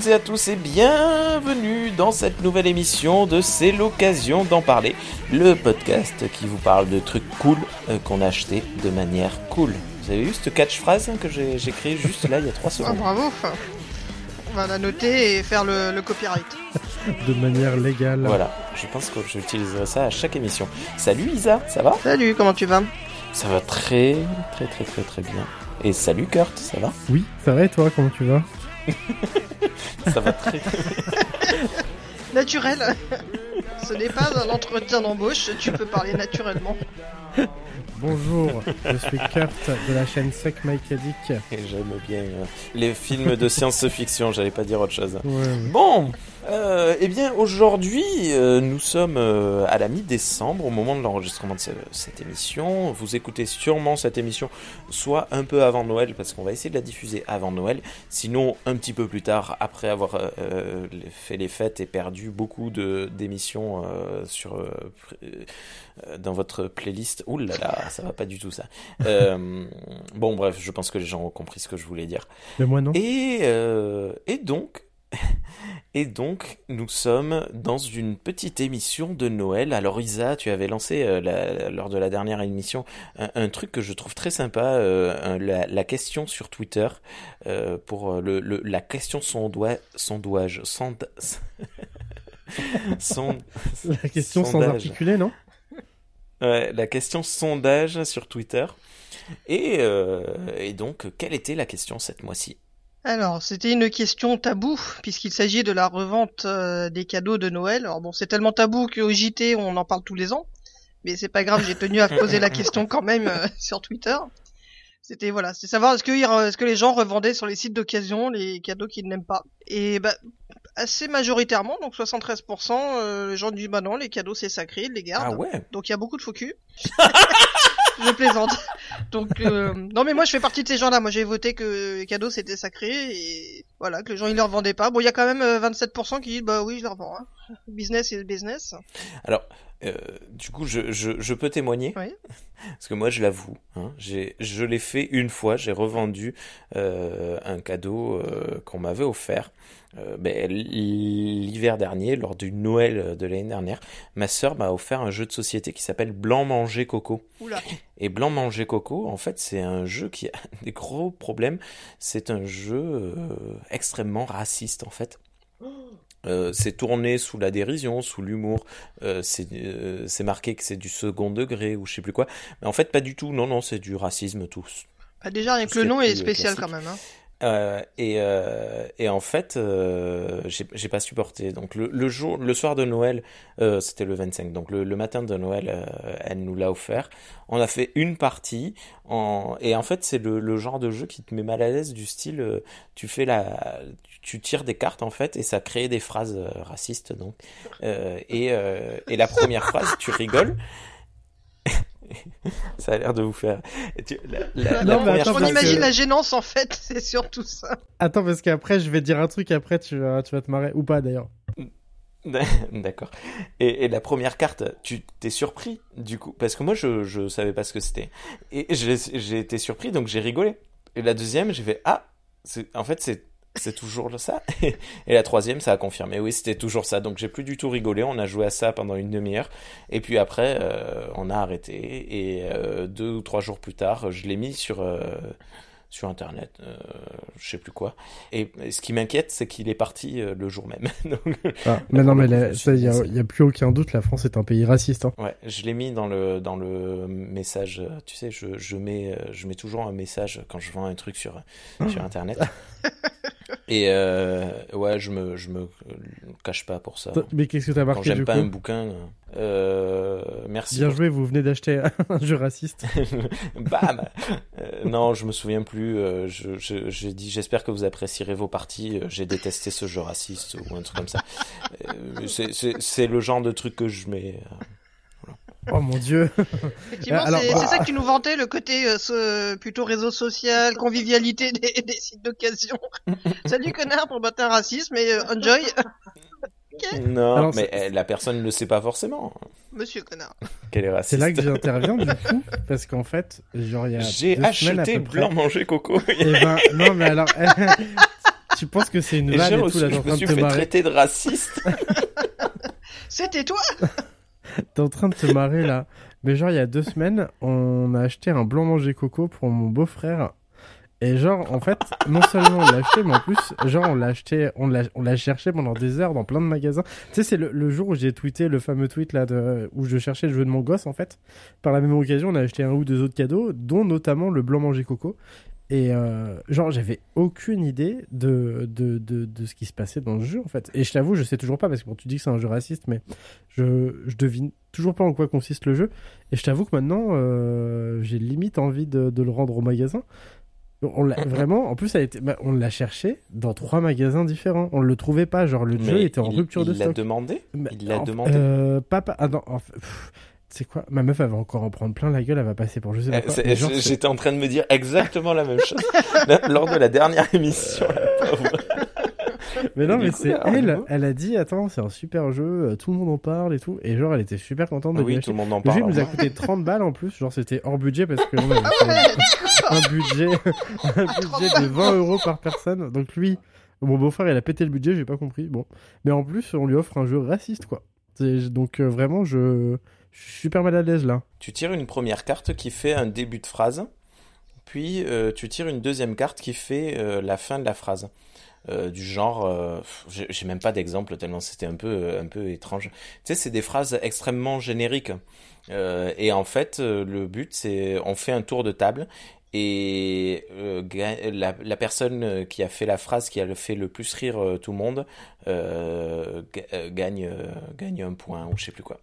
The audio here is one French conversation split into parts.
toutes et à tous et bienvenue dans cette nouvelle émission de C'est l'occasion d'en parler, le podcast qui vous parle de trucs cool euh, qu'on a acheté de manière cool. Vous avez vu cette catchphrase que j'ai créée juste là il y a 3 Ah, secondes bravo. On va la noter et faire le, le copyright. de manière légale. Voilà, je pense que j'utiliserai ça à chaque émission. Salut Isa, ça va? Salut, comment tu vas? Ça va très très très très très bien. Et salut Kurt, ça va? Oui, ça va et toi, comment tu vas? Ça va très Naturel. Ce n'est pas un entretien d'embauche, tu peux parler naturellement. Bonjour, je suis Kurt de la chaîne Sec Mike. Et j'aime bien euh, les films de science-fiction, j'allais pas dire autre chose. Ouais, ouais. Bon, euh, eh bien aujourd'hui, euh, nous sommes euh, à la mi-décembre, au moment de l'enregistrement de ce- cette émission. Vous écoutez sûrement cette émission soit un peu avant Noël, parce qu'on va essayer de la diffuser avant Noël, sinon un petit peu plus tard, après avoir euh, euh, fait les fêtes et perdu beaucoup de d'émissions euh, sur dans votre playlist. Ouh là là, ça va pas du tout ça. Euh, bon bref, je pense que les gens ont compris ce que je voulais dire. Mais moi non. Et, euh, et donc, et donc, nous sommes dans une petite émission de Noël. Alors Isa, tu avais lancé euh, la- lors de la dernière émission un, un truc que je trouve très sympa, euh, la, la question sur Twitter euh, pour le, le- la question sondoi, sondouage, sond, son- La question sans sondage. articuler, non? Ouais, la question sondage sur Twitter. Et, et donc, quelle était la question cette mois-ci? Alors, c'était une question tabou, puisqu'il s'agit de la revente euh, des cadeaux de Noël. Alors bon, c'est tellement tabou qu'au JT, on en parle tous les ans. Mais c'est pas grave, j'ai tenu à poser la question quand même euh, sur Twitter. C'était voilà, c'est savoir est-ce que, les gens revendaient sur les sites d'occasion les cadeaux qu'ils n'aiment pas. Et bah, assez majoritairement, donc 73%, euh, les gens disent bah non, les cadeaux c'est sacré, ils les gardent. Ah ouais? Donc il y a beaucoup de faux. je plaisante. Donc euh, non mais moi je fais partie de ces gens-là. Moi j'ai voté que les cadeaux c'était sacré et voilà que les gens ils les revendaient pas. Bon il y a quand même euh, 27% qui disent bah oui je les revends. Hein. Business is business. Alors, euh, du coup, je, je, je peux témoigner Oui. Parce que moi, je l'avoue, hein, je l'ai fait une fois, j'ai revendu euh, un cadeau euh, qu'on m'avait offert. Ben, l'hiver dernier, lors du Noël de l'année dernière, ma sœur m'a offert un jeu de société qui s'appelle Blanc Manger Coco. Oula. Et Blanc Manger Coco, en fait, c'est un jeu qui a des gros problèmes. C'est un jeu extrêmement raciste, en fait. Euh, c'est tourné sous la dérision, sous l'humour. Euh, c'est euh, c'est marqué que c'est du second degré ou je sais plus quoi. Mais en fait, pas du tout. Non, non, c'est du racisme tous. Bah, déjà rien que le nom est spécial classique. quand même. Hein. Et, et en fait, j'ai pas supporté. Donc le, le jour, le soir de Noël, c'était le 25. Donc le, le matin de Noël, elle nous l'a offert. On a fait une partie. En... Et en fait, c'est le, le genre de jeu qui te met mal à l'aise du style, tu fais la, tu tires des cartes en fait et ça crée des phrases euh, racistes donc. Euh, et, euh, et la première phrase, tu rigoles. ça a l'air de vous faire. la- la- la Non, mais première attends, on imagine que- la gênance en fait, c'est surtout ça. Attends, parce qu'après, je vais dire un truc, après, tu vas, tu vas te marrer. Ou pas, d'ailleurs. D'accord. Et, et la première carte, tu t'es surpris du coup? Parce que moi je je savais pas ce que c'était et j'ai j'ai été surpris donc j'ai rigolé. Et la deuxième, j'ai fait ah, c'est en fait c'est c'est toujours ça. Et la troisième, ça a confirmé. Oui, c'était toujours ça. Donc j'ai plus du tout rigolé. On a joué à ça pendant une demi-heure. Et puis après, euh, on a arrêté. Et euh, deux ou trois jours plus tard, je l'ai mis sur euh, sur internet, je sais plus quoi. Et, et ce qui m'inquiète, c'est qu'il est parti le jour même. Donc, Ah, mais non, mais il y a, plus aucun doute, la France est un pays raciste. Hein. Ouais, je l'ai mis dans le dans le message. Tu sais, je, je mets je mets toujours un message quand je vends un truc sur sur internet. Et euh, ouais, je me je me cache pas pour ça. Mais qu'est-ce que t'as Quand marqué j'aime du pas coup un bouquin, euh, merci. Bien joué, vous venez d'acheter un jeu raciste. Bam. Euh, non, je me souviens plus. euh, je je- j'ai dit j'espère que vous apprécierez vos parties. J'ai détesté ce jeu raciste ou un truc comme ça. C'est le genre de truc que je mets. Euh, Oh mon dieu. Effectivement, Alors, c'est bah- ça que tu nous vantais, le côté euh, ce, plutôt réseau social, convivialité des, des sites d'occasion. Salut connard pour battre un racisme et euh, enjoy, Non, Alors, mais eh, la personne ne le sait pas forcément monsieur connard. qu'elle est raciste. C'est là que j'interviens du coup, parce qu'en fait, genre il y a J'ai acheté blanc manger coco. Eh ben, non mais alors, tu penses que c'est une vanne et tout là, je me suis fait traiter de raciste. C'était toi T'es en train de te marrer là. Mais genre, il y a deux semaines, on a acheté un blanc manger coco pour mon beau-frère. Et genre, en fait, non seulement on l'a acheté, mais en plus, genre, on l'a acheté, on l'a, cherché pendant des heures dans plein de magasins. Tu sais, c'est le, le jour où j'ai tweeté le fameux tweet là de, où je cherchais le jeu de mon gosse, en fait. Par la même occasion, on a acheté un ou deux autres cadeaux, dont notamment le blanc manger coco. Et euh, genre, j'avais aucune idée de, de, de, de ce qui se passait dans le jeu, en fait. Et je t'avoue, je sais toujours pas, parce que bon, tu dis que c'est un jeu raciste, mais je, je devine toujours pas en quoi consiste le jeu. Et je t'avoue que maintenant, euh, j'ai limite envie de, de le rendre au magasin. On l'a vraiment, en plus, ça a été, bah, on l'a cherché dans trois magasins différents. On le trouvait pas, genre le jeu Mais était en il- rupture de Il l'a stock. demandé il l'a demandé? euh, Papa, ah non, en fait, pff, c'est quoi Ma meuf, elle va encore en prendre plein la gueule, elle va passer pour je sais pas Euh, genre, J'étais en train de me dire exactement la même chose lors de la dernière émission. Mais non, mais c'est elle, elle a dit, attends, c'est un super jeu, euh, tout le monde en parle et tout. Et genre, elle était super contente de Oui, tout le monde en Le parle. jeu il nous a hein. coûté 30 balles en plus, genre c'était hors budget parce que on avait Ah un budget, un budget de 20 euros par personne. Donc lui, mon beau-frère, il a pété le budget, j'ai pas compris. Bon, mais en plus, on lui offre un jeu raciste quoi. Donc euh, vraiment, je... je suis super mal à l'aise là. Tu tires une première carte qui fait un début de phrase, puis euh, tu tires une deuxième carte qui fait euh, la fin de la phrase. Euh, du genre, j'ai même pas d'exemple tellement c'était un peu un peu étrange. Tu sais, c'est des phrases extrêmement génériques. Et en fait, le but c'est on fait un tour de table et la, personne qui a fait la phrase qui a fait le plus rire tout le monde ga- gagne gagne un point ou je sais plus quoi.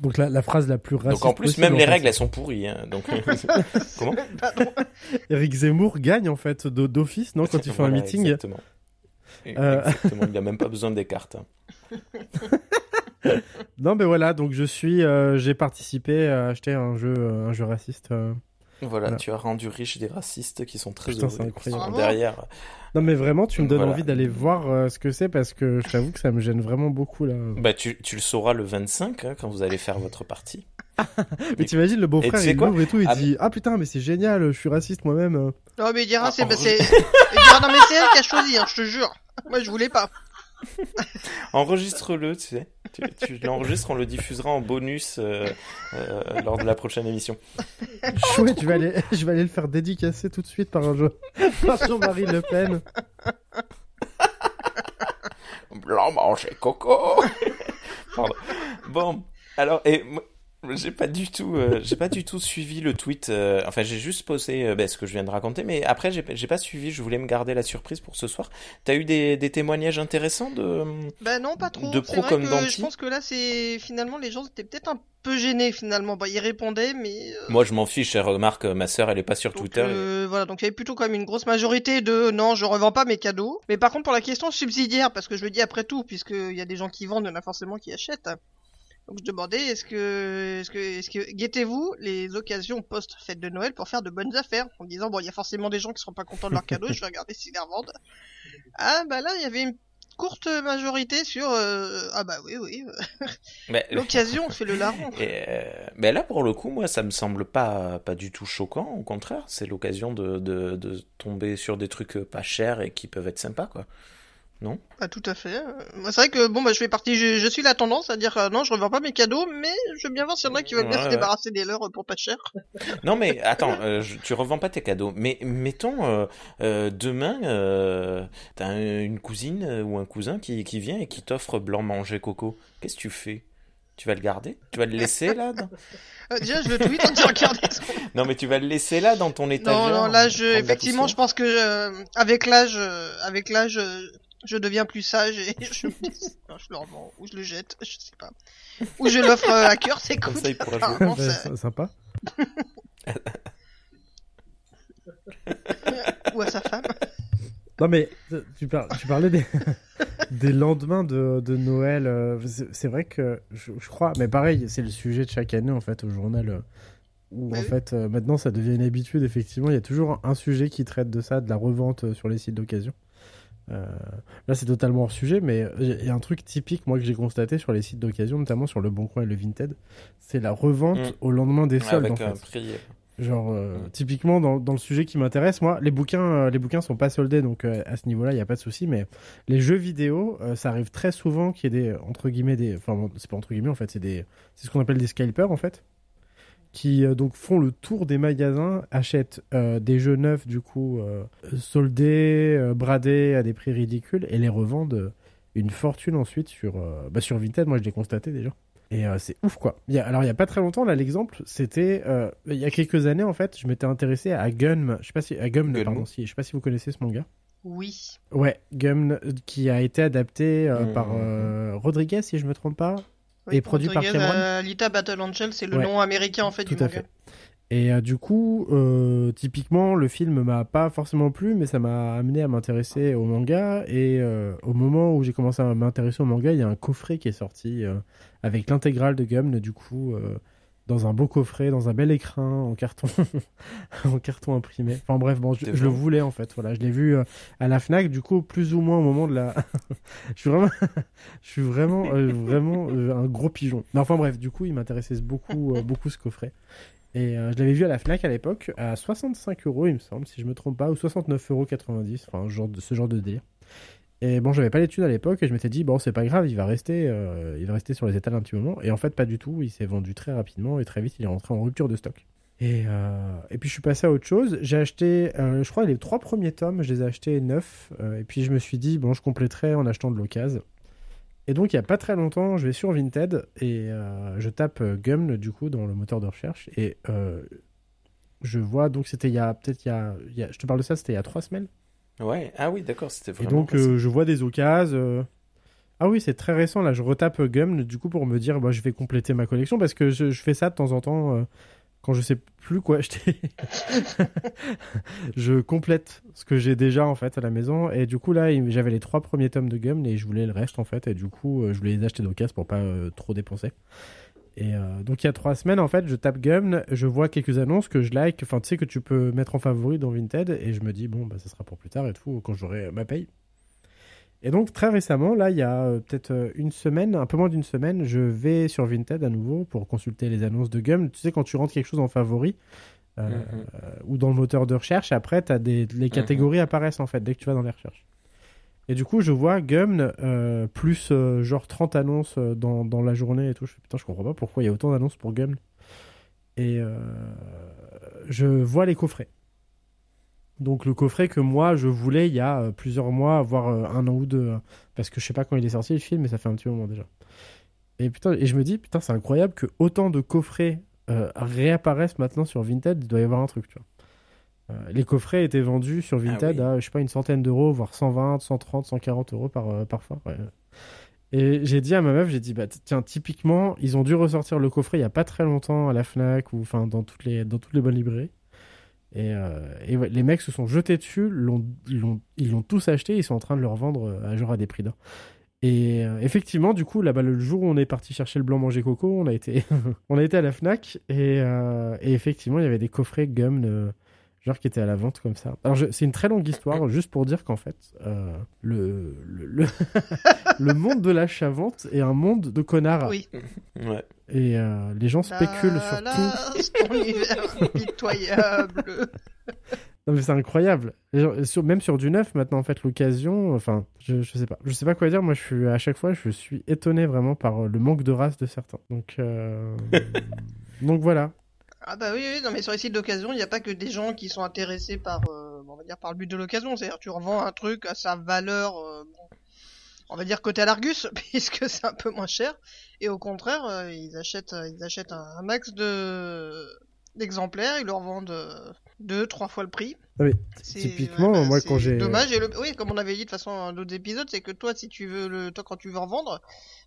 Donc la, la phrase la plus raciste. Donc en plus possible, même les règles elles sont pourries. Hein, donc comment Eric Zemmour gagne en fait d'o- d'office, non, quand il fait un meeting. Exactement. Euh. Exactement, il a même pas besoin des cartes. hein. Non, mais voilà, donc je suis, euh, j'ai participé à acheter un jeu, euh, un jeu raciste. euh. Voilà, Voilà. tu as rendu riche des racistes qui sont très Putain, heureux. incroyable. derrière. Non, mais vraiment, tu me donnes Voilà. envie d'aller voir euh, ce que c'est parce que je t'avoue que ça me gêne vraiment beaucoup là. Bah, tu, tu le sauras le 25 hein, quand vous allez faire votre partie. Mais t'imagines le beau-frère, tu sais il l'ouvre et tout, il Ah, dit Ah putain, mais c'est génial, je suis raciste moi-même. Non, mais il dira, Ah, c'est, bah, c'est, il dira, non, mais c'est elle qui a choisi, hein, je te jure. Moi, je voulais pas. Enregistre-le, tu sais. Tu, tu l'enregistres, on le diffusera en bonus euh, euh, lors de la prochaine émission. Chouette, je vais, aller, je vais aller le faire dédicacer tout de suite par un jeu. par Jean-Marie Le Pen. Blanc manger coco. Pardon. Bon, alors et moi, j'ai pas du tout, euh, j'ai pas du tout suivi le tweet. euh, enfin, j'ai juste posté euh, ben, ce que je viens de raconter, mais après j'ai j'ai pas suivi. Je voulais me garder la surprise pour ce soir. T'as eu des, des témoignages intéressants de. Bah non, pas trop. De pro vrai comme que. Je pense que là, c'est finalement les gens étaient peut-être un peu gênés finalement. Bah, ils répondaient, mais Moi, je m'en fiche. Remarque, ma sœur, elle est pas sur donc, Twitter. voilà. Donc il y avait plutôt quand même une grosse majorité de non, je revends pas mes cadeaux. Mais par contre, pour la question subsidiaire, parce que je me dis après tout, puisqu'il y a des gens qui vendent, il y en a forcément qui achètent. Donc je demandais, est-ce que, est-ce que, est-ce que guettez-vous les occasions post fête de Noël pour faire de bonnes affaires? En me disant bon, il y a forcément des gens qui seront pas contents de leurs cadeaux, je vais regarder s'ils les revendent. Ah bah là, il y avait une courte majorité sur euh, ah bah oui oui Mais- l'occasion fait le larron Et, euh, ben là, pour le coup, moi, ça me semble pas, pas du tout choquant. Au contraire, c'est l'occasion de, de, de tomber sur des trucs pas chers et qui peuvent être sympas, quoi. Non Ah, tout à fait. C'est vrai que bon, bah, je fais partie, je, je suis la tendance à dire euh, non, je revends pas mes cadeaux, mais je veux bien voir s'il y en a qui veulent bien Ouais, se débarrasser des leurs pour pas cher. Non, mais attends, euh, je- tu revends pas tes cadeaux. Mais mettons, euh, euh, demain, t'as un- une cousine ou un cousin qui, qui vient et qui t'offre blanc manger coco. Qu'est-ce que tu fais? Tu vas le garder? Tu vas le laisser là dans- Euh, déjà, je le tweet en disant regardez. Non, mais tu vas le laisser là dans ton étagère Non, non, là, je, effectivement, je pense que euh, avec l'âge, euh, avec l'âge, je deviens plus sage et je, non, je le revends ou je le jette, je sais pas. Ou je l'offre euh, à cœur, c'est Comme cool. ça, il pourra jouer. Ça- c'est sympa. ou à sa femme. Non mais tu, par- tu parlais des, des lendemains de, de Noël. euh, c'est vrai que je, je crois, mais pareil, c'est le sujet de chaque année en fait au journal. euh, Où Oui, en fait maintenant ça devient une habitude. Effectivement, il y a toujours un sujet qui traite de ça, de la revente sur les sites d'occasion. Euh, là, c'est totalement hors sujet, mais euh, il y a un truc typique moi que j'ai constaté sur les sites d'occasion, notamment sur le Bon Coin et le Vinted, c'est la revente Mm. au lendemain des soldes avec en un fait. prix. Genre, euh, typiquement, dans, dans le sujet qui m'intéresse, moi, les bouquins, euh, les bouquins sont pas soldés, donc euh, à ce niveau-là, il n'y a pas de souci. Mais les jeux vidéo, euh, ça arrive très souvent qu'il y ait des, entre guillemets, des. Enfin, c'est pas entre guillemets, en fait, c'est des. C'est ce qu'on appelle des scalpers, en fait. Qui euh, donc font le tour des magasins, achètent euh, des jeux neufs, du coup, euh, soldés, euh, bradés à des prix ridicules, et les revendent une fortune ensuite sur, euh, bah, sur Vinted. Moi, je l'ai constaté déjà. Et euh, c'est ouf quoi. Il y a- alors il y a pas très longtemps là l'exemple c'était euh, il y a quelques années en fait je m'étais intéressé à Gun je sais pas si à Gum pardon si je sais pas si vous connaissez ce manga. Oui. Ouais Gum qui a été adapté euh, Mhm. par euh, Rodriguez si je me trompe pas Et produit par Cameron euh, Alita Battle Angel, c'est le Ouais. nom américain en fait Tout du à manga. fait. Et euh, du coup, euh, typiquement, le film m'a pas forcément plu, mais ça m'a amené à m'intéresser au manga. Et euh, au moment où j'ai commencé à m'intéresser au manga, il y a un coffret qui est sorti avec l'intégrale de Gumn, du coup, dans un beau coffret, dans un bel écrin, en carton, en carton imprimé. Enfin bref, bon, je, le voulais en fait. Voilà, je l'ai vu euh, à la Fnac, du coup, plus ou moins au moment de la. je suis vraiment, je suis vraiment, euh, vraiment euh, un gros pigeon. Mais enfin bref, du coup, il m'intéressait beaucoup, beaucoup ce coffret. Et je l'avais vu à la Fnac à l'époque à 65 euros, il me semble, si je me trompe pas, ou 69,90 euros, enfin genre de, ce genre de délire. Et bon, j'avais pas thunes à l'époque et je m'étais dit bon, c'est pas grave, il va rester, euh, il va rester sur les étals un petit moment. Et en fait, pas du tout. Il s'est vendu très rapidement et très vite, il est rentré en rupture de stock. Et, euh, puis je suis passé à autre chose. J'ai acheté, euh, je crois, les trois premiers tomes, je les ai achetés neufs. et puis je me suis dit bon, je compléterai en achetant de l'occasion. Et donc il y a pas très longtemps, je vais sur Vinted et je tape Gumn du coup dans le moteur de recherche et je vois donc c'était il y a peut-être il y a- je te parle de ça c'était il y a trois semaines Ouais, ah oui, d'accord, c'était et vraiment. donc récent. euh, je vois des occasions euh, ah oui c'est très récent là je retape euh, Gumn du coup pour me dire bah, je vais compléter ma collection parce que je, je fais ça de temps en temps euh, quand je sais plus quoi acheter je complète ce que j'ai déjà en fait à la maison et du coup là j'avais les trois premiers tomes de Gum et je voulais le reste en fait et du coup je voulais les acheter d'occasion pour pas trop dépenser et euh, donc il y a trois semaines en fait je tape Gum je vois quelques annonces que je like enfin tu sais que tu peux mettre en favori dans Vinted et je me dis bon bah ça sera pour plus tard et tout quand j'aurai ma paye et donc très récemment là il y a euh, peut-être euh, une semaine un peu moins d'une semaine je vais sur Vinted à nouveau pour consulter les annonces de Gum tu sais quand tu rentres quelque chose en favori euh, Mhm. ou dans le moteur de recherche. Après, t'as des les catégories apparaissent en fait dès que tu vas dans les recherches. Et du coup, je vois Gum euh, plus euh, genre 30 annonces euh, dans, dans la journée et tout. Je putain, je comprends pas pourquoi il y a autant d'annonces pour Gum. Et euh, je vois les coffrets. Donc le coffret que moi je voulais il y a plusieurs mois, voire un an ou deux, hein. parce que je sais pas quand il est sorti le film, mais ça fait un petit moment déjà. Et putain, et je me dis putain c'est incroyable que autant de coffrets réapparaissent maintenant sur Vinted, il doit y avoir un truc, tu vois. Euh, les coffrets étaient vendus sur Vinted oui. à, je sais pas, une centaine d'euros, voire 120, 130, 140 euros par, euh, parfois. ouais. Et j'ai dit à ma meuf, j'ai dit, bah tiens, typiquement, ils ont dû ressortir le coffret il y a pas très longtemps à la Fnac ou enfin dans toutes les, dans toutes les bonnes librairies. Et, euh, et ouais, les mecs se sont jetés dessus, l'ont, ils l'ont, ils l'ont tous acheté, ils sont en train de le revendre à genre à des prix d'or. Et euh, effectivement, du coup, là-bas, le jour où on est parti chercher le blanc manger coco, on a été, on a été à la Fnac et, euh, et effectivement, il y avait des coffrets gum, genre qui étaient à la vente comme ça. Alors, je- c'est une très longue histoire, juste pour dire qu'en fait, euh, le, le, le, le monde de l'achat-vente est un monde de connards. Oui. Ouais. Et euh, les gens spéculent sur tout. Ton univers. Non mais c'est incroyable. Les gens- sur- même sur du neuf maintenant en fait l'occasion, enfin je, je sais pas, je sais pas quoi dire. Moi je suis à chaque fois je suis étonné vraiment par le manque de race de certains. Donc euh, donc voilà. Ah bah oui, oui, non mais sur les sites d'occasion, il n'y a pas que des gens qui sont intéressés par, euh, on va dire par le but de l'occasion. C'est-à-dire tu revends un truc à sa valeur, euh, on va dire côté à l'Argus, puisque c'est un peu moins cher. Et au contraire, euh, ils achètent, ils achètent un, un max de d'exemplaires, ils leur vendent euh, deux, trois fois le prix. Ah, mais C'est- typiquement, ouais, bah, moi, quand j'ai- Dommage. Et le... oui, comme on avait dit de toute façon dans d'autres épisodes, c'est que toi, si tu veux le, toi quand tu veux revendre,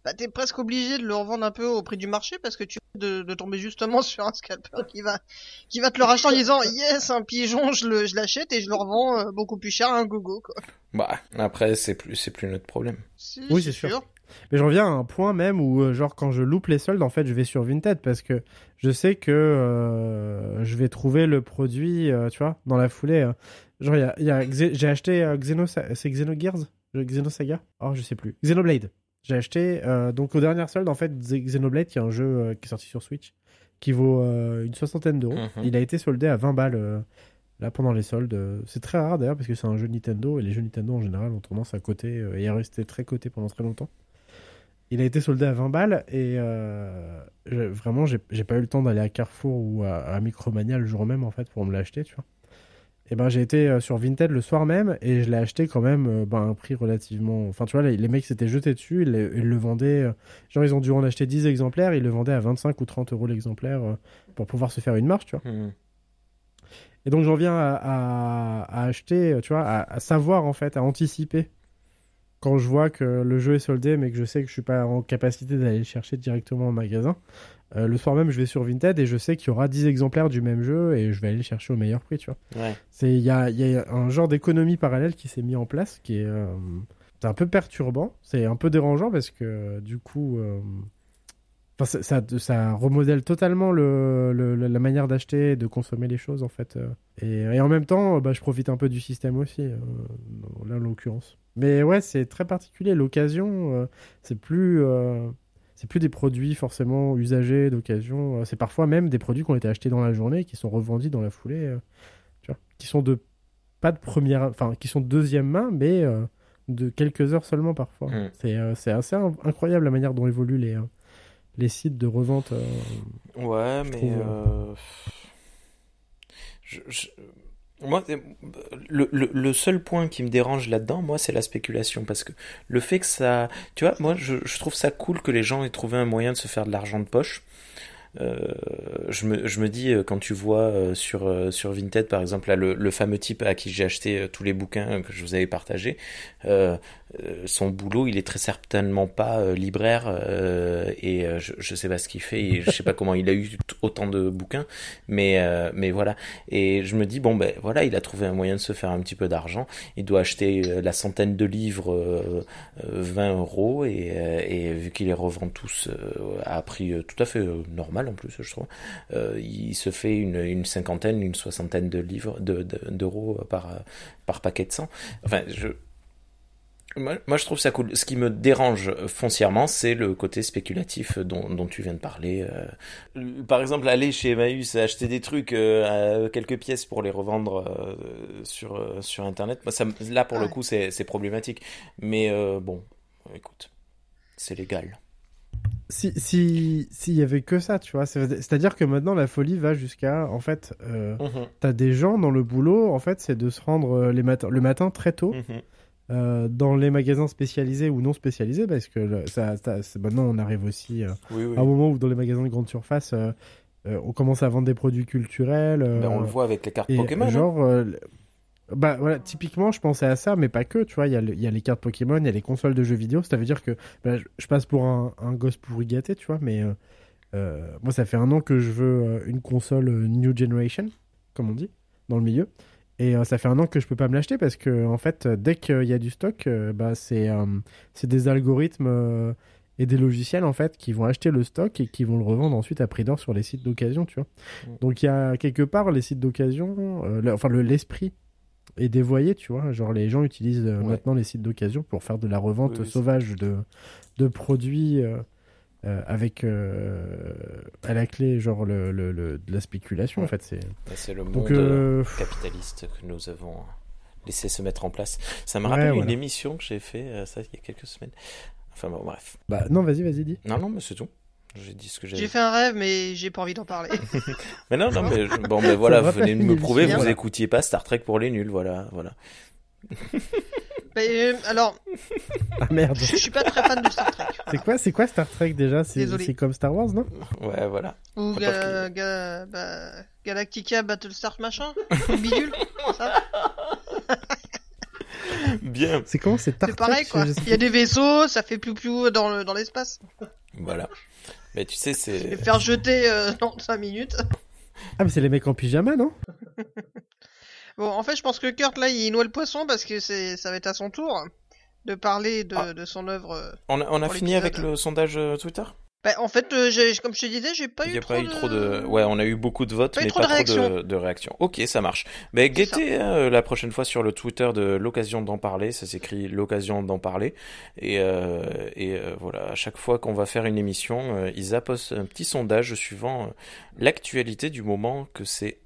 bah t'es presque obligé de le revendre un peu au prix du marché parce que tu risques de, de tomber justement sur un scalper qui va, qui va te le racheter en disant yes un pigeon, je le, je l'achète et je le revends euh, beaucoup plus cher à un gogo quoi. Bah, après, c'est plus, c'est plus notre problème. Si, Oui, c'est sûr. Mais je reviens à un point même où, euh, genre, quand je loupe les soldes, en fait, je vais sur Vinted parce que je sais que euh, je vais trouver le produit, euh, tu vois, dans la foulée. euh. Genre, y a, y a j'ai acheté Xenosa- c'est Xenogears? Xenosaga? Oh, je sais plus. Xenoblade. J'ai acheté, donc, aux dernières soldes, en fait, Xe- Xenoblade, qui est un jeu qui est sorti sur Switch, qui vaut une soixantaine d'euros. Mhm. Il a été soldé à 20 balles là pendant les soldes. C'est très rare d'ailleurs parce que c'est un jeu Nintendo et les jeux Nintendo en général ont tendance à coter et à rester très cotés pendant très longtemps. Il a été soldé à 20 balles et euh, je- vraiment j'ai pas eu le temps d'aller à Carrefour ou à, à Micromania le jour même en fait pour me l'acheter, tu vois. Et ben j'ai été euh, sur Vinted le soir même et je l'ai acheté quand même euh, ben, à un prix relativement. Enfin tu vois les, les mecs s'étaient jetés dessus, ils, le- ils le vendaient. Genre ils ont dû en acheter 10 exemplaires, ils le vendaient à 25 ou 30 euros l'exemplaire pour pouvoir se faire une marche, tu vois. Hmm. Et donc j'en viens à, à- à acheter, tu vois, à, à savoir en fait, à anticiper. Quand je vois que le jeu est soldé, mais que je sais que je suis pas en capacité d'aller le chercher directement au magasin, euh, le soir même je vais sur Vinted et je sais qu'il y aura 10 exemplaires du même jeu et je vais aller le chercher au meilleur prix, tu vois. Ouais. C'est il y a, il y a un genre d'économie parallèle qui s'est mis en place qui est euh, c'est un peu perturbant, c'est un peu dérangeant parce que du coup euh, enfin, ça, ça, ça remodèle totalement le, le- la manière d'acheter et de consommer les choses en fait euh. et, et en même temps euh, bah, je profite un peu du système aussi euh, là en l'occurrence. Mais ouais, c'est très particulier l'occasion euh, c'est plus euh, c'est plus des produits forcément usagés d'occasion, euh, c'est parfois même des produits qui ont été achetés dans la journée qui sont revendus dans la foulée euh, tu vois, qui sont de pas de première, enfin qui sont de deuxième main, mais euh, de quelques heures seulement parfois. Mm. C'est euh, assez in- incroyable la manière dont évoluent les euh, les sites de revente. euh. Ouais, mais trouve, euh, je- je- moi, euh, le, le, le seul point qui me dérange là-dedans, moi, c'est la spéculation, parce que le fait que ça, tu vois, moi, je, je trouve ça cool que les gens aient trouvé un moyen de se faire de l'argent de poche. Euh, je me, dis euh, quand tu vois euh, sur sur Vinted par exemple le, fameux type à qui j'ai acheté tous les bouquins que je vous avais partagés son boulot il est très certainement pas libraire et je, je sais pas ce qu'il fait et je sais pas comment il a eu autant de bouquins mais mais voilà. Et je me dis bon ben voilà il a trouvé un moyen de se faire un petit peu d'argent. Il doit acheter la centaine de livres euh, euh, 20 euros et, et vu qu'il les revend tous à prix tout à fait euh, en plus je trouve euh, il se fait une, une cinquantaine une soixantaine de livres de- de- d'euros par par paquet de 100 enfin je moi, je trouve ça cool. Ce qui me dérange foncièrement, c'est le côté spéculatif dont, dont tu viens de parler. euh. Par exemple, aller chez Emmaüs acheter des trucs euh, à quelques pièces pour les revendre euh, sur, euh, sur Internet, moi, ça, me- là, pour le coup, c'est c'est problématique. Mais euh, bon, écoute, c'est légal. Si si s'il y avait que ça, tu vois, c'est- c'est-à-dire que maintenant la folie va jusqu'à en fait, euh, t'as des gens dans le boulot, en fait, c'est de se rendre euh, les matins, le matin très tôt. Mhm. euh, dans les magasins spécialisés ou non spécialisés, parce que le- ça, ça- maintenant on arrive aussi euh, Oui, oui. à un moment où dans les magasins de grande surface, on commence à vendre des produits culturels. Ben, on le voit avec les cartes et Pokémon. hein. genre, bah voilà, typiquement, je pensais à ça, mais pas que. Tu vois, il y, y a les cartes Pokémon, il y a les consoles de jeux vidéo. Ça veut dire que bah, je, je passe pour un, un gosse pourri gâté, tu vois, mais euh, euh, moi, ça fait un an que je veux euh, une console New Generation, comme on dit, dans le milieu. Et euh, ça fait un an que je peux pas me l'acheter parce que, en fait, dès qu'il y a du stock, bah, c'est des algorithmes et des logiciels, en fait, qui vont acheter le stock et qui vont le revendre ensuite à prix d'or sur les sites d'occasion, tu vois. Mm. Donc, il y a quelque part les sites d'occasion, euh, le- enfin, le- l'esprit est dévoyé, tu vois. Genre, les gens utilisent euh, Ouais. maintenant les sites d'occasion pour faire de la revente Oui, sauvage de, de produits euh, euh, avec euh, à la clé, genre, le, le- le- de la spéculation, en fait. C'est... C'est le monde Donc, capitaliste que nous avons laissé se mettre en place. Ça me Ouais, rappelle une émission que j'ai fait euh, ça il y a quelques semaines. Enfin bon, bref. bah, non, vas-y, vas-y, dis. Non, non, mais c'est tout. J'ai dit ce que j'avais J'ai fait un rêve, mais j'ai pas envie d'en parler. Mais non, non, mais je- bon, mais voilà, venez me prouver, vous voilà. écoutiez pas Star Trek pour les nuls, voilà, voilà. Mais, euh, alors, Ah merde. je suis pas très fan de Star Trek. C'est quoi, c'est quoi Star Trek déjà C'est Désolé. c'est comme Star Wars, non Ouais, voilà. Ou Parce Ga- Ga- bah, Galactica Battlestar machin Bidule ça Bien, C'est comment C'est Star C'est pareil quoi. Il y a des vaisseaux, ça fait plus dans le- dans l'espace. Voilà. Mais tu sais, c'est. faire jeter euh, dans 5 minutes. Ah, mais c'est les mecs en pyjama, non? Bon, en fait, je pense que Kurt là, il noie le poisson parce que c'est ça va être à son tour de parler de, Ah. de son œuvre. euh. On a, on a fini l'épisode. avec le sondage euh, Twitter? Bah, en fait, euh, j'ai- comme je te disais, j'ai pas Il eu n'y a trop pas de... eu trop de. Ouais, on a eu beaucoup de votes, Pas eu mais trop pas de trop de, réactions. de réactions. Ok, ça marche. Mais C'est guettez hein, la prochaine fois sur le Twitter de l'occasion d'en parler. Ça s'écrit l'occasion d'en parler. Et, euh, et euh, voilà, à chaque fois qu'on va faire une émission, euh, Isa poste un petit sondage suivant euh, l'actualité du moment que c'est.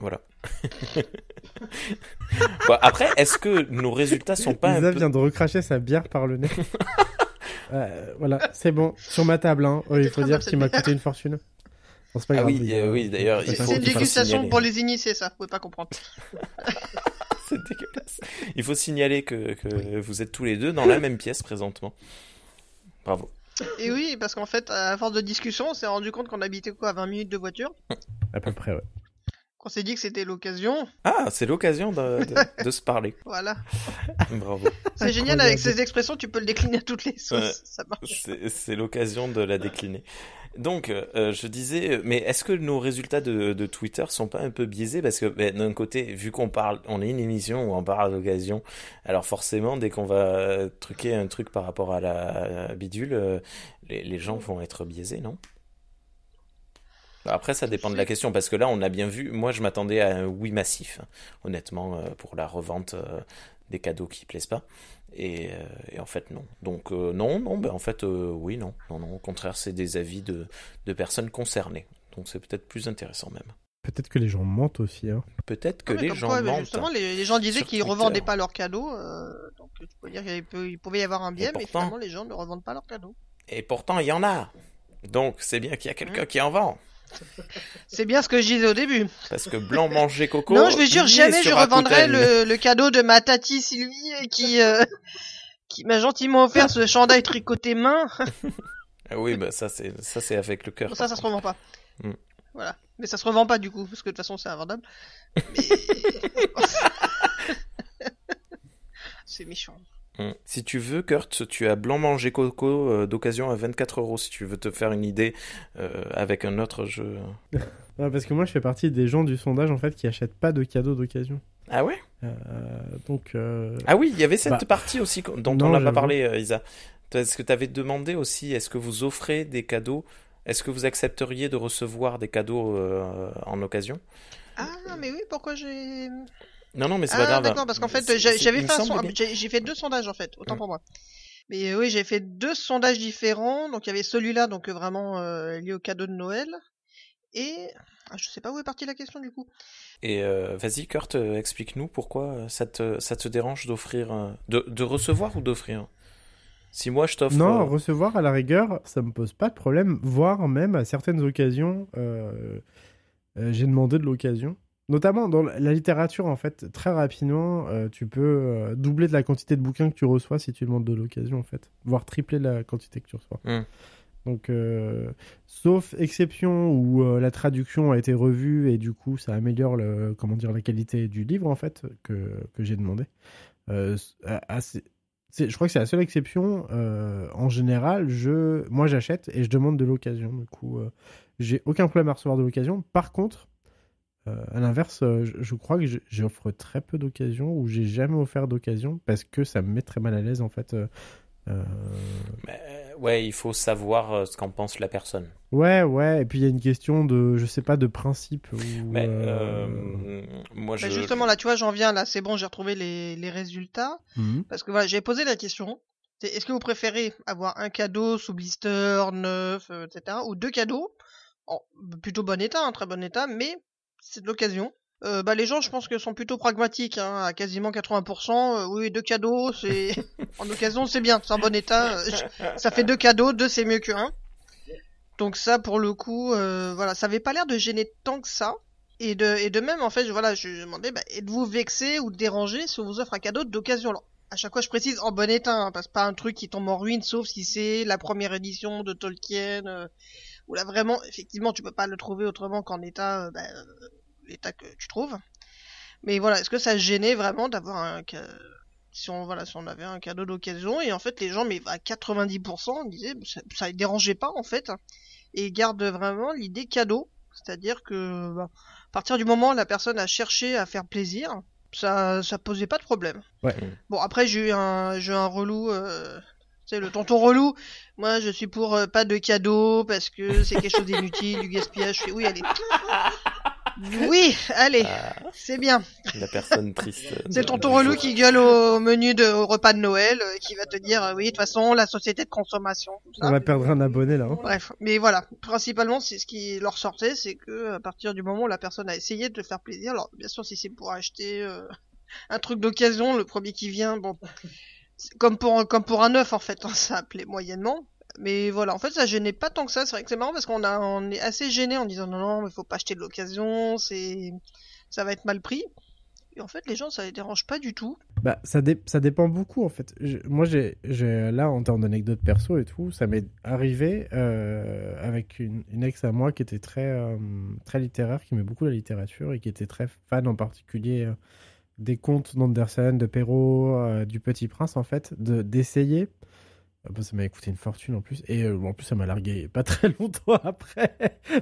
Voilà. Bon, après, est-ce que nos résultats sont pas un Isa peu... vient de recracher sa bière par le nez. Euh, voilà, c'est bon. Sur ma table, hein. Oh, il faut dire qu'il m'a coûté une fortune. Pas Ah grave, oui, les euh, oui, d'ailleurs, C'est il pas faut- C'est une dégustation pour les initiés, ça. Vous pouvez pas comprendre. C'est dégueulasse. Il faut signaler que, que vous êtes tous les deux dans la même pièce présentement. Bravo. Et oui, parce qu'en fait, à force de discussion, on s'est rendu compte qu'on habitait quoi, à 20 minutes de voiture? À peu près, ouais. Qu'on s'est dit que c'était l'occasion. Ah, c'est l'occasion de, de- de se parler. Voilà. Bravo. C'est génial avec ces expressions, tu peux le décliner à toutes les sauces. Ouais. Ça marche. C'est l'occasion de la décliner. Donc, euh, je disais, mais est-ce que nos résultats de, de Twitter sont pas un peu biaisés? Parce que ben, d'un côté, vu qu'on parle, on est une émission où on parle d'occasion, alors forcément, dès qu'on va truquer un truc par rapport à la bidule, euh, les, les gens vont être biaisés, non? Après, ça dépend de la question, parce que là, on a bien vu, moi, je m'attendais à un oui massif, honnêtement, euh, pour la revente euh, des cadeaux qui plaisent pas. Et, euh, et en fait, non. Donc, euh, non, non, ben en fait, euh, oui, non. Non, non, au contraire, c'est des avis de, de personnes concernées. Donc, c'est peut-être plus intéressant même. Peut-être que les gens mentent aussi, hein. Peut-être que les gens quoi, mentent. Justement, les, les gens disaient qu'ils Twitter. revendaient pas leurs cadeaux. euh, donc, tu peux dire qu'il pouvait y avoir un biais, mais finalement, les gens ne revendent pas leurs cadeaux. Et pourtant, il y en a. Donc, c'est bien qu'il y a quelqu'un qui en vend. C'est bien ce que je disais au début. Parce que blanc manger coco. non, je vous jure, jamais je revendrai le, le cadeau de ma tati Sylvie qui, euh, qui m'a gentiment offert ce chandail tricoté main. Ah oui, bah ça, c'est ça c'est avec le cœur. Bon, ça, ça se revend pas. Hmm. Voilà. Mais ça se revend pas du coup, parce que de toute façon, c'est invendable. Mais... c'est méchant. Mm. Si tu veux, Kurt, tu as blanc manger coco euh, d'occasion à 24 euros si tu veux te faire une idée euh, avec un autre jeu. Parce que moi, je fais partie des gens du sondage, en fait, qui achètent pas de cadeaux d'occasion. Ah ouais? Euh, donc, euh, Ah oui, il y avait cette Bah, partie aussi dont non, on n'a pas parlé, euh, Isa. Est-ce que tu avais demandé aussi, est-ce que vous offrez des cadeaux? Est-ce que vous accepteriez de recevoir des cadeaux euh, en occasion? Ah, mais oui, pourquoi j'ai... Non, non, mais c'est pas Ah, grave. d'accord, parce qu'en fait, j'avais fait son- j'ai fait deux sondages en fait, autant Mm. pour moi. Mais euh, oui, j'ai fait deux sondages différents. Donc il y avait celui-là, donc euh, vraiment euh, lié au cadeau de Noël, et ah, je sais pas où est partie la question du coup. Et euh, vas-y, Kurt, explique-nous pourquoi ça te, ça te dérange d'offrir, de, de recevoir ou d'offrir Si moi je t'offre. non, euh, recevoir à la rigueur, ça me pose pas de problème, voire même à certaines occasions, euh, euh, j'ai demandé de l'occasion. Notamment dans la littérature, en fait, très rapidement, euh, tu peux euh, doubler de la quantité de bouquins que tu reçois si tu demandes de l'occasion, en fait. Voire tripler la quantité que tu reçois. Hmm. Donc, euh, sauf exception où la traduction a été revue et du coup, ça améliore le, comment dire, la qualité du livre, en fait, que, que j'ai demandé. Assez- je crois que c'est la seule exception. en général, je, moi, j'achète et je demande de l'occasion. Du coup, j'ai aucun problème à recevoir de l'occasion. Par contre, à l'inverse, euh, je, je crois que j'offre très peu d'occasions ou j'ai jamais offert d'occasion parce que ça me met très mal à l'aise en fait. euh, euh, mais, euh, ouais, il faut savoir euh, ce qu'en pense la personne. Ouais, ouais. Et puis il y a une question de, je sais pas, de principe. Mais euh, euh, moi, je. Justement, là, tu vois, j'en viens là, c'est bon, j'ai retrouvé les, les résultats. mhm. Parce que voilà, j'ai posé la question. c'est Est-ce que vous préférez avoir un cadeau sous blister, neuf, euh, etc. Ou deux cadeaux en plutôt bon état, un très bon état, mais c'est de l'occasion. Euh, bah les gens, je pense que sont plutôt pragmatiques, hein, à quasiment 80%. Euh, oui, deux cadeaux, c'est en occasion, c'est bien, c'est en bon état. euh, Ça fait deux cadeaux, deux c'est mieux que un. Donc ça, pour le coup, voilà, ça avait pas l'air de gêner tant que ça. Et de, et de même, en fait, je, voilà, je demandais, bah, êtes-vous vexé ou dérangé si on vous offre un cadeau d'occasion? À chaque fois, je précise en bon état, hein, parce que pas un truc qui tombe en ruine, sauf si c'est la première édition de Tolkien, où là vraiment, effectivement, tu peux pas le trouver autrement qu'en état, euh, bah, euh, l'état que tu trouves. Mais voilà, est-ce que ça gênait vraiment d'avoir un, si on voilà, si on avait un cadeau d'occasion et en fait les gens, mais à 90% disaient, ça, ça les dérangeait pas en fait, et ils gardent vraiment l'idée cadeau, c'est-à-dire que bah, à partir du moment où la personne a cherché à faire plaisir, ça, ça posait pas de problème. Ouais. Bon, après, j'ai eu un, j'ai un relou, euh, C'est le tonton relou. Moi, je suis pour euh, pas de cadeaux parce que c'est quelque chose d'inutile, du gaspillage. Oui, allez. Oui, allez, Ah, c'est bien. la personne triste. C'est le tonton relou qui gueule au menu de au repas de Noël, euh, qui va te dire euh, oui, de toute façon, la société de consommation. tout ça. On va perdre un abonné là. hein. Bref, mais voilà, principalement, c'est ce qui leur sortait, c'est que à partir du moment où la personne a essayé de te faire plaisir, alors bien sûr, si c'est pour acheter euh, un truc d'occasion, le premier qui vient, bon, comme pour comme pour un neuf en fait, hein, ça appelait moyennement. Mais voilà, en fait, ça gênait pas tant que ça. C'est vrai que c'est marrant parce qu'on on est assez gêné en disant non, non, mais faut pas acheter de l'occasion, c'est, ça va être mal pris. Et en fait, les gens, ça les dérange pas du tout. Bah, ça, dé- ça dépend beaucoup en fait. Moi, j'ai, là, en termes d'anecdotes perso et tout, ça m'est arrivé euh, avec une, une ex à moi qui était très, euh, très littéraire, qui aimait beaucoup la littérature et qui était très fan en particulier euh, des contes d'Andersen, de Perrault, euh, du Petit Prince en fait, de, d'essayer. Ça m'a coûté une fortune en plus. Et euh, en plus, ça m'a largué pas très longtemps après.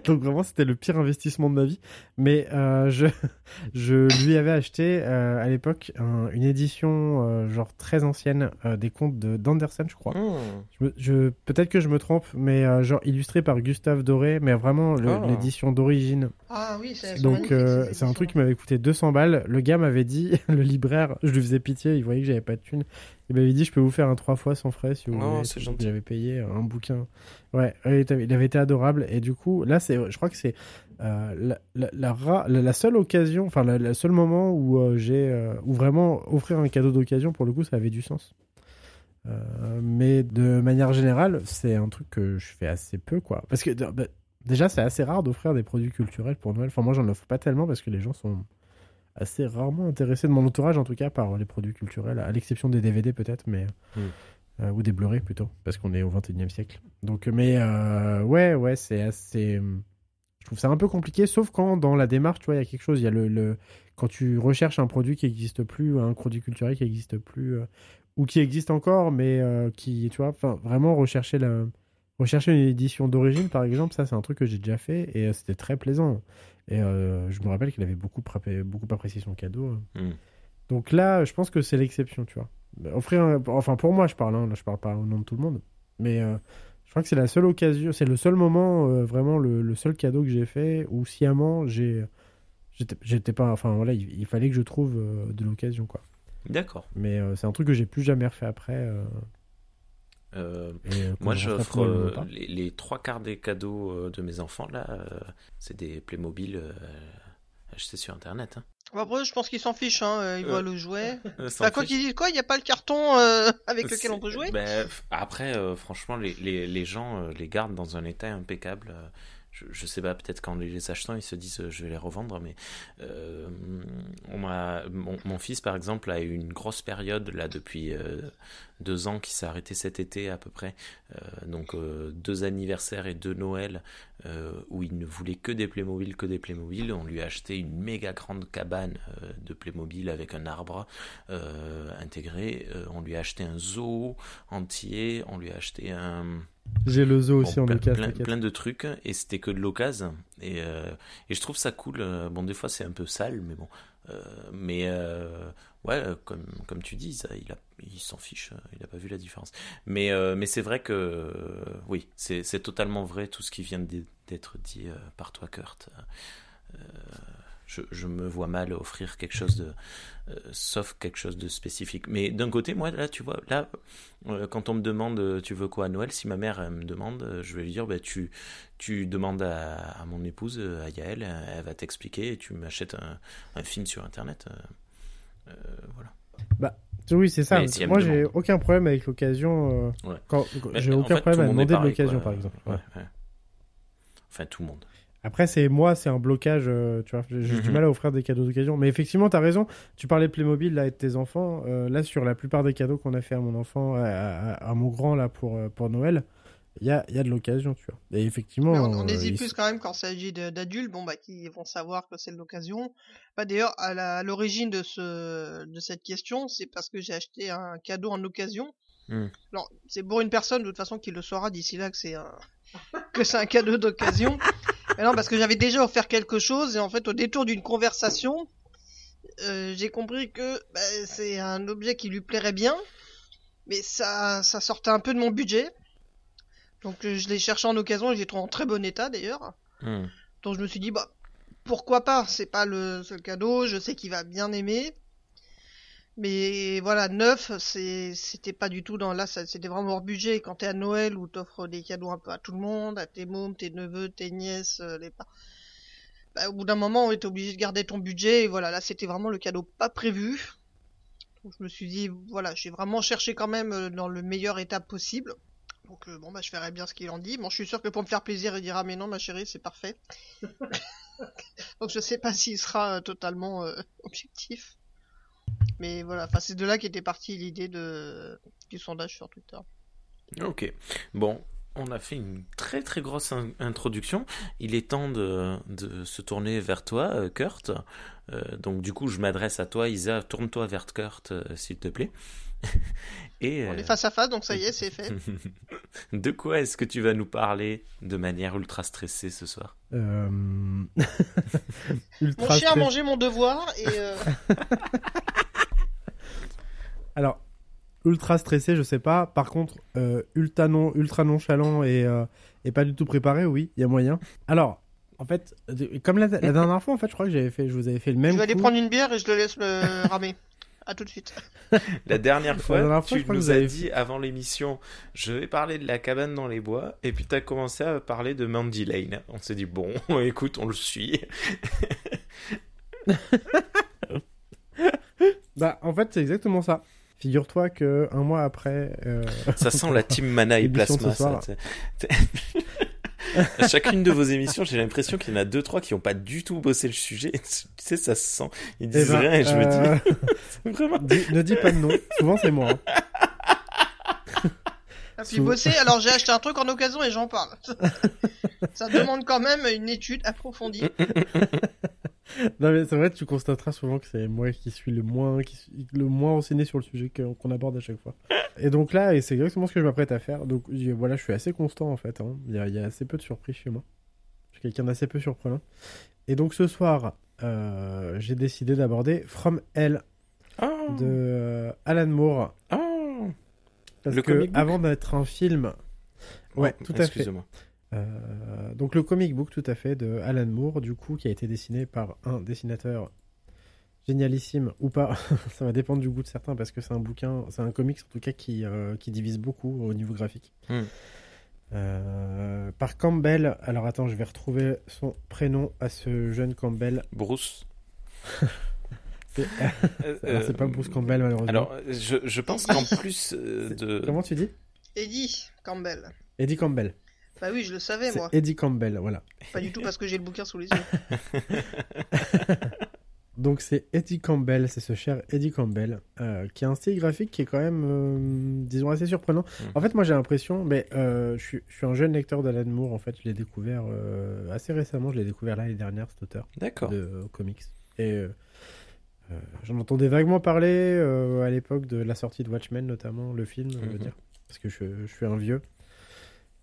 Donc vraiment, c'était le pire investissement de ma vie. Mais euh, je, je lui avais acheté euh, à l'époque un- une édition euh, genre très ancienne euh, des contes de d'Andersen, je crois. Mmh. Je, je- Peut-être que je me trompe, mais euh, genre illustré par Gustave Doré, mais vraiment le- Oh. l'édition d'origine. Ah oui, c'est Donc euh, c'est un truc qui m'avait coûté 200 balles. Le gars m'avait dit, le libraire, je lui faisais pitié, il voyait que j'avais pas de thune. Il m'avait dit, je peux vous faire un trois fois sans frais si vous Oh, voulez. c'est gentil. J'avais payé un bouquin. Ouais, il avait été adorable. Et du coup, là, c'est, je crois que c'est euh, la, la, la, ra- la- la seule occasion, enfin, le seul moment où euh, j'ai, euh, où vraiment offrir un cadeau d'occasion, pour le coup, ça avait du sens. Mais de manière générale, c'est un truc que je fais assez peu, quoi. Parce que bah, déjà, c'est assez rare d'offrir des produits culturels pour Noël. Enfin, moi, j'en offre pas tellement parce que les gens sont assez rarement intéressés de mon entourage, en tout cas, par les produits culturels, à l'exception des DVD peut-être, mais Mm. euh, ou des Blu-ray plutôt, parce qu'on est au 21e siècle. Donc, mais euh, ouais, ouais, c'est assez. Je trouve ça un peu compliqué, sauf quand dans la démarche, tu vois, il y a quelque chose. Il y a le, le- quand tu recherches un produit qui n'existe plus, un produit culturel qui n'existe plus, euh, ou qui existe encore, mais euh, qui, tu vois, enfin, vraiment rechercher la, rechercher une édition d'origine, par exemple, ça, c'est un truc que j'ai déjà fait et euh, c'était très plaisant. Et euh, je me rappelle qu'il avait beaucoup, frappé- beaucoup apprécié son cadeau. Mm. Donc là, je pense que c'est l'exception, tu vois. Offrir, un- enfin pour moi, je parle, hein, là, je parle pas au nom de tout le monde, mais euh, je crois que c'est la seule occasion, c'est le seul moment, euh, vraiment le, le seul cadeau que j'ai fait où sciemment j'ai, j'étais, pas, enfin voilà, il, il fallait que je trouve de l'occasion, quoi. D'accord. Mais c'est un truc que j'ai plus jamais refait après. Euh, Euh, Moi, j'offre euh, les, les trois quarts des cadeaux euh, de mes enfants, là, euh, c'est des Playmobil euh, achetés sur Internet. Hein. Bon, Après, je pense qu'ils s'en fichent, hein. Ils Euh, voient le jouet. Euh, sans Bah, quoi qu'ils disent quoi, il n'y a pas le carton euh, avec lequel on peut jouer Ben, après, euh, franchement, les, les, les gens euh, les gardent dans un état impeccable. je, je sais pas, peut-être qu'en les achetant, ils se disent euh, je vais les revendre, mais euh, on m'a, mon, mon fils, par exemple, a eu une grosse période là depuis euh, deux ans qui s'est arrêté cet été à peu près. Euh, donc euh, deux anniversaires et deux Noël euh, où il ne voulait que des Playmobil, que des Playmobil. On lui a acheté une méga grande cabane de Playmobil avec un arbre intégré. On lui a acheté un zoo entier. On lui a acheté un J'ai le zoo bon, aussi en plein, local. plein, plein de trucs et c'était que de l'occasion. Et, euh, et je trouve ça cool. Bon, des fois c'est un peu sale, mais bon. Euh, mais euh, ouais, euh, comme, comme tu dis, il, s'en fiche, il n'a pas vu la différence. Mais, mais c'est vrai que, oui, c'est totalement vrai tout ce qui vient d'être dit par toi, Kurt. Je, je me vois mal offrir quelque chose de. euh, sauf quelque chose de spécifique. Mais d'un côté, moi, là, tu vois, là, euh, quand on me demande euh, tu veux quoi à Noël, si ma mère elle me demande, je vais lui dire bah, tu, tu demandes à, à mon épouse, à Yael, elle va t'expliquer et tu m'achètes un, un film sur internet. euh, voilà. Oui, c'est ça. Si Moi, j'ai aucun problème avec l'occasion. Ouais. quand- Mais, J'ai aucun fait, problème à demander de l'occasion, par exemple. Ouais, Ouais. ouais. Enfin, tout le monde. Après, c'est moi, c'est un blocage, euh, tu vois. J'ai j'ai du Mhm. mal à offrir des cadeaux d'occasion. Mais effectivement, t'as raison. Tu parlais de Playmobil là et de tes enfants. Euh, là, sur la plupart des cadeaux qu'on a fait à mon enfant, à, à- à mon grand là pour euh, pour Noël, il y a, il y a de l'occasion, tu vois. Et effectivement, Mais on, on euh, hésite plus quand même quand il s'agit de- d'adultes, bon bah qui vont savoir que c'est de l'occasion. Bah d'ailleurs à la- à l'origine de ce de cette question, c'est parce que j'ai acheté un cadeau en occasion. Hmm. Alors c'est pour une personne de toute façon qui le saura d'ici là que c'est un que c'est un cadeau d'occasion. Mais non parce que j'avais déjà offert quelque chose et en fait au détour d'une conversation, euh, j'ai compris que bah, c'est un objet qui lui plairait bien. mais ça, ça sortait un peu de mon budget. Donc euh, je l'ai cherché en occasion et j'ai trouvé en très bon état d'ailleurs. Hmm. Donc je me suis dit bah pourquoi pas, c'est pas le seul cadeau, je sais qu'il va bien aimer. Mais voilà, neuf, c'était pas du tout dans là, c'était vraiment hors budget. Quand t'es à Noël où t'offres des cadeaux un peu à tout le monde, à tes mômes, tes neveux, tes nièces, euh, les pa- bah, au bout d'un moment, on était obligé de garder ton budget. Et voilà, là, c'était vraiment le cadeau pas prévu. Donc je me suis dit, voilà, j'ai vraiment cherché quand même euh, dans le meilleur état possible. Donc euh, bon, bah je ferai bien ce qu'il en dit. Bon, je suis sûr que pour me faire plaisir, il dira, mais non, ma chérie, c'est parfait. Donc je sais pas s'il sera totalement euh, objectif. Mais voilà, enfin c'est de là qu'était partie l'idée de du sondage sur Twitter. Ok. Bon, on a fait une très très grosse in- introduction. Il est temps de, de se tourner vers toi, euh, Kurt. Euh, donc du coup, je m'adresse à toi, Isa. Tourne-toi vers Kurt, euh, s'il te plaît. Et On est face à face, donc ça y est, c'est fait. de quoi est-ce que tu vas nous parler de manière ultra stressée ce soir? Euh... Mon chien a mangé mon devoir et euh, Alors, ultra stressé, je sais pas. Par contre, euh, ultra, non, ultra nonchalant et, euh, et pas du tout préparé, oui, il y a moyen. Alors, en fait, comme la, la dernière fois, en fait, je crois que j'avais fait, je vous avais fait le même je vais aller prendre une bière et je le laisse me ramer. À tout de suite. La dernière fois, dernière fois, je tu crois que nous vous as avez dit avant l'émission, je vais parler de la cabane dans les bois, et puis tu as commencé à parler de Mandy Lane. On s'est dit, bon, écoute, on le suit. Bah, en fait, c'est exactement ça. Figure-toi que un mois après, euh, Ça sent la team Mana et Plasma. ce soir. ça, t'sais. À chacune de vos émissions, j'ai l'impression qu'il y en a deux, trois qui n'ont pas du tout bossé le sujet. Tu sais, ça se sent. Ils eh disent ben, rien et je me dis, euh, vraiment. ne dis pas de nom. Souvent, c'est moi. hein. Et puis bosser, alors j'ai acheté un truc en occasion et j'en parle. ça demande quand même une étude approfondie. Non, mais c'est vrai, tu constateras souvent que c'est moi qui suis le moins, qui suis le moins renseigné sur le sujet qu'on aborde à chaque fois. Et donc là, et c'est exactement ce que je m'apprête à faire. Donc voilà, je suis assez constant en fait. hein. Il, y a, il y a assez peu de surprises chez moi. Je suis quelqu'un d'assez peu surprenant. Et donc ce soir, euh, j'ai décidé d'aborder From Hell Oh, de euh, Alan Moore. oh. Parce Le que avant d'être un film, ouais, Oh, tout à fait. Excuse-moi. Euh, donc le comic book tout à fait de Alan Moore, du coup, qui a été dessiné par un dessinateur génialissime ou pas, ça va dépendre du goût de certains parce que c'est un bouquin, c'est un comics en tout cas qui, euh, qui divise beaucoup au niveau graphique. Hmm. Euh, par Campbell, alors attends, je vais retrouver son prénom à ce jeune Campbell. Bruce. C'est alors, c'est pas Bruce Campbell malheureusement. Alors, je, je pense qu'en plus de. Comment tu dis? Eddie Campbell. Eddie Campbell. Bah oui, je le savais C'est moi. Eddie Campbell, voilà. Pas du tout parce que j'ai le bouquin sous les yeux. Donc c'est Eddie Campbell, c'est ce cher Eddie Campbell, euh, qui a un style graphique qui est quand même, euh, disons, assez surprenant. Mm. En fait, moi j'ai l'impression, mais euh, je, suis, je suis un jeune lecteur d'Alan Moore, en fait, je l'ai découvert euh, assez récemment, je l'ai découvert l'année dernière, cet auteur D'accord. de euh, comics. Et euh, euh, j'en entendais vaguement parler euh, à l'époque de la sortie de Watchmen, notamment, le film, je veux Mhm. dire, parce que je, je suis un vieux.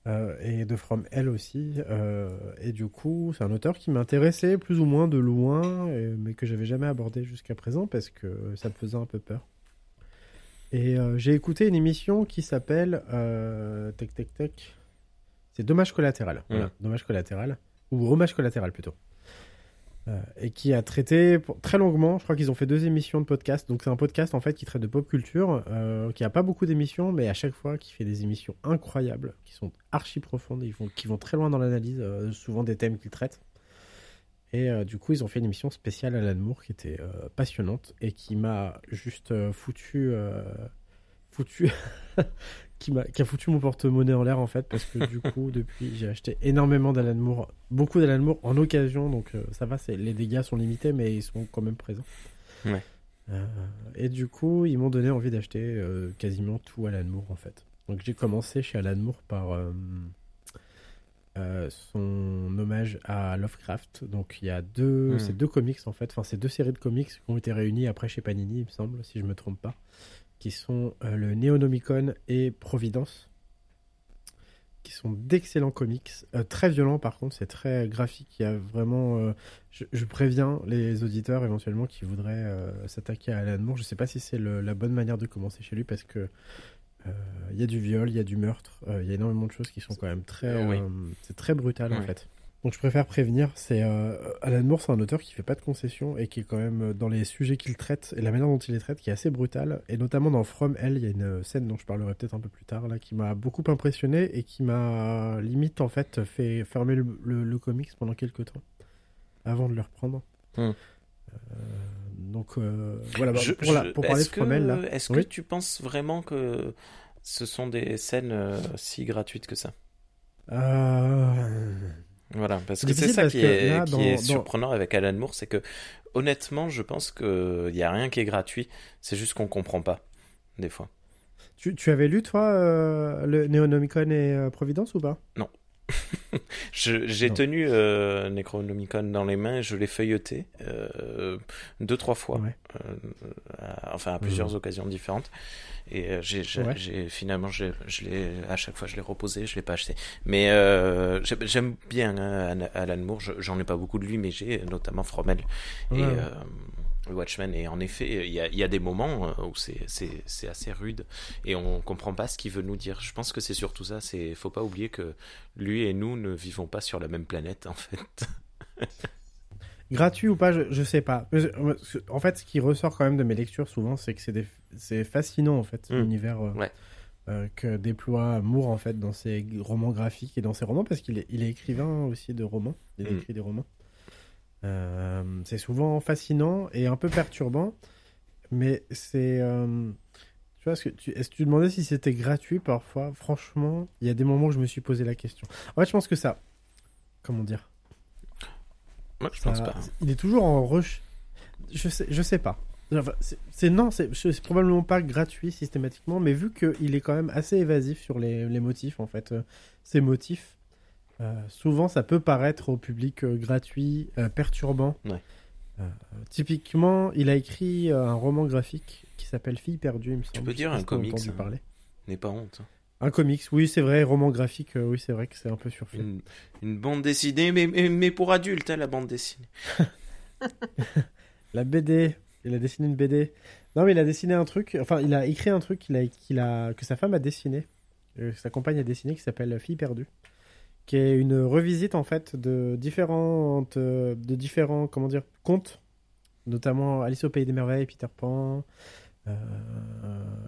Euh, et de From Hell aussi. euh, et du coup, c'est un auteur qui m'intéressait plus ou moins de loin, et- mais que j'avais jamais abordé jusqu'à présent parce que ça me faisait un peu peur. Et euh, j'ai écouté une émission qui s'appelle Tech Tech Tech. C'est Dommage collatéral. Voilà, Dommage collatéral. Ou Hommage collatéral plutôt. Euh, et qui a traité très longuement, je crois qu'ils ont fait deux émissions de podcast, donc c'est un podcast en fait qui traite de pop culture, euh, qui a pas beaucoup d'émissions, mais à chaque fois qui fait des émissions incroyables, qui sont archi profondes, ils vont, qui vont très loin dans l'analyse, euh, souvent des thèmes qu'ils traitent. Et du coup, ils ont fait une émission spéciale à Moore qui était passionnante et qui m'a juste foutu, foutu, qui m'a, qui a foutu mon porte-monnaie en l'air en fait, parce que du coup, depuis, j'ai acheté énormément d'Alan Moore, beaucoup d'Alan Moore en occasion, donc euh, ça va, les dégâts sont limités, mais ils sont quand même présents. Ouais. Euh, et du coup, ils m'ont donné envie d'acheter euh, quasiment tout Alan Moore en fait. Donc j'ai commencé chez Alan Moore par son hommage à Lovecraft. Donc il y a deux, c'est deux comics en fait, enfin c'est deux séries de comics qui ont été réunies après chez Panini, il me semble, si je me trompe pas, qui sont euh, le Neonomicon et Providence, qui sont d'excellents comics, euh, très violents par contre, c'est très graphique. Il y a vraiment, euh, je, je préviens les auditeurs éventuellement qui voudraient s'attaquer à Alan Moore. Je sais pas si c'est le- la bonne manière de commencer chez lui parce que Il y a du viol, il y a du meurtre, il y a énormément de choses qui sont quand même très. Oui. c'est très brutal en fait. Donc je préfère prévenir, c'est euh, Alan Moore, c'est un auteur qui fait pas de concessions et qui est quand même euh, dans les sujets qu'il traite et la manière dont il les traite qui est assez brutale. Et notamment dans From Hell, il y a une euh, scène dont je parlerai peut-être un peu plus tard là qui m'a beaucoup impressionné et qui m'a limite en fait fait fermer le, le- le comics pendant quelques temps avant de le reprendre. Hmm. Euh, donc euh, voilà, bah, Je- pour, la- je- pour parler de est-ce que- From Hell là. Est-ce Oui. que tu penses vraiment que ce sont des scènes euh, si gratuites que ça? Euh, Voilà, parce que c'est ça qui est, là, qui dans- est dans- surprenant avec Alan Moore, c'est que honnêtement, je pense qu'il n'y a rien qui est gratuit, c'est juste qu'on comprend pas, des fois. tu, tu avais lu toi euh, le Neonomicon et euh, Providence ou pas? Je- J'ai tenu euh, Necronomicon dans les mains et je l'ai feuilleté euh, deux, trois fois, Ouais. euh, à- enfin à plusieurs Mhm. occasions différentes. Et euh, j'ai Ouais. finalement, je, l'ai à chaque fois, je l'ai reposé, je l'ai pas acheté. Mais j'ai- j'aime bien hein, Alan Moore, Je- j'en ai pas beaucoup de lui, mais j'ai notamment Fromel Ouais, et ouais. Watchmen. Et en effet, il y a, il y a des moments euh, où c'est- assez rude et on comprend pas ce qu'il veut nous dire. Je pense que c'est surtout ça. C'est faut pas oublier que lui et nous ne vivons pas sur la même planète en fait. Gratuit ou pas, je, je sais pas. En fait, ce qui ressort quand même de mes lectures souvent, c'est que c'est fascinant en fait Mm. l'univers euh, Ouais. euh, que déploie Moore en fait dans ses romans graphiques et dans ses romans parce qu'il est, il est écrivain aussi de romans. Il Mm. écrit des romans. Euh, c'est souvent fascinant et un peu perturbant, mais c'est euh, tu vois, est-ce que tu, est-ce que tu demandais si c'était gratuit parfois? Franchement, il y a des moments où je me suis posé la question. En fait, je pense que ça, comment dire? Moi, je pense pas. Il est toujours en rush. Je sais, je sais pas. Enfin, c'est c'est- non, c'est c'est probablement pas gratuit systématiquement, mais vu qu'il est quand même assez évasif sur les, les motifs, en fait, euh, ces motifs, souvent ça peut paraître au public euh, gratuit, euh, perturbant. Ouais. Euh, typiquement, il a écrit euh, un roman graphique qui s'appelle Fille perdue, il me semble. peux Je sais dire un comics, hein. N'aie pas honte. hein. Un comics, oui, c'est vrai, roman graphique, euh, oui, c'est vrai que c'est un peu surfait. Une, une bande dessinée, mais, mais, mais pour adultes, hein, la bande dessinée. La BD, il a dessiné une BD. Non, mais il a dessiné un truc, enfin, il a écrit un truc qu'il a, qu'il a, que sa femme a dessiné, euh, que sa compagne a dessiné, qui s'appelle Fille perdue, qui est une revisite, en fait, de différentes, euh, de différents, comment dire, contes, notamment Alice au Pays des Merveilles, Peter Pan, euh,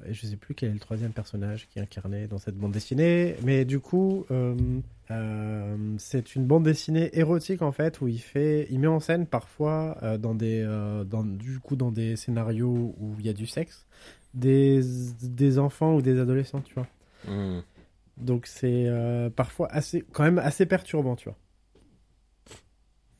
et je sais plus quel est le troisième personnage qui est incarné dans cette bande dessinée, mais du coup, euh, c'est une bande dessinée érotique en fait où il fait, il met en scène parfois dans des, dans, du coup dans des scénarios où il y a du sexe, des, des enfants ou des adolescents, tu vois. Hmm. Donc c'est euh, parfois assez, quand même assez perturbant, tu vois.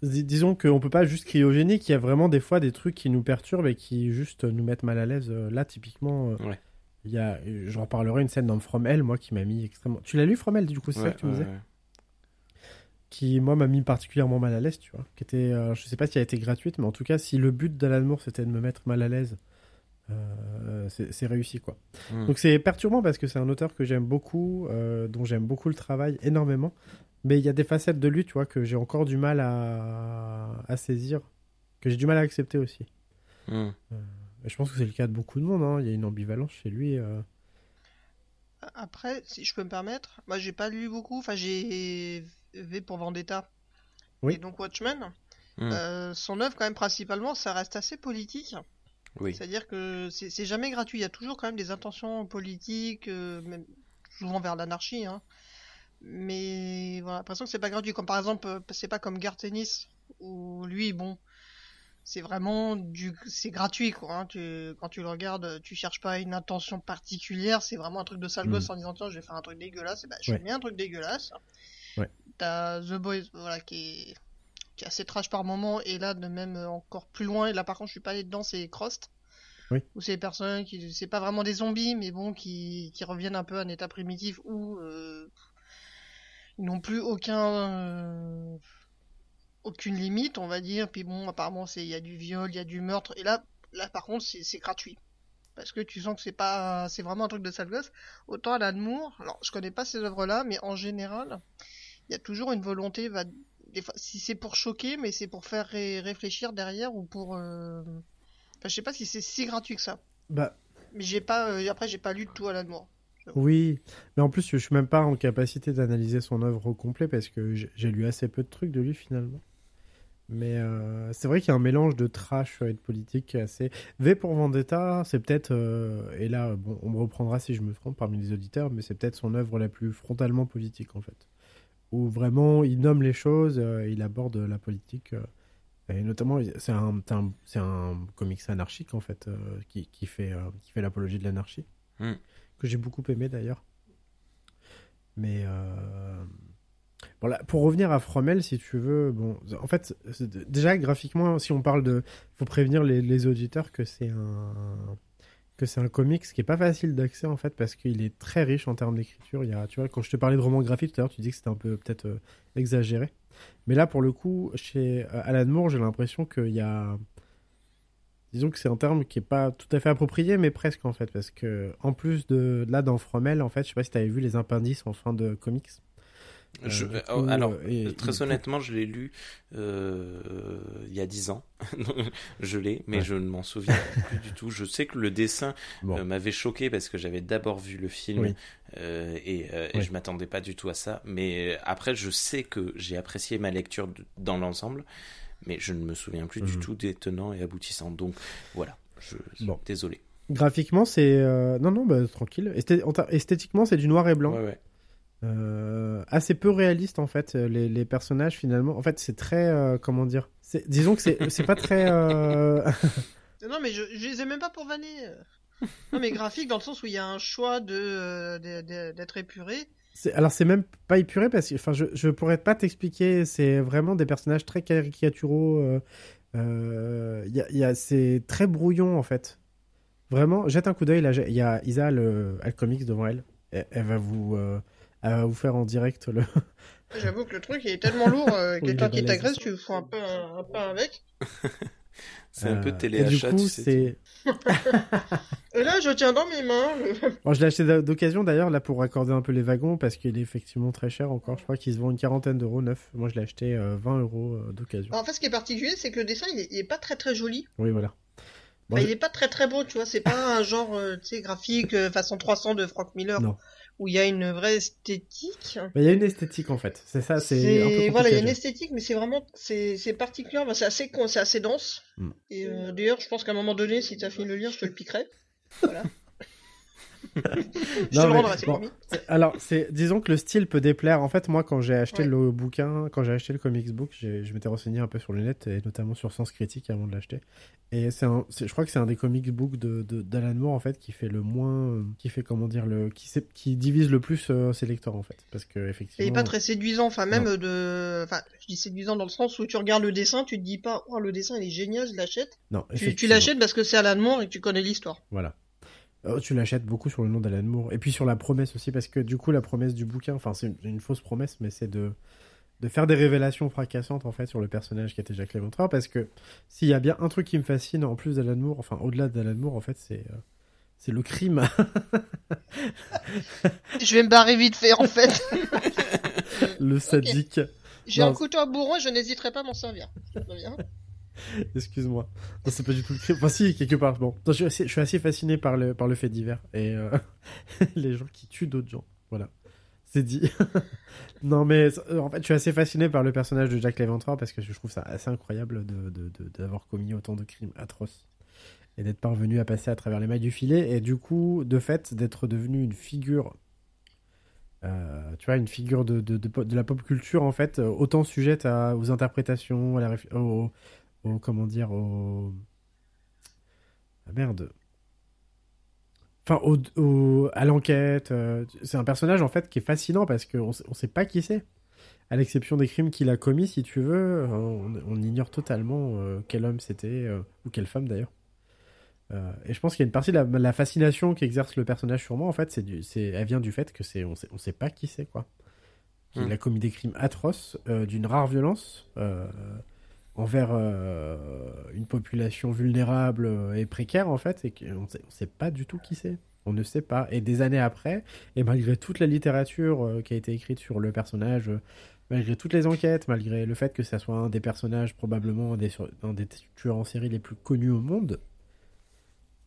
Dis- disons qu'on peut pas juste cryogénique, il y a vraiment des fois des trucs qui nous perturbent et qui juste nous mettent mal à l'aise. Euh, Là, typiquement, euh, Ouais. il y a, je reparlerai une scène dans From Hell, moi, qui m'a mis extrêmement. Tu l'as lu From Hell, du coup, c'est ça que tu me disais? ouais. Qui, moi, m'a mis particulièrement mal à l'aise, tu vois. Qui était, euh, je sais pas si elle a été gratuite, mais en tout cas, si le but d'Alan Moore c'était de me mettre mal à l'aise, euh, c'est réussi, quoi. Hmm. Donc c'est perturbant parce que c'est un auteur que j'aime beaucoup, euh, dont j'aime beaucoup le travail énormément. Mais il y a des facettes de lui, tu vois, que j'ai encore du mal à, à saisir, que j'ai du mal à accepter aussi. Hmm. Et je pense que c'est le cas de beaucoup de monde. hein. Il y a une ambivalence chez lui. euh. Après, si je peux me permettre, moi j'ai pas lu beaucoup, enfin j'ai V pour Vendetta Oui. et donc Watchmen. Hmm. Euh, son œuvre quand même principalement, ça reste assez politique. Oui. C'est-à-dire que c'est jamais gratuit, il y a toujours quand même des intentions politiques, euh, même souvent vers l'anarchie. Hein. Mais voilà, l'impression que c'est pas gratuit. Comme par exemple, euh, c'est pas comme Garth Ennis, où lui, bon, c'est vraiment du, c'est gratuit quoi. hein. Tu, quand tu le regardes, tu cherches pas une intention particulière, c'est vraiment un truc de sale Mm. gosse en disant tiens, je vais faire un truc dégueulasse, et ben je Ouais. mets un truc dégueulasse. Ouais. T'as The Boys, voilà, qui est qui est assez trash par moment, et là de même euh, encore plus loin. Et là par contre, je suis pas allé dedans, c'est Crost. Oui. Où c'est des personnes qui, c'est pas vraiment des zombies, mais bon, qui, qui reviennent un peu à un état primitif où euh, ils n'ont plus aucun, euh, aucune limite, on va dire. Puis bon, apparemment, c'est, il y a du viol, il y a du meurtre. Et là, là par contre, c'est, gratuit. Parce que tu sens que c'est pas, c'est vraiment un truc de sale gosse. Autant à l'Amour, alors je connais pas ces œuvres-là, mais en général, il y a toujours une volonté, des fois, si c'est pour choquer, mais c'est pour faire ré- réfléchir derrière ou pour, euh... enfin, je sais pas si c'est si gratuit que ça. Bah, Mais j'ai pas, euh, après, j'ai pas lu tout à l'Amour. Oui, mais en plus, je suis même pas en capacité d'analyser son œuvre au complet parce que j'ai lu assez peu de trucs de lui finalement. Mais euh, c'est vrai qu'il y a un mélange de trash et de politique assez. V pour Vendetta, c'est peut-être. Euh, et là, bon, on me reprendra si je me trompe parmi les auditeurs, mais c'est peut-être son œuvre la plus frontalement politique en fait. Où vraiment il nomme les choses, euh, il aborde la politique. et notamment, c'est un, c'est un, comics anarchique en fait, qui, qui, fait, qui fait l'apologie de l'anarchie. Hmm. Que j'ai beaucoup aimé d'ailleurs. Mais pour revenir à Fromel, si tu veux, bon, en fait, déjà graphiquement, si on parle de, faut prévenir les, auditeurs que c'est un que c'est un comics qui est pas facile d'accès en fait parce qu'il est très riche en termes d'écriture. Il y a, tu vois, quand je te parlais de roman graphique tout à l'heure, tu dis que c'était un peu peut-être euh, exagéré. Mais là, pour le coup, chez euh, Alan Moore, j'ai l'impression qu'il y a, disons que c'est un terme qui est pas tout à fait approprié, mais presque en fait, parce que en plus de là dans Fromel, en fait, je sais pas si tu avais vu les appendices en fin de comics. Je, euh, oh, alors, très honnêtement, je l'ai lu euh, il y a dix ans. je l'ai, mais je ne m'en souviens plus du tout. Je sais que le dessin euh, m'avait choqué parce que j'avais d'abord vu le film et, et je m'attendais pas du tout à ça. Mais après, je sais que j'ai apprécié ma lecture dans l'ensemble, mais je ne me souviens plus du mhm. tout des tenants et aboutissants. Donc voilà, je, bon. désolé. Graphiquement, c'est non non, bah, tranquille. esthétiquement, c'est du noir et blanc. Ouais, ouais. Euh, assez peu réaliste en fait les, les, personnages finalement. En fait c'est très euh, comment dire disons que c'est pas très euh... non mais je, je les ai même pas pour vanner. Non mais graphique dans le sens où il y a un choix de euh, d'être épuré. Alors c'est même pas épuré parce que enfin je, je pourrais pas t'expliquer. C'est vraiment des personnages très caricaturaux il y a, y a c'est très brouillon en fait. Vraiment jette un coup d'œil là il y a Isa le, le comics devant elle. Elle, elle va vous à vous faire en direct le. J'avoue que le truc est tellement lourd, euh, quelqu'un qui t'agresse, tu fous un peu, un, peu avec. c'est un peu euh, téléachat, du coup, c'est. Et là, je tiens dans mes mains. bon, je l'ai acheté d'occasion d'ailleurs, là, pour raccorder un peu les wagons, parce qu'il est effectivement très cher encore. Je crois qu'il se vend une quarantaine d'euros neuf. Moi, je l'ai acheté 20 euh, euros d'occasion. En fait, ce qui est particulier, c'est que le dessin, il est, pas très très joli. Oui, voilà. Il est pas très très beau, tu vois. C'est pas un genre, tu sais, graphique façon 300 de Frank Miller. Non où il y a une vraie esthétique. Il y a une esthétique en fait, c'est ça, c'est. Voilà, il y a une esthétique, mais c'est vraiment, c'est particulier, c'est assez, c'est assez dense. Mm. Et euh, d'ailleurs, je pense qu'à un moment donné, si tu as fini de le lire, je te le piquerai. Voilà. Alors, c'est, disons que le style peut déplaire. En fait, moi, quand j'ai acheté le bouquin, quand j'ai acheté le comics book, je m'étais renseigné un peu sur le net et notamment sur Sens Critique avant de l'acheter. Et c'est, je crois que c'est un des comics book de, d'Alan Moore en fait qui fait le moins, qui fait comment dire le, qui, qui divise le plus euh, ses lecteurs en fait, parce que effectivement. Il est pas très séduisant, enfin même de, enfin, je dis séduisant dans le sens où tu regardes le dessin, tu te dis pas, oh le dessin il est génial, je l'achète. Non. Tu, tu l'achètes parce que c'est Alan Moore et que tu connais l'histoire. Voilà. Oh, tu l'achètes beaucoup sur le nom d'Alan Moore. Et puis sur la promesse aussi, parce que du coup, la promesse du bouquin, enfin, c'est une, fausse promesse, mais c'est de, de faire des révélations fracassantes, en fait, sur le personnage qui était Jack Léventreur. Parce que s'il y a bien un truc qui me fascine, en plus d'Alan Moore, enfin, au-delà d'Alan Moore, en fait, c'est. Euh, c'est le crime. je vais me barrer vite fait, en fait. le sadique. J'ai un couteau à bourron, je n'hésiterai pas à m'en servir. Excuse-moi. C'est pas du tout le crime. Enfin, si, quelque part. Bon. je, suis assez, je, suis assez, fasciné par le, par le fait divers. Et euh, les gens qui tuent d'autres gens. Voilà. C'est dit. non, mais en fait, je suis assez fasciné par le personnage de Jack Léventreur parce que je trouve ça assez incroyable d'avoir de, de, commis autant de crimes atroces et d'être parvenu à passer à travers les mailles du filet. Et du coup, de fait, d'être devenu une figure. Euh, tu vois, une figure de, de, la pop culture, en fait, autant sujette à, aux interprétations, à la, aux, comment dire, au, ah, merde. Enfin, au, à l'enquête. Euh, c'est un personnage en fait qui est fascinant parce qu'on on sait pas qui c'est. À l'exception des crimes qu'il a commis, si tu veux, on, ignore totalement euh, quel homme c'était, euh, ou quelle femme d'ailleurs. et je pense qu'il y a une partie de la, fascination qu'exerce le personnage sur moi, en fait, c'est, c'est, elle vient du fait que c'est, on sait, on sait pas qui c'est, quoi. Il hmm. a commis des crimes atroces, d'une rare violence envers euh, une population vulnérable et précaire en fait, et qu'on ne sait pas du tout qui c'est. On ne sait pas. Et des années après, et malgré toute la littérature euh, qui a été écrite sur le personnage, euh, malgré toutes les enquêtes, malgré le fait que ça soit un des personnages probablement un des, tueurs en série les plus connus au monde,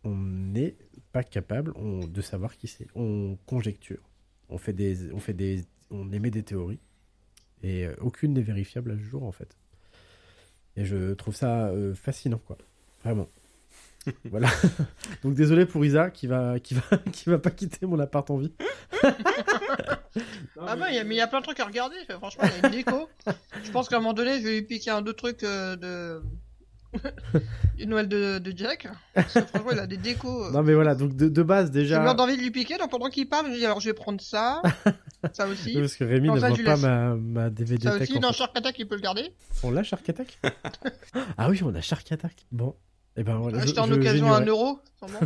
on n'est pas capable de savoir qui c'est. On conjecture, on fait des, on fait des, on émet des théories et euh, aucune n'est vérifiable à ce jour en fait. Et je trouve ça euh, fascinant quoi, vraiment. voilà. Donc désolé pour Isa qui va, qui va, qui va pas quitter mon appart en vie. Ah bah, il y a- mais il y a plein de trucs à regarder. Franchement, il y a une déco. Je pense qu'à un moment donné, je vais lui piquer un deux trucs euh, de. Noël de, de Jack. Parce que franchement, il a des décos. euh, Non mais voilà, donc de, de base J'ai déjà. meurs d'envie de lui piquer, donc pendant qu'il parle, je dis alors je vais prendre ça, ça aussi. Oui, Parce que Rémi Non, ne ça, voit pas ma, ma DVD Ça aussi, dans fait. Shark Attack, il peut le garder. On l'a Shark Attack Ah oui, on a Shark Attack. Bon. Et ben voilà. Acheter en occasion à un euro, sûrement.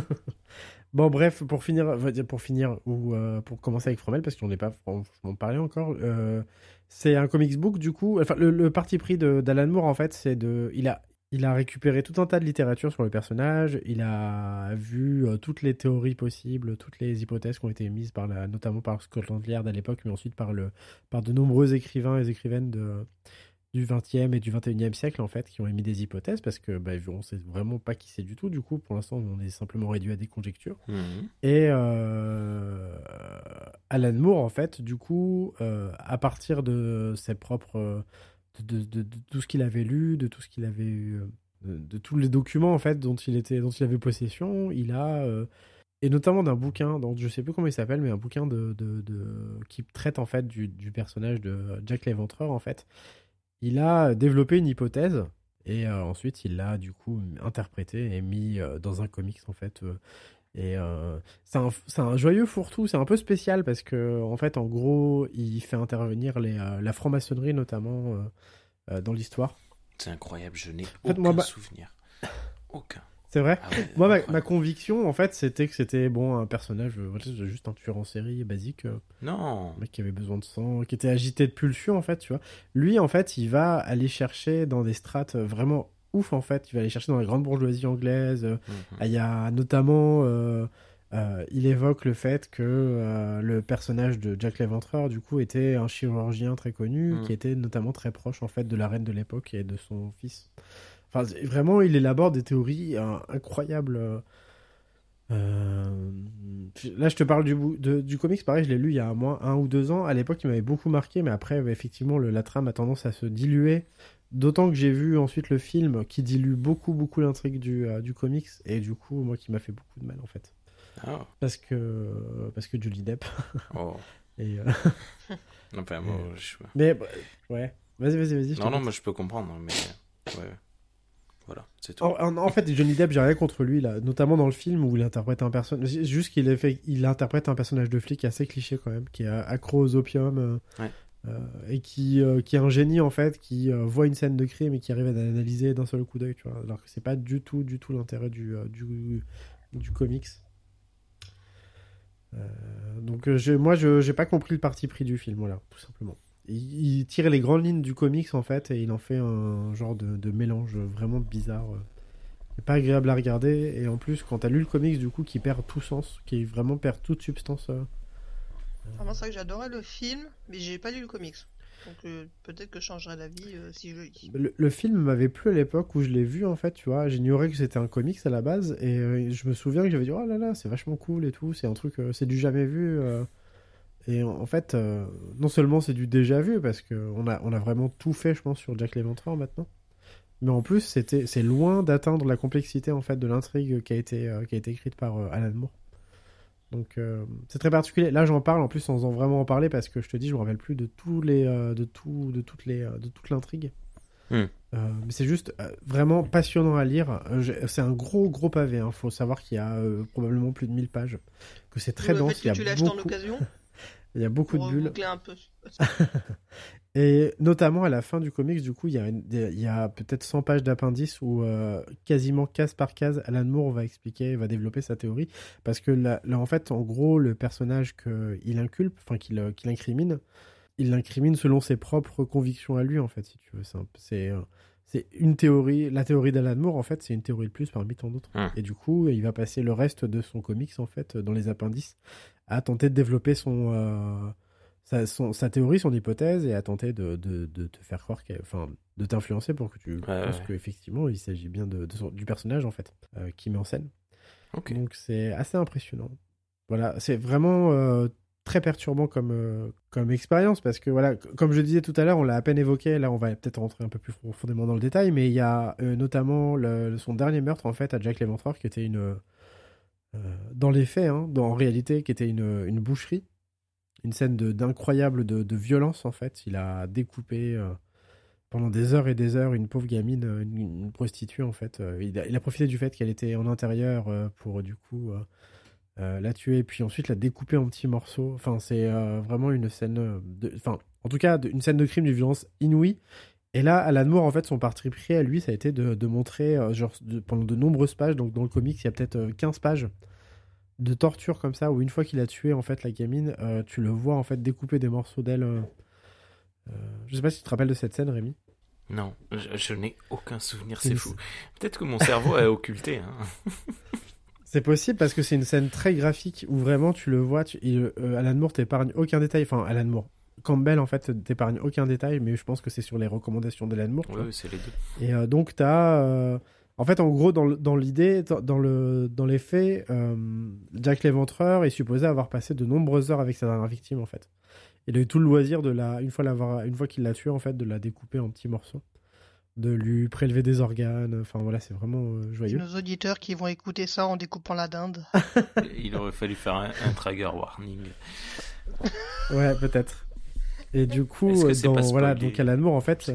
Bon bref, pour finir, pour finir ou euh, pour commencer avec Fromel parce qu'on n'est pas franchement parlé encore. euh, c'est un comics book du coup. Enfin, le, le parti pris d'Alan Moore en fait, c'est de, il a il a récupéré tout un tas de littérature sur le personnage. Il a vu euh, toutes les théories possibles, toutes les hypothèses qui ont été émises par la, notamment par Scotland Yard à l'époque, mais ensuite par le par de nombreux écrivains et écrivaines de du 20e et du 21e siècle en fait qui ont émis des hypothèses parce que bah, on sait vraiment pas qui c'est du tout du coup pour l'instant on est simplement réduit à des conjectures Mhm. et euh, Alan Moore, en fait, du coup, euh, à partir de ses propres. De, tout ce qu'il avait lu, de tout ce qu'il avait eu. euh, De, tous les documents, en fait, dont il, était, dont il avait possession, il a. euh, et notamment d'un bouquin, dont je sais plus comment il s'appelle, mais un bouquin de, qui traite, en fait, du, personnage de Jack l'Éventreur, en fait. Il a développé une hypothèse. Et euh, ensuite, il l'a du coup interprété et mis dans un comics en fait. Et euh, c'est un, un joyeux fourre-tout, c'est un peu spécial parce que en fait, en gros, il fait intervenir les, euh, la franc-maçonnerie notamment euh, dans l'histoire. C'est incroyable, je n'ai fait, aucun moi, bah- souvenir. Aucun. C'est vrai? Ah ouais, Moi, ma, ma conviction, en fait, c'était que c'était bon un personnage, juste un tueur en série basique, Non. un mec qui avait besoin de sang, qui était agité de pulsion, en fait, tu vois. Lui, en fait, il va aller chercher dans des strates vraiment ouf, en fait. Il va aller chercher dans la grande bourgeoisie anglaise, euh, Mhm. Ah, Il y a notamment, euh, euh, il évoque le fait que euh, le personnage de Jack l'Éventreur, du coup, était un chirurgien très connu, Mm. qui était notamment très proche en fait de la reine de l'époque et de son fils. Enfin, vraiment, il élabore des théories euh, incroyables. euh, Là, je te parle du, de- du comics, pareil, je l'ai lu il y a un mois, un ou deux ans. À l'époque, il m'avait beaucoup marqué, mais après, effectivement, le, la trame a tendance à se diluer. D'autant que j'ai vu ensuite le film qui dilue beaucoup, beaucoup l'intrigue du, euh, du comics, et du coup, moi, qui m'a fait beaucoup de mal, en fait. Ah. Parce que, parce que Johnny Depp. Oh. Et, euh, Enfin, bon, je- Mais, bah, ouais. Vas-y, vas-y, vas-y. Non, non, moi je peux comprendre, mais. Ouais. Voilà, c'est tout. En, fait, Johnny Depp, j'ai rien contre lui, là. Notamment dans le film où il interprète un personnage. Juste qu'il fait, il interprète un personnage de flic assez cliché quand même, qui est accro aux opium. euh, Ouais. Euh, et qui, euh, qui est un génie en fait, qui euh, voit une scène de crime et qui arrive à l'analyser d'un seul coup d'œil. Alors que c'est pas du tout, du tout l'intérêt du, du, du comics. Donc je, moi, je j'ai pas compris le parti pris du film, voilà, tout simplement. Il, tire les grandes lignes du comics en fait et il en fait un genre de, de mélange vraiment bizarre. pas agréable à regarder et en plus quand t'as lu le comics du coup qui perd tout sens, qui vraiment perd toute substance. Vraiment, c'est vrai que j'adorais le film, mais j'ai pas lu le comics. Donc euh, peut-être que je changerai d'avis euh, si je lis. Le, le film m'avait plu à l'époque où je l'ai vu en fait, tu vois. J'ignorais que c'était un comics à la base et euh, je me souviens que j'avais dit oh là là, c'est vachement cool et tout, c'est un truc, euh, c'est du jamais vu. Et en, fait, non seulement c'est du déjà vu parce que on a, on a vraiment tout fait, je pense, sur Jack l'Éventreur maintenant. Mais en plus, c'était, c'est loin d'atteindre la complexité en fait de l'intrigue qui a été, qui a été écrite par Alan Moore. Donc euh, c'est très particulier. Là, j'en parle en plus sans en vraiment en parler parce que je te dis, je me rappelle plus de tous les, euh, de tout, de toutes les, euh, de toute l'intrigue. Hmm. Euh, mais c'est juste euh, vraiment passionnant à lire. C'est un gros gros pavé. Il faut savoir qu'il y a euh, probablement plus de 1000 pages, que c'est très dense. Il y que tu a l'achètes en beaucoup, occasion il y a beaucoup pour de bulles. boucler un peu. Et notamment à la fin du comics, du coup, il y a, y peut-être 100 pages d'appendices où euh, quasiment case par case, Alan Moore va expliquer, va développer sa théorie. Parce que là, là, en fait, en gros, le personnage qu'il inculpe, enfin qu'il euh, qu'il incrimine, il l'incrimine selon ses propres convictions à lui, en fait, si tu veux. C'est un- C'est euh, c'est une théorie, la théorie d'Alan Moore, en fait, c'est une théorie de plus parmi tant d'autres. Hum. Et du coup, il va passer le reste de son comics, en fait, dans les appendices, à tenter de développer son, euh, sa, son- sa théorie, son hypothèse, et à tenter de, de, de te faire croire, enfin, de t'influencer pour que tu penses ouais. qu'effectivement, il s'agit bien de, de son- du personnage, en fait, euh, qui met en scène. Donc c'est assez impressionnant. Voilà, c'est vraiment euh, très perturbant comme, euh, comme expérience parce que voilà, comme je disais tout à l'heure, on l'a à peine évoqué, là on va peut-être rentrer un peu plus profondément dans le détail, mais il y a notamment le- son dernier meurtre en fait à Jack l'Éventreur qui était une... dans les faits, hein, dans, en réalité, qui était une, une boucherie. Une scène d'incroyable de, de violence en fait. Il a découpé euh, pendant des heures et des heures une pauvre gamine, euh, une, prostituée en fait. Euh, Il a, profité du fait qu'elle était en intérieur pour du coup la tuer, puis ensuite la découper en petits morceaux. Enfin, c'est vraiment une scène, de, enfin, en tout cas, une scène de crime, de violence inouïe. Et là, Alan Moore, en fait, son parti pris à lui, ça a été de, montrer, genre, de- pendant de nombreuses pages, donc dans le comics, il y a peut-être euh, 15 pages de torture comme ça, où une fois qu'il a tué, en fait, la gamine, euh, tu le vois, en fait, découper des morceaux d'elle. euh, euh, je sais pas si tu te rappelles de cette scène, Rémi. Non, je, je n'ai aucun souvenir, C'est fou. Peut-être que mon cerveau a occulté. Hein. C'est possible parce que c'est une scène très graphique où vraiment tu le vois, tu, il- euh, Alan Moore t'épargne aucun détail. Enfin, Alan Moore. Campbell, en fait, t'épargne aucun détail, mais je pense que c'est sur les recommandations d'Alan Moore. Oui, c'est les deux. Et donc, tu as. En fait, en gros, dans, l'idée, dans, le, dans les faits, euh, Jack l'Éventreur est supposé avoir passé de nombreuses heures avec sa dernière victime, en fait. Il a eu tout le loisir, de la, une fois, l'avoir- une fois qu'il l'a tué, en fait, de la découper en petits morceaux, de lui prélever des organes. Enfin, voilà, c'est vraiment euh, C'est joyeux. nos auditeurs qui vont écouter ça en découpant la dinde. Il aurait fallu faire un, un trigger warning. Ouais, peut-être. Et du coup, euh, dans, voilà, donc Alan Moore, en fait.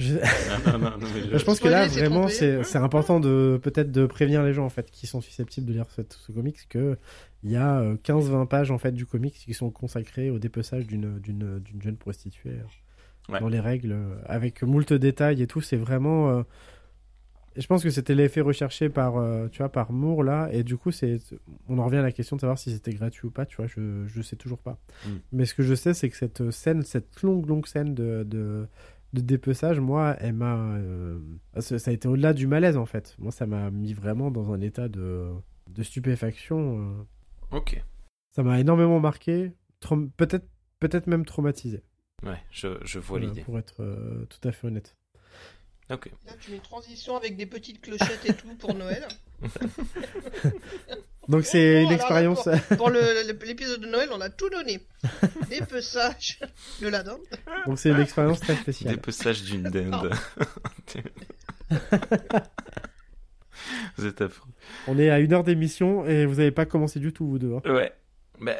Je- Non, non, non, non, mais je pense que là, vraiment, c'est c'est important de peut-être de prévenir les gens en fait qui sont susceptibles de lire ce, ce comics que il y a euh, 15-20 pages en fait du comics qui sont consacrées au dépeçage d'une d'une d'une jeune prostituée euh, Ouais. dans les règles euh, avec moult détails et tout. C'est vraiment. euh, et je pense que c'était l'effet recherché par euh, tu vois par Moore là et du coup c'est on en revient à la question de savoir si c'était gratuit ou pas. Tu vois, je je sais toujours pas. Mm. Mais ce que je sais, c'est que cette scène, cette longue, longue scène de, de, de dépeçage, moi, elle m'a. euh, ça a été au-delà du malaise, en fait. Moi, ça m'a mis vraiment dans un état de, de stupéfaction. euh. Ok. Ça m'a énormément marqué, peut-être peut-être même traumatisé, Ouais, je, je vois l'idée. pour être euh, tout à fait honnête. Ok. Là, tu mets une transition avec des petites clochettes et tout pour Noël. Donc, c'est une expérience. Pour l'épisode de Noël, on a tout donné. Dépeçage de la dinde. Donc, c'est une expérience très spéciale. Dépeçage d'une dinde. Vous êtes affreux. On est à une heure d'émission et vous n'avez pas commencé du tout, vous deux. hein. Ouais. Bah,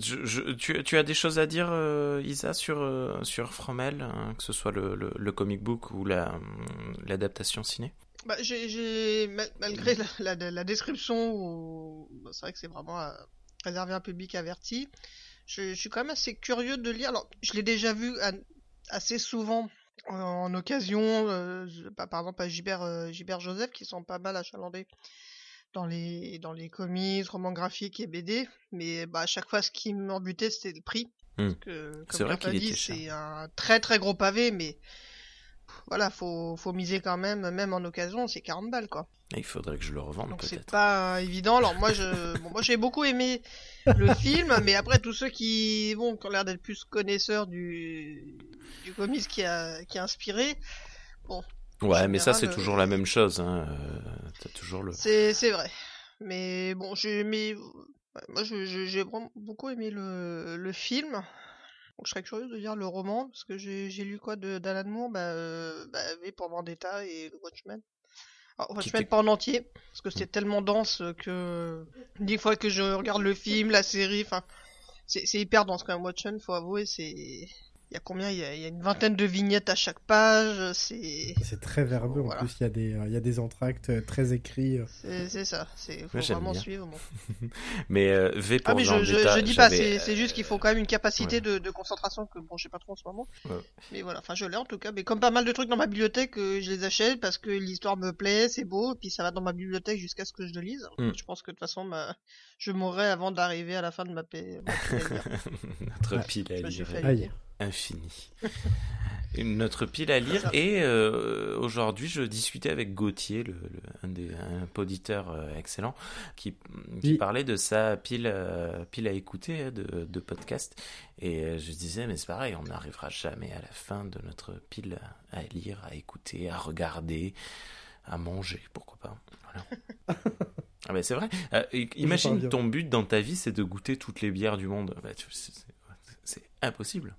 tu, as des choses à dire, euh, Isa, sur, euh, sur Fromel, hein, que ce soit le, comic book ou hum, l'adaptation ciné? Bah, malgré la, description, bah, c'est vrai que c'est vraiment euh, réservé à un public averti, je, suis quand même assez curieux de lire. Alors, je l'ai déjà vu assez souvent en, occasion, euh, par exemple à Gilbert, Gilbert Joseph, qui sont pas mal achalandés dans les, dans les comics, romans graphiques et BD. Mais bah, à chaque fois, ce qui m'embutait, c'était le prix. Parce que, C'est comme vrai qu'il dit, c'est un très très gros pavé, mais voilà, faut, faut miser quand même, même en occasion, c'est 40 balles quoi. Et Il faudrait que je le revende Donc c'est peut-être. pas euh, évident. Alors moi, je, bon, moi j'ai beaucoup aimé le film, mais après tous ceux qui, bon, qui ont l'air d'être plus connaisseurs du, du comics qui a, qui a inspiré, Ouais, mais ça c'est toujours la même chose. Hein. euh, T'as toujours le. c'est, vrai. Mais bon, j'ai aimé, moi j'ai beaucoup aimé le, le film. Donc, je serais curieux de lire le roman, parce que j'ai, lu quoi de, d'Alan Moore, bah, euh, bah, V pour Vendetta et Watchmen. Alors, Watchmen pas en entier, parce que c'est tellement dense que des fois que je regarde le film, la série, enfin, c'est, c'est hyper dense quand même. Watchmen, faut avouer, c'est, il y a combien il y a, il y a une vingtaine de vignettes à chaque page, c'est, très verbeux en Voilà. plus. Il y, a des, euh, il y a des entractes euh, très écrits. euh. c'est, ça. C'est, faut vraiment bien. suivre. bon. Mais euh, V pour Ah mais je, je, Vendetta, je dis pas, c'est juste qu'il faut quand même une capacité ouais. de, de concentration que bon j'ai pas trop en ce moment. Ouais. Mais voilà, enfin je l'ai en tout cas. Mais comme pas mal de trucs dans ma bibliothèque, je les achète parce que l'histoire me plaît, c'est beau, puis ça va dans ma bibliothèque jusqu'à ce que je le lise. Mm. Je pense que de toute façon ma... je mourrai avant d'arriver à la fin de ma paix. Notre Ouais. pile à lire Une- Notre pile à lire et euh, aujourd'hui je discutais avec Gauthier, le, le- un, des, un poditeur euh, excellent, qui, qui Oui. parlait de sa pile, euh, pile à écouter hein, de, de podcast et je disais mais c'est pareil, on n'arrivera jamais à la fin de notre pile à lire, à écouter, à regarder. à manger, pourquoi pas. ah ben c'est vrai. Imagine ton but dans ta vie, c'est de goûter toutes les bières du monde. Bah, c'est impossible.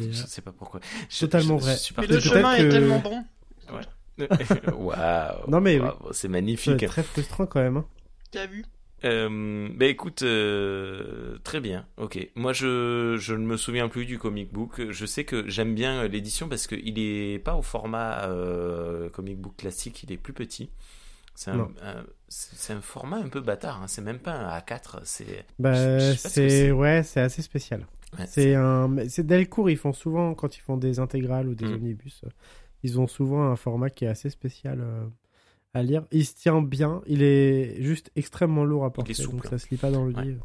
Je sais pas pourquoi. Totalement vrai. Mais le chemin est tellement bon. Waouh. non mais c'est magnifique. C'est très frustrant quand même. Hein. T'as vu? Euh, bah écoute, euh, très bien, ok. Moi je, je ne me souviens plus du comic book. Je sais que j'aime bien l'édition parce qu'il est pas au format euh, comic book classique, il est plus petit. C'est un, c'est un format un peu bâtard, hein. c'est même pas un A4, c'est... Bah, c'est... Ouais, c'est assez spécial. C'est un... C'est Delcourt, ils font souvent, quand ils font des intégrales ou des mm. omnibus, ils ont souvent un format qui est assez spécial. Euh, à lire. Il se tient bien, il est juste extrêmement lourd à porter, donc ça se lit pas dans le lit.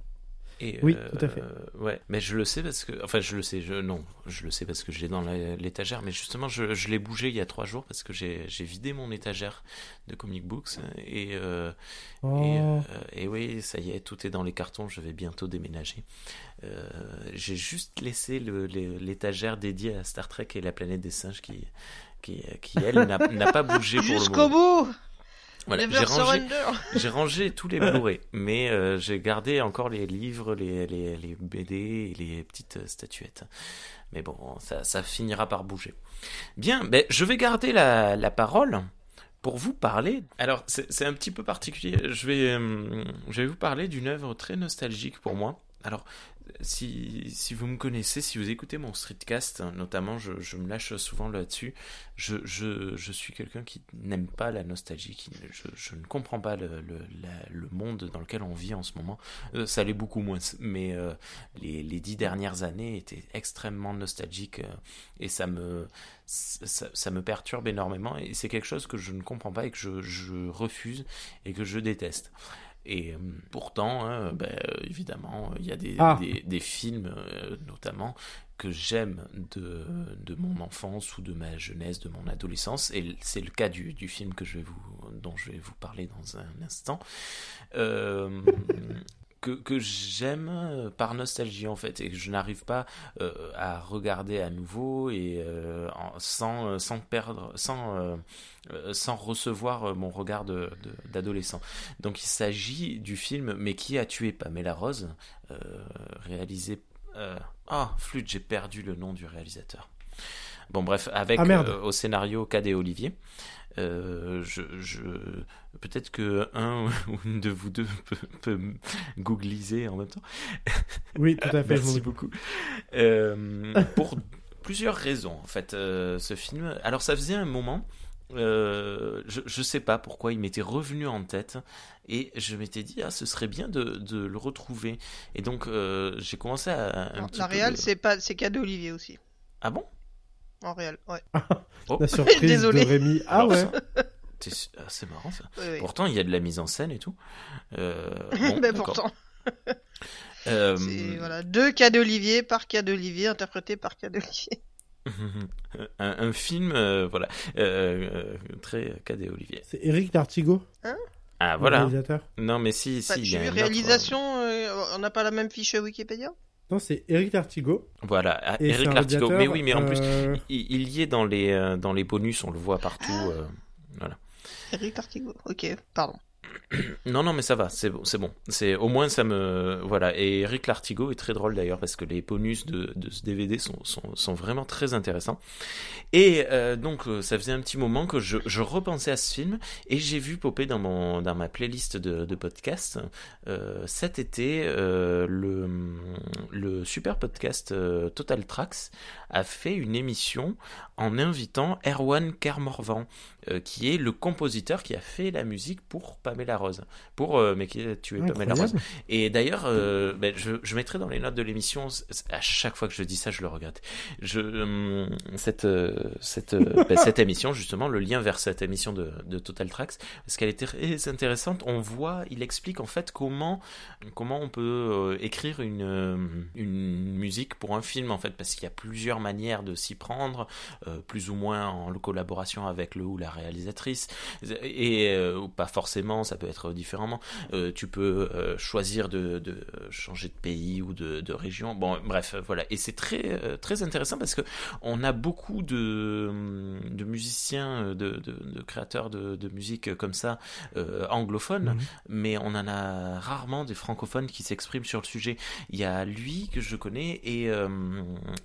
Et oui, tout à fait. Euh, ouais, mais je le sais parce que, enfin, je le sais, je non, je le sais parce que je l'ai dans l'étagère, mais justement, je, je l'ai bougé il y a trois jours parce que j'ai vidé mon étagère de comic books et euh, oh. euh, et, oui, ça y est, tout est dans les cartons. Je vais bientôt déménager. j'ai juste laissé l'étagère dédiée à Star Trek et la planète des singes qui qui, qui elle n'a pas bougé pour le moment. Jusqu'au bout. j'ai rangé, tous les Blu-ray, mais euh, j'ai gardé encore les livres, les, les, les, BD et les petites statuettes. Mais bon, ça, ça finira par bouger. Bien, ben, je vais garder la, la parole pour vous parler. Alors, c'est un petit peu particulier. Je vais, euh, je vais vous parler d'une œuvre très nostalgique pour moi. Alors, si, vous me connaissez, si vous écoutez mon streetcast, notamment, je, me lâche souvent là-dessus. Je, suis quelqu'un qui n'aime pas la nostalgie, je, ne comprends pas le, monde dans lequel on vit en ce moment. Euh, ça l'est beaucoup moins, mais euh, les, dix dernières années étaient extrêmement nostalgiques euh, et ça me, perturbe énormément et c'est quelque chose que je ne comprends pas et que je refuse et que je déteste. Et euh, pourtant, hein, ben, évidemment, il y a des, ah. des, des, films, euh, notamment, que j'aime de, de mon enfance ou de ma jeunesse, de mon adolescence. Et c'est le cas du, du film que je vais vous, dont je vais vous parler dans un instant. Que, que j'aime euh, par nostalgie en fait et que je n'arrive pas euh, à regarder à nouveau et euh, sans, sans perdre sans euh, sans recevoir mon regard d'adolescent. De, Donc il s'agit du film Mais qui a tué Pamela Rose réalisé ah flûte j'ai perdu le nom du réalisateur. Bon bref avec ah, au scénario Cadet Olivier. Euh, je, je peut-être que un ou une de vous deux peut, peut googliser en même temps. Oui, tout à fait. Merci beaucoup. Euh, pour plusieurs raisons, en fait, euh, ce film. Alors, ça faisait un moment. Euh, je, je sais pas pourquoi il m'était revenu en tête et je m'étais dit ah ce serait bien de, de le retrouver et donc euh, j'ai commencé à un Non, petit la réal, de- c'est pas, c'est cadeau Olivier aussi. ah bon? En réel, ouais. Oh. La surprise Désolé. de Rémi. Ah Alors, ouais. ah, c'est marrant ça pourtant il y a de la mise en scène et tout euh, bon, Mais d'accord. pourtant, Euh, c'est voilà, deux cadeaux Olivier par cadeau Olivier interprété par cadeau Olivier. un, un film, euh, voilà, euh, euh, très cadet Olivier. C'est Eric D'Artigo, Ah le voilà. réalisateur? Non mais si, si, Bah, il y j'ai a vu un autre, réalisation, euh, on n'a pas la même fiche Wikipédia? Non, c'est Eric D'Artigo. euh, Voilà, ah, Et Eric Lartigot. Mais oui, mais en plus, euh, il, il y est dans les euh, dans les bonus, on le voit partout. euh, Eric Artigo. Ok, pardon. Non, non, mais ça va, c'est bon, c'est au moins ça me voilà. Et Eric Lartigot est très drôle d'ailleurs parce que les bonus de, ce DVD sont, vraiment très intéressants. Et euh, donc euh, ça faisait un petit moment que je, repensais à ce film et j'ai vu popper dans mon dans ma playlist de, de podcasts euh, cet été euh, le le super podcast Total Tracks a fait une émission en invitant Erwan Kermorvan euh, qui est le compositeur qui a fait la musique pour Pamela Rose pour euh, mais qui a tué Pamela Rose et d'ailleurs, euh, ben, je, je mettrai dans les notes de l'émission, à chaque fois que je dis ça, je le regrette. Je, euh, cette, cette, ben, cette émission, justement, le lien vers cette émission de, de Total Tracks, parce qu'elle est très intéressante. On voit, il explique en fait comment, comment on peut écrire une, une musique pour un film, en fait, parce qu'il y a plusieurs manières de s'y prendre, plus ou moins en collaboration avec le ou la réalisatrice, et euh, ou pas forcément, ça peut être différemment. Euh, tu peux euh, choisir de, de changer de pays ou de, de région. Bon, bref, voilà. Et c'est très très intéressant parce que on a beaucoup de, de musiciens, de, de, créateurs de, de, musique comme ça, anglophones, Mhm. mais on en a rarement des francophones qui s'expriment sur le sujet. Il y a lui que je connais et,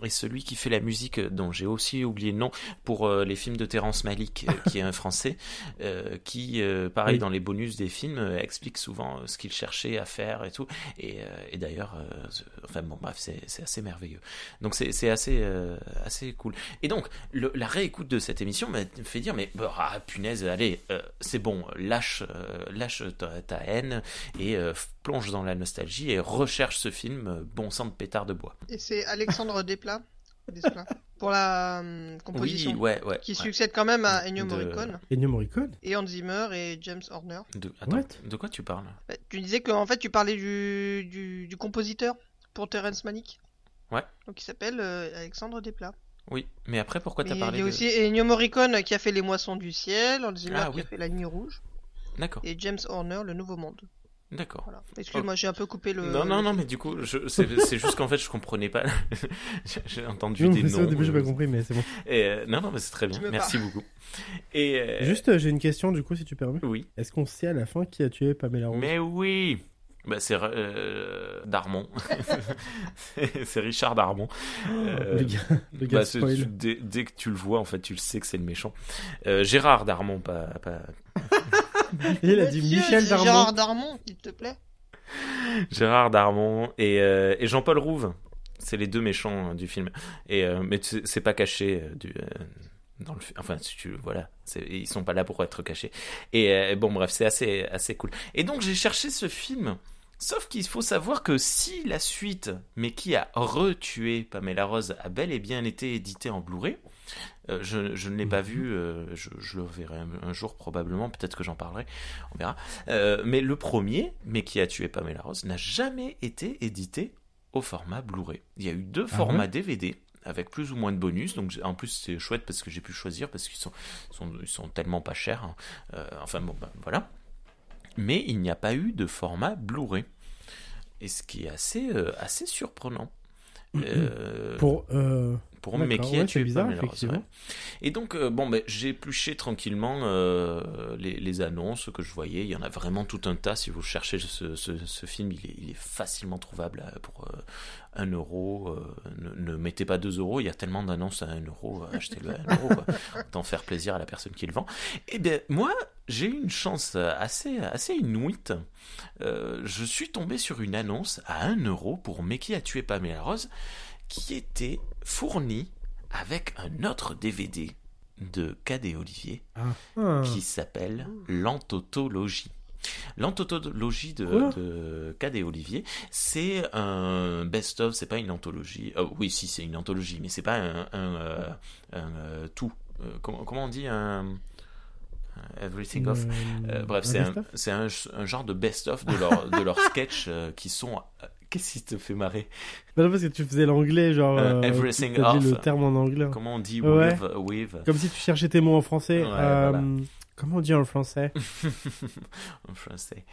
et celui qui fait la musique, dont j'ai aussi oublié le nom, pour les films de Terrence Malick, euh, qui un Français, euh, qui, euh, pareil, Oui. dans les bonus des films, euh, explique souvent ce qu'il cherchait à faire et tout. Et, euh, et d'ailleurs, euh, enfin bon, bref, c'est c'est assez merveilleux. Donc c'est c'est assez, euh, assez cool. Et donc, le- la réécoute de cette émission m'a fait dire, mais bah, ah, punaise, allez, euh, c'est bon, lâche, euh, lâche ta, ta haine et euh, plonge dans la nostalgie et recherche ce film, euh, bon sang de pétard de bois. Et c'est Alexandre Desplat, Pour la hum, composition. Oui, ouais, ouais. Qui ouais. succède quand même à Ennio De- Morricone Ennio Morricone? Et Hans Zimmer et James Horner. De, attends, What? de quoi tu parles? Bah, Tu disais qu'en fait tu parlais du, du, du compositeur pour Terrence Malick. Ouais. Donc il s'appelle euh, Alexandre Desplat. Oui, mais après, pourquoi t'as il parlé y a de... aussi Ennio Morricone qui a fait Les Moissons du Ciel, Hans Zimmer Ah, qui oui. a fait La Nuit Rouge D'accord, et James Horner Le Nouveau Monde. D'accord. Voilà. Excuse-moi, j'ai un peu coupé le. Non, non, non, mais du coup, c'est juste qu'en fait, je comprenais pas. J'ai- entendu Non, des mais ça, noms. au début, j'ai euh, pas compris, mais c'est bon. et, euh, non, non, mais c'est très bien. Merci beaucoup. Et euh, Juste, euh, j'ai une question, du coup, si tu permets. oui, Est-ce qu'on sait à la fin qui a tué Pamela Rose mais oui. Bah, c'est euh, Darmon. c'est Richard Darmon. Euh, Le gars, le gars bah, tu- dès, dès que tu le vois, en fait, tu le sais que c'est le méchant. Euh, Gérard Darmon, pas, pas Il a dit Monsieur, Michel Darmon. Gérard Darmon, s'il te plaît. Gérard Darmon et, euh, et Jean-Paul Rouve. C'est les deux méchants euh, du film. Et, euh, mais c'est pas caché euh, du, euh, dans le fi- Enfin, si tu, voilà, c'est- ils sont pas là pour être cachés. Et euh, bon, bref, c'est assez, assez cool. Et donc, j'ai cherché ce film. Sauf qu'il faut savoir que si la suite, mais qui a retué Pamela Rose, a bel et bien été éditée en Blu-ray, euh, je, je ne l'ai pas Mhm. vu, euh, je, je le verrai un, un jour probablement, peut-être que j'en parlerai, on verra. Euh, mais le premier, mais qui a tué Pamela Rose, n'a jamais été édité au format Blu-ray. Il y a eu deux Ah formats ouais DVD avec plus ou moins de bonus. Donc en plus c'est chouette parce que j'ai pu choisir parce qu'ils sont, sont- ils sont tellement pas chers. hein. Enfin bon, ben, voilà. Mais il n'y a pas eu de format Blu-ray. Et ce qui est assez, assez surprenant. Pour. Pour mais qui a ouais, tué bizarre, Pamela Rose, ouais. Et donc, euh, bon, ben, j'ai épluché tranquillement euh, les, les annonces que je voyais. Il y en a vraiment tout un tas. Si vous cherchez ce, ce, ce film, il est, il est facilement trouvable euh, pour euh, 1 euro. ne, ne mettez pas 2 euros. Il y a tellement d'annonces à 1 euro. Achetez-le à 1 euro. Autant faire plaisir à la personne qui le vend. Et bien, moi, j'ai eu une chance assez, assez inouïte. Euh, je suis tombé sur une annonce à 1 euro pour Mais qui a tué Pamela Rose qui était fournie avec un autre DVD de Cadet Olivier Ah. Ah. qui s'appelle L'Antotologie. L'Antotologie de, Quoi de Cadet Olivier, c'est un best-of, c'est pas une anthologie. Oh, oui, si, c'est une anthologie, mais c'est pas un, un, euh, un, euh, tout. Euh, comment, comment on dit un, Everything of Euh, bref, c'est un, genre de best-of de leurs de leurs sketchs euh, qui sont. Euh, Qu'est-ce qui te fait marrer? Bah non, parce que tu faisais l'anglais, genre. Euh, euh, everything dit off. le terme en anglais. Comment on dit Ouais. with, with Comme si tu cherchais tes mots en français. Ouais, Euh, voilà. Comment on dit en français? En français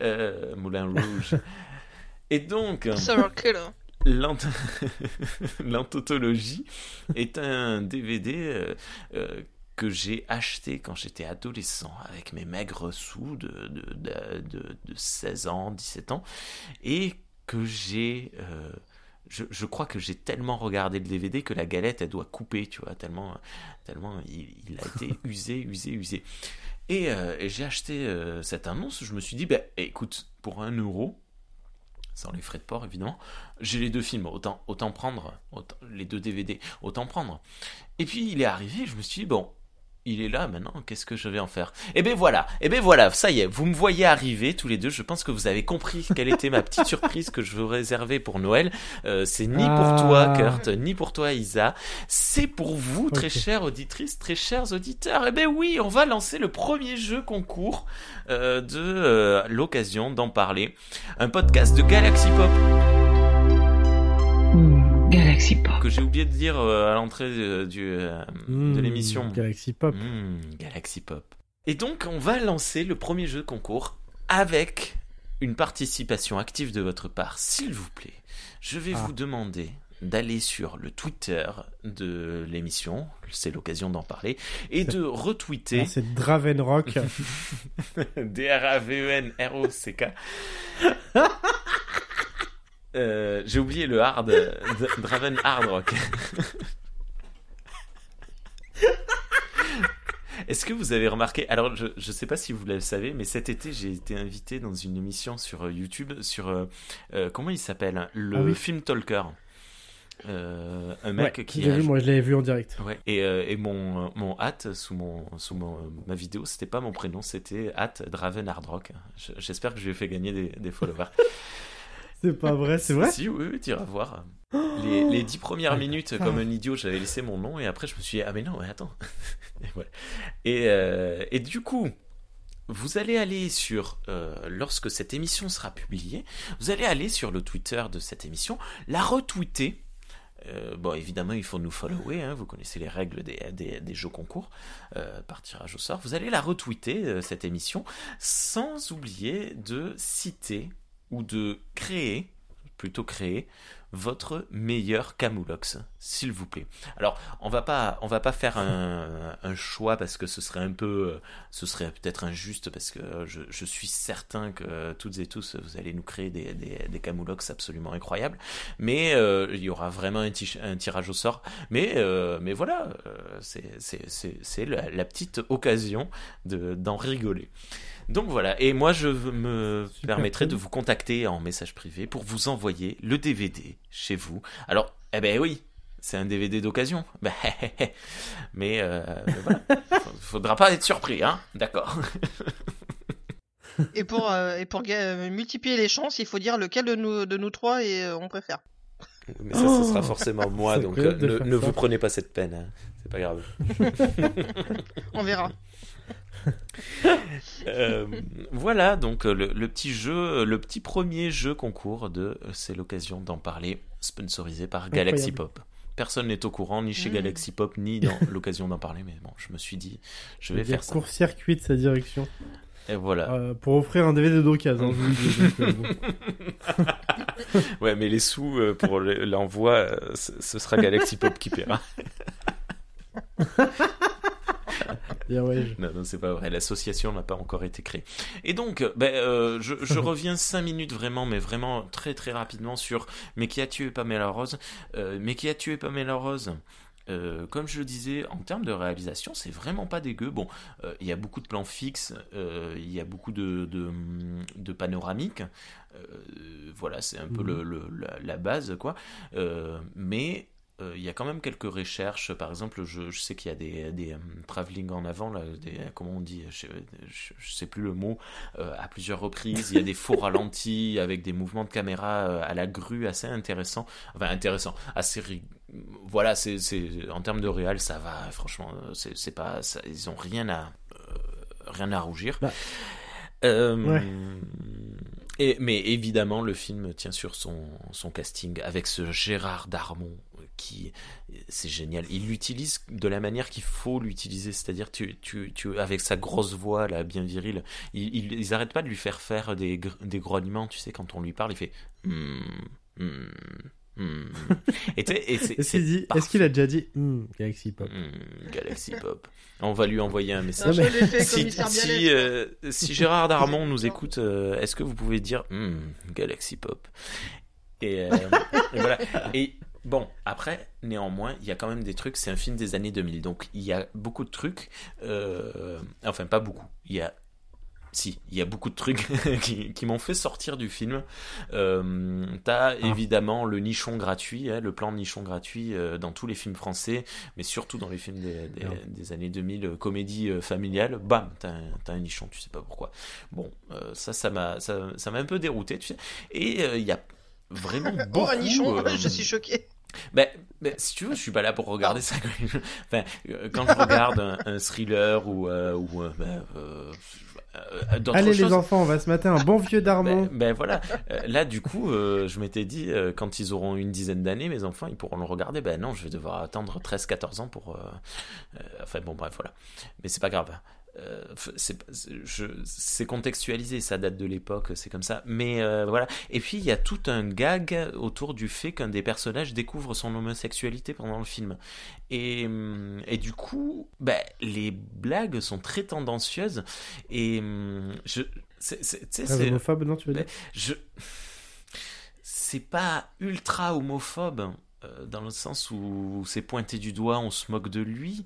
Euh, Moulin Rouge. Et donc, Serial killer. l'ant- l'antotologie est un DVD euh, euh, que j'ai acheté quand j'étais adolescent avec mes maigres sous de, de, de, de- de 16 ans, 17 ans, et que j'ai... euh, je, je crois que j'ai tellement regardé le DVD que la galette, elle doit couper, tu vois, tellement, tellement il, il a été usé, usé, usé. Et, euh, et j'ai acheté euh, cette annonce, je me suis dit, bah, écoute, pour un euro, sans les frais de port évidemment, j'ai les deux films, autant, autant prendre, autant- les deux DVD, autant prendre. Et puis il est arrivé, je me suis dit, bon, il est là maintenant, qu'est-ce que je vais en faire? Et ben voilà, et ben voilà, ça y est, vous me voyez arriver tous les deux, je pense que vous avez compris quelle était ma petite surprise que je veux réserver pour Noël. Euh, c'est ni pour Ah. toi, Kurt, ni pour toi, Isa, c'est pour vous, très chères auditrices, très chers auditeurs. Et ben oui, on va lancer le premier jeu concours euh, de euh, l'occasion d'en parler. Un podcast de Galaxy Pop Galaxy Pop. que j'ai oublié de dire euh, à l'entrée du, euh, de Hmm, l'émission. Galaxy Pop. Hmm, Galaxy Pop. Et donc, on va lancer le premier jeu concours avec une participation active de votre part, s'il vous plaît. Je vais Ah. vous demander d'aller sur le Twitter de l'émission, c'est l'occasion d'en parler, et de retweeter. C'est Dravenrock. D-R-A-V-E-N-R-O-C-K. Euh, J'ai oublié le hard, Draven Hard Rock. Est-ce que vous avez remarqué Alors, je ne sais pas si vous le savez, mais cet été, j'ai été invité dans une émission sur euh, YouTube sur euh, euh, comment il s'appelle Le Ah oui. film Talker. Euh, un mec Ouais, qui a vu, moi je l'avais vu en direct. Ouais. Et, euh, et mon, mon hâte sous, mon, sous mon, ma vidéo, c'était pas mon prénom, c'était hâte Draven Hardrock. Je- J'espère que je lui ai fait gagner des, des followers. C'est pas vrai, c'est vrai Si, oui, oui, tu iras voir. Les, les dix premières Ah, minutes, putain. comme un idiot, j'avais laissé mon nom et après je me suis dit, ah mais non, mais attends. et, voilà. et, euh, et du coup, vous allez aller sur, euh, lorsque cette émission sera publiée, vous allez aller sur le Twitter de cette émission, la retweeter. Euh, bon, évidemment, il faut nous follower, hein, vous connaissez les règles des, des, des jeux concours euh, par tirage au sort. Vous allez la retweeter, cette émission, sans oublier de citer ou de créer, plutôt créer, votre meilleur Camoulox, s'il vous plaît. Alors, on va pas, on va pas faire un, choix parce que ce serait un peu, euh, ce serait peut-être injuste parce que je, je suis certain que toutes et tous vous allez nous créer des, des, Camoulox absolument incroyables. Mais euh, il y aura vraiment un, ti- un tirage au sort. Mais, euh, mais voilà, euh, c'est- la, petite occasion de- d'en rigoler. Donc voilà, et moi je me Super permettrai de vous contacter en message privé pour vous envoyer le DVD chez vous. Alors, eh ben oui, c'est un DVD d'occasion. Ben, mais, euh, mais voilà, faudra pas être surpris, hein D'accord. Et pour, euh, et pour ga- euh, multiplier les chances, il faut dire lequel de nous, de nous trois et, euh, on préfère. Mais ça, ce sera forcément moi, donc euh, ne, ne vous prenez pas cette peine, hein. c'est pas grave. On verra. Euh, voilà donc le, le petit jeu, le petit premier jeu concours de euh, C'est l'occasion d'en parler, sponsorisé par Galaxy. Pop. Personne n'est au courant, ni chez Mm. Galaxy Pop, ni dans l'occasion d'en parler, mais bon, je me suis dit, je vais faire ça. Court-circuit de sa direction. Et voilà. Euh, pour offrir un DVD d'occasion, je vous le dis. donc, euh, bon. Ouais, mais les sous euh, pour le- l'envoi, euh, ce sera Galaxy Pop qui paiera. Bien, ouais, je- Non, non, c'est pas vrai. L'association n'a pas encore été créée. Et donc, ben, euh, je, je reviens cinq minutes vraiment, mais vraiment très très rapidement sur Mais qui a tué Pamela Rose Euh, Mais qui a tué Pamela Rose? Euh, comme je le disais, en termes de réalisation, c'est vraiment pas dégueu. Bon, euh, il y a beaucoup de plans fixes, euh, il y a beaucoup de, de, de panoramiques. Voilà, c'est un peu Mhm. le, le- la, la base, quoi. Mais il y a quand même quelques recherches. Par exemple, je, je sais qu'il y a des, des euh, travelling en avant, là, des, comment on dit, je, je, je sais plus le mot, euh, à plusieurs reprises. Il y a des faux ralentis avec des mouvements de caméra euh, à la grue assez intéressants. Enfin, intéressant, assez Voilà, c'est, c'est, en termes de réal, ça va, franchement, euh, c'est, c'est pas, ça- ils ont rien à, euh, rien à rougir. Bah, Euh, ouais. et, mais évidemment, le film tient sur son, son casting avec ce Gérard Darmon qui, c'est génial. Il l'utilise de la manière qu'il faut l'utiliser, c'est-à-dire tu, tu, tu, avec sa grosse voix là, bien virile. Ils, ils, ils arrêtent pas de lui faire faire des, gr- des grognements, tu sais, quand on lui parle, il fait. Et, et c'est- Est-ce qu'il a déjà dit Hmm, Galaxy Pop Hmm, Galaxy Pop. On va lui envoyer un message. Si, si, euh, si Gérard Darmon nous écoute, euh, est-ce que vous pouvez dire Hmm, Galaxy Pop? Et, euh, et voilà. Et bon, après, néanmoins, il y a quand même des trucs. C'est un film des années 2000, donc il y a beaucoup de trucs. euh, enfin, pas beaucoup. Il y a si, il y a beaucoup de trucs qui, qui m'ont fait sortir du film. Euh, T'as évidemment le nichon gratuit, hein, le plan de nichon gratuit euh, dans tous les films français, mais surtout dans les films des, des- Merde. des années 2000, euh, comédie familiale. Bam, t'as un, nichon, tu sais pas pourquoi. Bon, ça, ça m'a, ça, ça m'a un peu dérouté, tu sais. Et il y a vraiment Oh, beaucoup. un nichon, euh, je suis choqué. Ben, ben, si tu veux, je suis pas là pour regarder ça. enfin, euh, quand je regarde un, un thriller ou, euh, ou ben, euh, euh, Allez choses. les enfants, on va se mater un bon vieux Darmon. Ben, ben voilà, là du coup, euh, je m'étais dit, quand ils auront une dizaine d'années, mes enfants, ils pourront le regarder. Ben non, je vais devoir attendre 13-14 ans pour... enfin bon, bref, voilà. Mais c'est pas grave. Euh, c'est contextualisé, ça date de l'époque, c'est comme ça. Mais euh, voilà. Et puis il y a tout un gag autour du fait qu'un des personnages découvre son homosexualité pendant le film. Et, et du coup, bah, les blagues sont très tendancieuses. Et je, c'est, homophobe, non, tu veux dire? je c'est pas ultra homophobe euh, dans le sens où c'est pointé du doigt, on se moque de lui.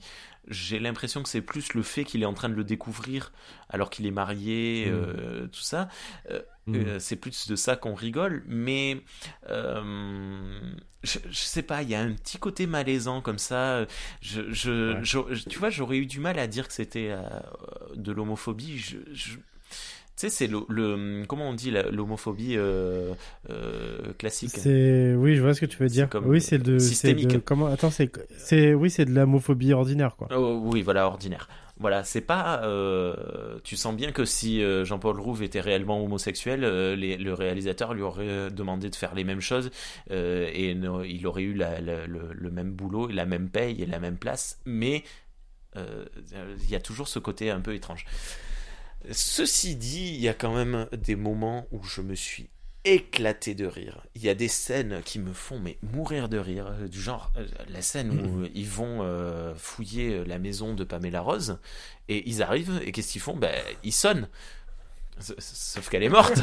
J'ai l'impression que c'est plus le fait qu'il est en train de le découvrir alors qu'il est marié, Mm. euh, tout ça. Euh, Mm. euh, c'est plus de ça qu'on rigole, mais euh, je, je sais pas, il y a un petit côté malaisant comme ça. Je, je, Ouais. je- tu vois, j'aurais eu du mal à dire que c'était de l'homophobie. Je, sais, c'est le, le- comment on dit l'homophobie euh, euh, classique. C'est oui, je vois ce que tu veux dire. comme Oui, c'est de systémique. de- comment Attends, c'est c'est oui, c'est de l'homophobie ordinaire quoi. Oh, oui, voilà, ordinaire. Voilà, c'est pas. euh, tu sens bien que si Jean-Paul Rouve était réellement homosexuel, les- le réalisateur lui aurait demandé de faire les mêmes choses et il aurait eu la- la- le, le même boulot, la même paye et la même place. Mais il y a toujours ce côté un peu étrange. Ceci dit, il y a quand même des moments où je me suis éclaté de rire. Il y a des scènes qui me font mais mourir de rire, euh, du genre euh, la scène où euh, ils vont euh, fouiller la maison de Pamela Rose et ils arrivent et qu'est-ce qu'ils font? Ben ils sonnent. Sauf qu'elle est morte.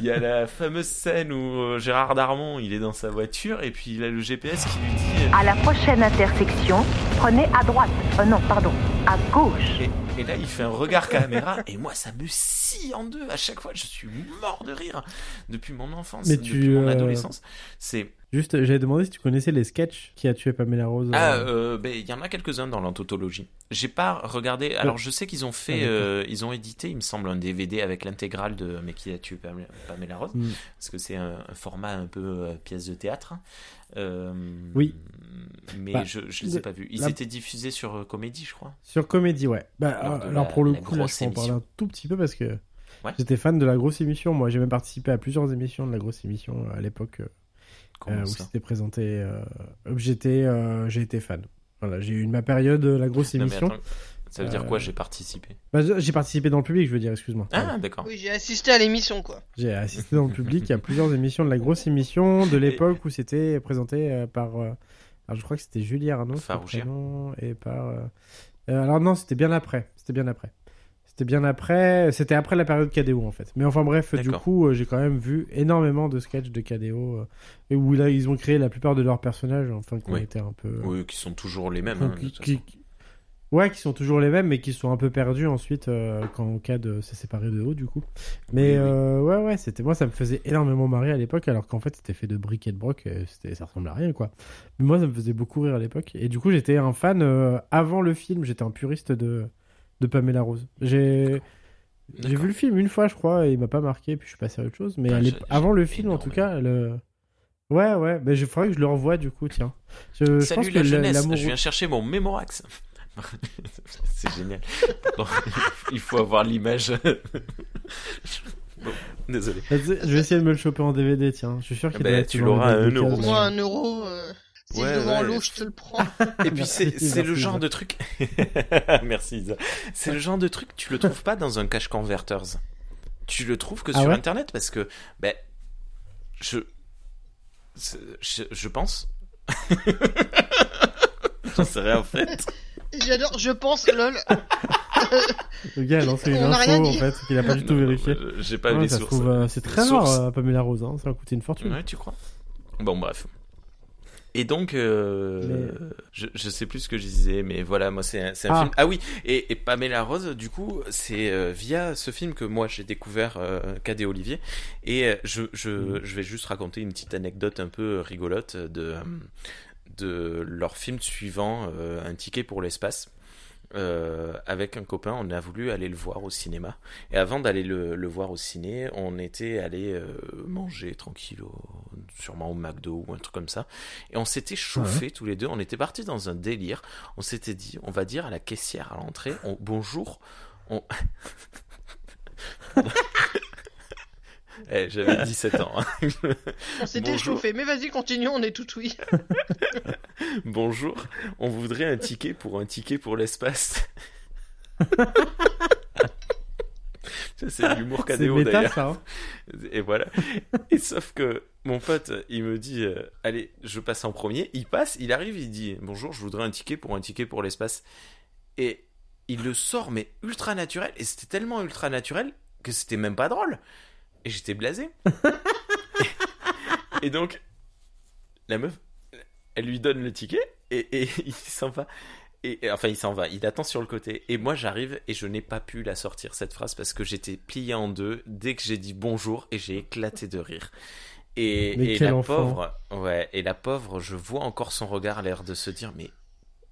il y a la fameuse scène où Gérard Darmon, il est dans sa voiture et puis il a le GPS qui lui dit À la prochaine intersection, prenez à droite. Euh, non, pardon, à gauche. Et, là, il fait un regard caméra, et moi, ça me scie en deux. À chaque fois, je suis mort de rire depuis mon enfance, Mais depuis tu, mon euh, adolescence. C'est Juste, j'avais demandé si tu connaissais les sketchs qui a tué Pamela Rose. ah, euh, euh, ben, il y en a quelques-uns dans l'anthologie. J'ai pas regardé. Alors, je sais qu'ils ont fait, Ah, euh, ils ont édité, il me semble, un DVD avec l'intégrale de Mais qui a tué Pamela, Rose, Mm. parce que c'est un, un format un peu euh, pièce de théâtre. Oui. Mais Bah, je, je les ai pas vus. Ils la- étaient diffusés sur Comédie, je crois. Sur Comédie, ouais. Bah, Alors la- pour le coup, là, je peux en parler un tout petit peu parce que Ouais. j'étais fan de la grosse émission. Moi, j'ai même participé à plusieurs émissions de la grosse émission euh, à l'époque euh, euh, où c'était présenté. Euh, j'étais, euh, j'ai été fan. Voilà, j'ai eu ma période de la grosse émission. attends, ça veut dire quoi J'ai participé. Bah, j'ai participé dans le public, je veux dire, excuse-moi. Ah, d'accord. Oui, j'ai assisté à l'émission, quoi. J'ai assisté dans le public à plusieurs émissions de la grosse émission de l'époque où c'était présenté euh, par. euh, alors je crois que c'était Julie Arnaud, prénom, et par. Euh, alors non, c'était bien après. C'était bien après. C'était bien après. C'était après la période KDO en fait. Mais enfin bref, du coup, euh, j'ai quand même vu énormément de sketchs de KDO euh, où là ils ont créé la plupart de leurs personnages, enfin qui Oui. été un peu. Oui, qui sont toujours les mêmes. Hein, qui- qui- Ouais, qui sont toujours les mêmes, mais qui sont un peu perdus ensuite euh, quand au cas de se séparer de haut, du coup. Mais Oui, oui. euh, ouais, ouais, c'était moi, ça me faisait énormément marrer à l'époque, alors qu'en fait, c'était fait de briques et de broc, c'était, ça ressemblait à rien, quoi. Mais moi, ça me faisait beaucoup rire à l'époque, et du coup, j'étais un fan euh, avant le film, j'étais un puriste de, de Pamela Rose. J'ai. J'ai vu le film une fois, je crois, et il m'a pas marqué, puis je suis passé à autre chose. Mais Ah, l'ép- avant le film, en tout cas, le... ouais, ouais, ben, il faudrait que je le revoie, du coup, tiens. Je, je Salut pense que la le- jeunesse, je viens chercher mon mémorax. C'est génial. Bon, il faut avoir l'image. Bon, désolé. Je vais essayer de me le choper en DVD, tiens. Je suis sûr qu'il Bah, tu l'auras à un dédicaces. euro. Moi, un euro, euh, si Ouais, devant ouais. l'eau, je te le prends. Et puis c'est Merci, c'est le genre de truc. Merci Isa. C'est le genre de truc tu le trouves pas dans un cache converters. Tu le trouves que Ah sur ouais internet parce que ben je je, je pense. J'en sais rien en fait. J'adore, je pense, lol. Le gars a lancé une On n'a rien info, en dit. fait, qu'il a pas du tout vérifié. Euh, J'ai pas Ouais, les ça se sources. trouve, euh, c'est très rare, sources. euh, Pamela Rose, hein. ça va coûter une fortune. Ouais, tu crois? Bon, bref. Et donc, euh, Mais- je, je sais plus ce que je disais, mais voilà, moi c'est un, c'est un Ah. film. Ah oui, et, et Pamela Rose, du coup, c'est euh, via ce film que moi j'ai découvert euh, Cadet Olivier. Et euh, je, je, Mm. je vais juste raconter une petite anecdote un peu rigolote de, euh, de leur film suivant, euh, Un ticket pour l'espace. Euh, avec un copain, on a voulu aller le voir au cinéma. Et avant d'aller le, le voir au ciné, on était allé euh, manger tranquille, au- sûrement au McDo ou un truc comme ça. Et on s'était chauffé tous les deux. On était partis dans un délire. On s'était dit, on va dire à la caissière à l'entrée, on- bonjour. On... Eh, J'avais 17 ans. hein. On s'était Bonjour. chauffé. Mais vas-y, continue, on est tout oui. Bonjour, on voudrait un ticket pour un ticket pour l'espace. Ça, c'est de l'humour méta d'ailleurs. hein. Et voilà. Et sauf que mon pote, il me dit euh, Allez, je passe en premier. Il passe, il arrive, il dit Bonjour, je voudrais un ticket pour un ticket pour l'espace. Et il le sort, mais ultra naturel. Et c'était tellement ultra naturel que c'était même pas drôle. Et j'étais blasé. et donc, la meuf, elle lui donne le ticket et, et il s'en va. Et, et- enfin, il s'en va, il attend sur le côté. Et moi, j'arrive et je n'ai pas pu la sortir, cette phrase, parce que j'étais plié en deux dès que j'ai dit bonjour et j'ai éclaté de rire. Et, et la enfant. pauvre, ouais, et la pauvre, je vois encore son regard, l'air de se dire, mais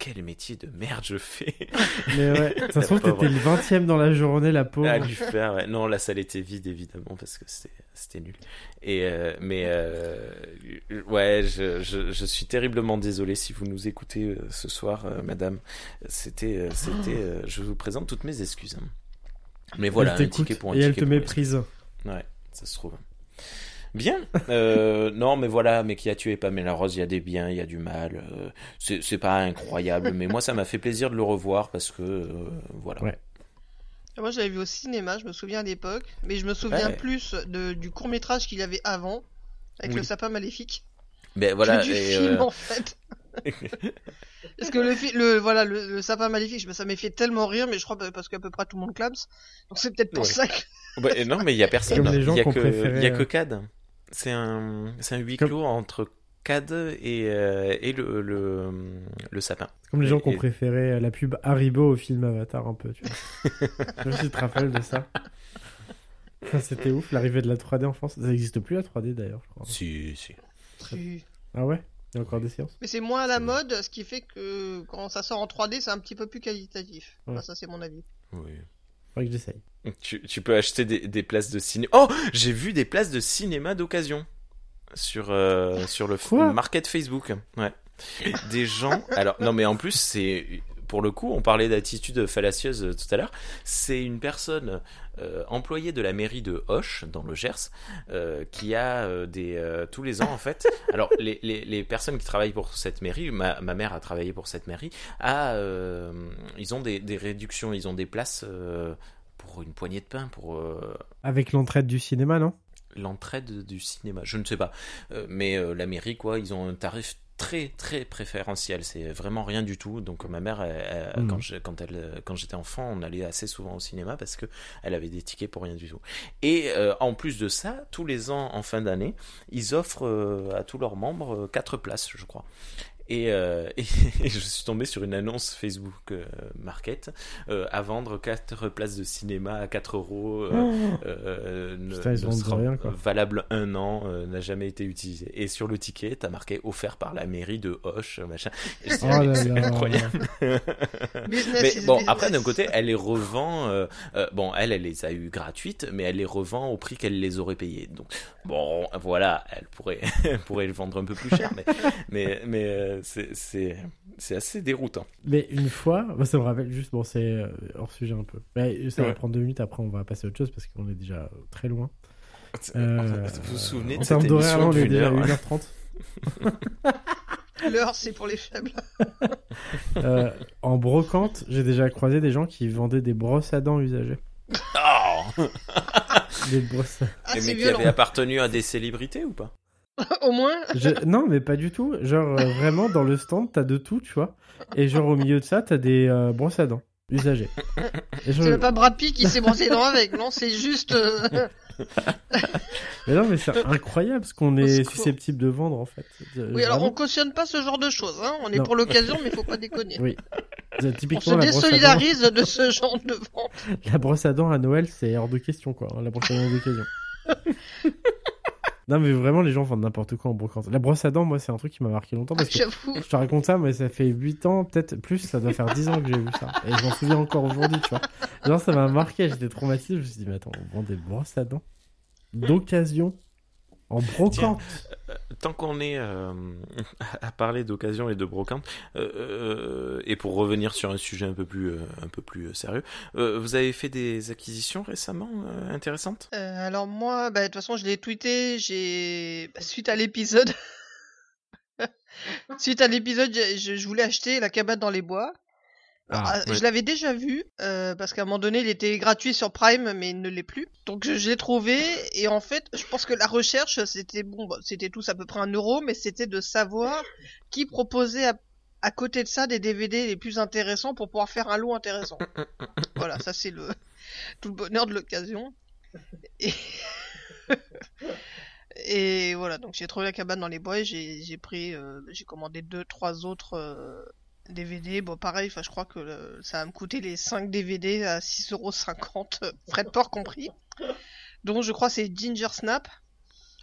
quel métier de merde je fais Mais ouais, façon, La pauvre. t'étais le 20 e dans la journée, la pauvre. à lui faire. ouais. Non, la salle était vide évidemment parce que c'était nul. Et euh, mais euh, ouais, je, je, je suis terriblement désolé si vous nous écoutez euh, ce soir, Madame. C'était c'était. je vous présente toutes mes excuses. hein. Mais voilà, elle un ticket pour un et elle te méprise. Ouais, ça se trouve. Bien. Euh, non, mais voilà, mais qui a tué Pamela Rose, il y a des biens, il y a du mal. euh, c'est pas incroyable, mais moi, ça m'a fait plaisir de le revoir parce que euh, voilà. Ouais. Moi, j'avais vu au cinéma, je me souviens à l'époque, mais je me souviens Ouais. plus de, du court métrage qu'il y avait avant, avec Oui. le sapin maléfique, Mais voilà. que du et, film euh, en fait. Parce que le, voilà le, le sapin maléfique, ça m'est fait tellement rire, mais je crois parce qu'à peu près tout le monde clame. Donc c'est peut-être pour Ouais. ça que. bah, non, mais il y a personne. Il y a que, préféré, il y a que euh, Cad. C'est un, c'est un huis Comme- clos entre Cad et, euh, et le, le, le sapin. Comme les gens qui ont Et- préféré la pub Haribo au film Avatar, un peu, tu vois. Je te rappelles de ça. Ça, C'était ouf, l'arrivée de la 3D en France. Ça n'existe plus la 3D d'ailleurs, je crois. Si, si. Ah ouais? Il y a encore des séances? Mais c'est moins à la mode, ce qui fait que quand ça sort en 3D, c'est un petit peu plus qualitatif. Ouais. Enfin, ça, c'est mon avis. Oui. Faudrait que j'essaye. Tu, tu peux acheter des, des places de cinéma. Oh, j'ai vu des places de cinéma d'occasion sur euh, sur le Quoi market Facebook. Ouais. Des gens. Alors non, mais en plus c'est pour le coup, on parlait d'attitude fallacieuse euh, tout à l'heure. C'est une personne euh, employée de la mairie de Hoche dans le Gers euh, qui a des tous les ans en fait. Alors les, les, les personnes qui travaillent pour cette mairie, ma, ma mère a travaillé pour cette mairie, a ils ont des, des réductions, ils ont des places. Pour une poignée de pain, pour euh, Avec l'entraide du cinéma, non? l'entraide du cinéma. Je ne sais pas. Euh, mais euh, la mairie, quoi, ils ont un tarif très très préférentiel. C'est vraiment rien du tout. Donc ma mère, elle- elle- Mhm. quand je- quand elle, quand j'étais enfant, on allait assez souvent au cinéma parce que elle avait des tickets pour rien du tout. Et euh, en plus de ça, tous les ans en fin d'année, ils offrent euh, à tous leurs membres euh, quatre places, je crois. Et, euh, et, et je suis tombé sur une annonce Facebook euh, Market euh, à vendre 4 places de cinéma à 4 euros. euh, euh, ne- Putain, ils ne vendent sera rien, quoi. valable un an, euh, n'a jamais été utilisé. Et sur le ticket, t'as marqué offert par la mairie de Hoche, machin. Oh là c'est là. incroyable. Mais is bon, après d'un côté, elle les revend. euh, euh, bon, elle, elle les a eu gratuites, mais elle les revend au prix qu'elle les aurait payées. Donc bon, voilà, elle pourrait, elle pourrait le vendre un peu plus cher, mais mais mais euh, c'est c'est c'est assez déroutant. Mais une fois, bah, ça me rappelle juste, bon, c'est euh, hors sujet un peu. Mais ça va Ouais. prendre deux minutes, après on va passer à autre chose parce qu'on est déjà euh, très loin. Euh, vous vous souvenez En de cette émission on est déjà à heure 1h30. L'heure, c'est pour les faibles. Euh, en brocante, j'ai déjà croisé des gens qui vendaient des brosses à dents usagées. Oh Des brosses à- Ah, Les mecs qui avaient appartenu à des célébrités ou pas? Au moins, Je- Non, mais pas du tout. Genre, euh, vraiment, dans le stand, t'as de tout, tu vois. Et genre, au milieu de ça, t'as des euh, brosses à dents usagées. Genre- c'est pas Brad Pitt qui s'est brossé les dents avec, non, c'est juste. euh, Mais non, mais c'est incroyable ce qu'on est susceptible de vendre, en fait. Oui, alors on cautionne pas ce genre de choses, hein. On est Non. pour l'occasion, mais faut pas déconner. Oui. On se dents, désolidarise de ce genre de vente. la brosse à dents à Noël, c'est hors de question, quoi. hein, La brosse à dents d'occasion. non, mais vraiment, les gens vendent n'importe quoi en brocante. La brosse à dents, moi, c'est un truc qui m'a marqué longtemps Ah, parce que J'avoue. Je te raconte ça, mais ça fait 8 ans, peut-être plus, ça doit faire 10 ans que j'ai vu ça. Et je m'en souviens encore aujourd'hui, tu vois. Genre, ça m'a marqué, j'étais traumatisé, je me suis dit, mais attends, on vend des brosses à dents d'occasion En brocante. Euh, tant qu'on est euh, à parler d'occasion et de brocante, euh, et pour revenir sur un sujet un peu plus, un peu plus sérieux, vous avez fait des acquisitions récemment intéressantes? Alors moi, bah, de toute façon, je l'ai tweeté. J'ai bah, suite à l'épisode, suite à l'épisode, je, je voulais acheter la cabane dans les bois. Ah, je l'avais déjà vu euh, parce qu'à un moment donné, il était gratuit sur Prime, mais il ne l'est plus. Donc je, l'ai trouvé et en fait, je pense que la recherche, c'était bon, bah, c'était tous à peu près un euro, mais c'était de savoir qui proposait à, côté de ça des DVD les plus intéressants pour pouvoir faire un lot intéressant. voilà, ça c'est le tout le bonheur de l'occasion. Et... et voilà, donc j'ai trouvé la cabane dans les bois et j'ai pris, euh, j'ai commandé deux, trois autres. Euh, DVD, bon pareil, enfin je crois que ça va me coûter les 5 DVD à 6,50€, frais de port compris. Donc je crois c'est Ginger Snap.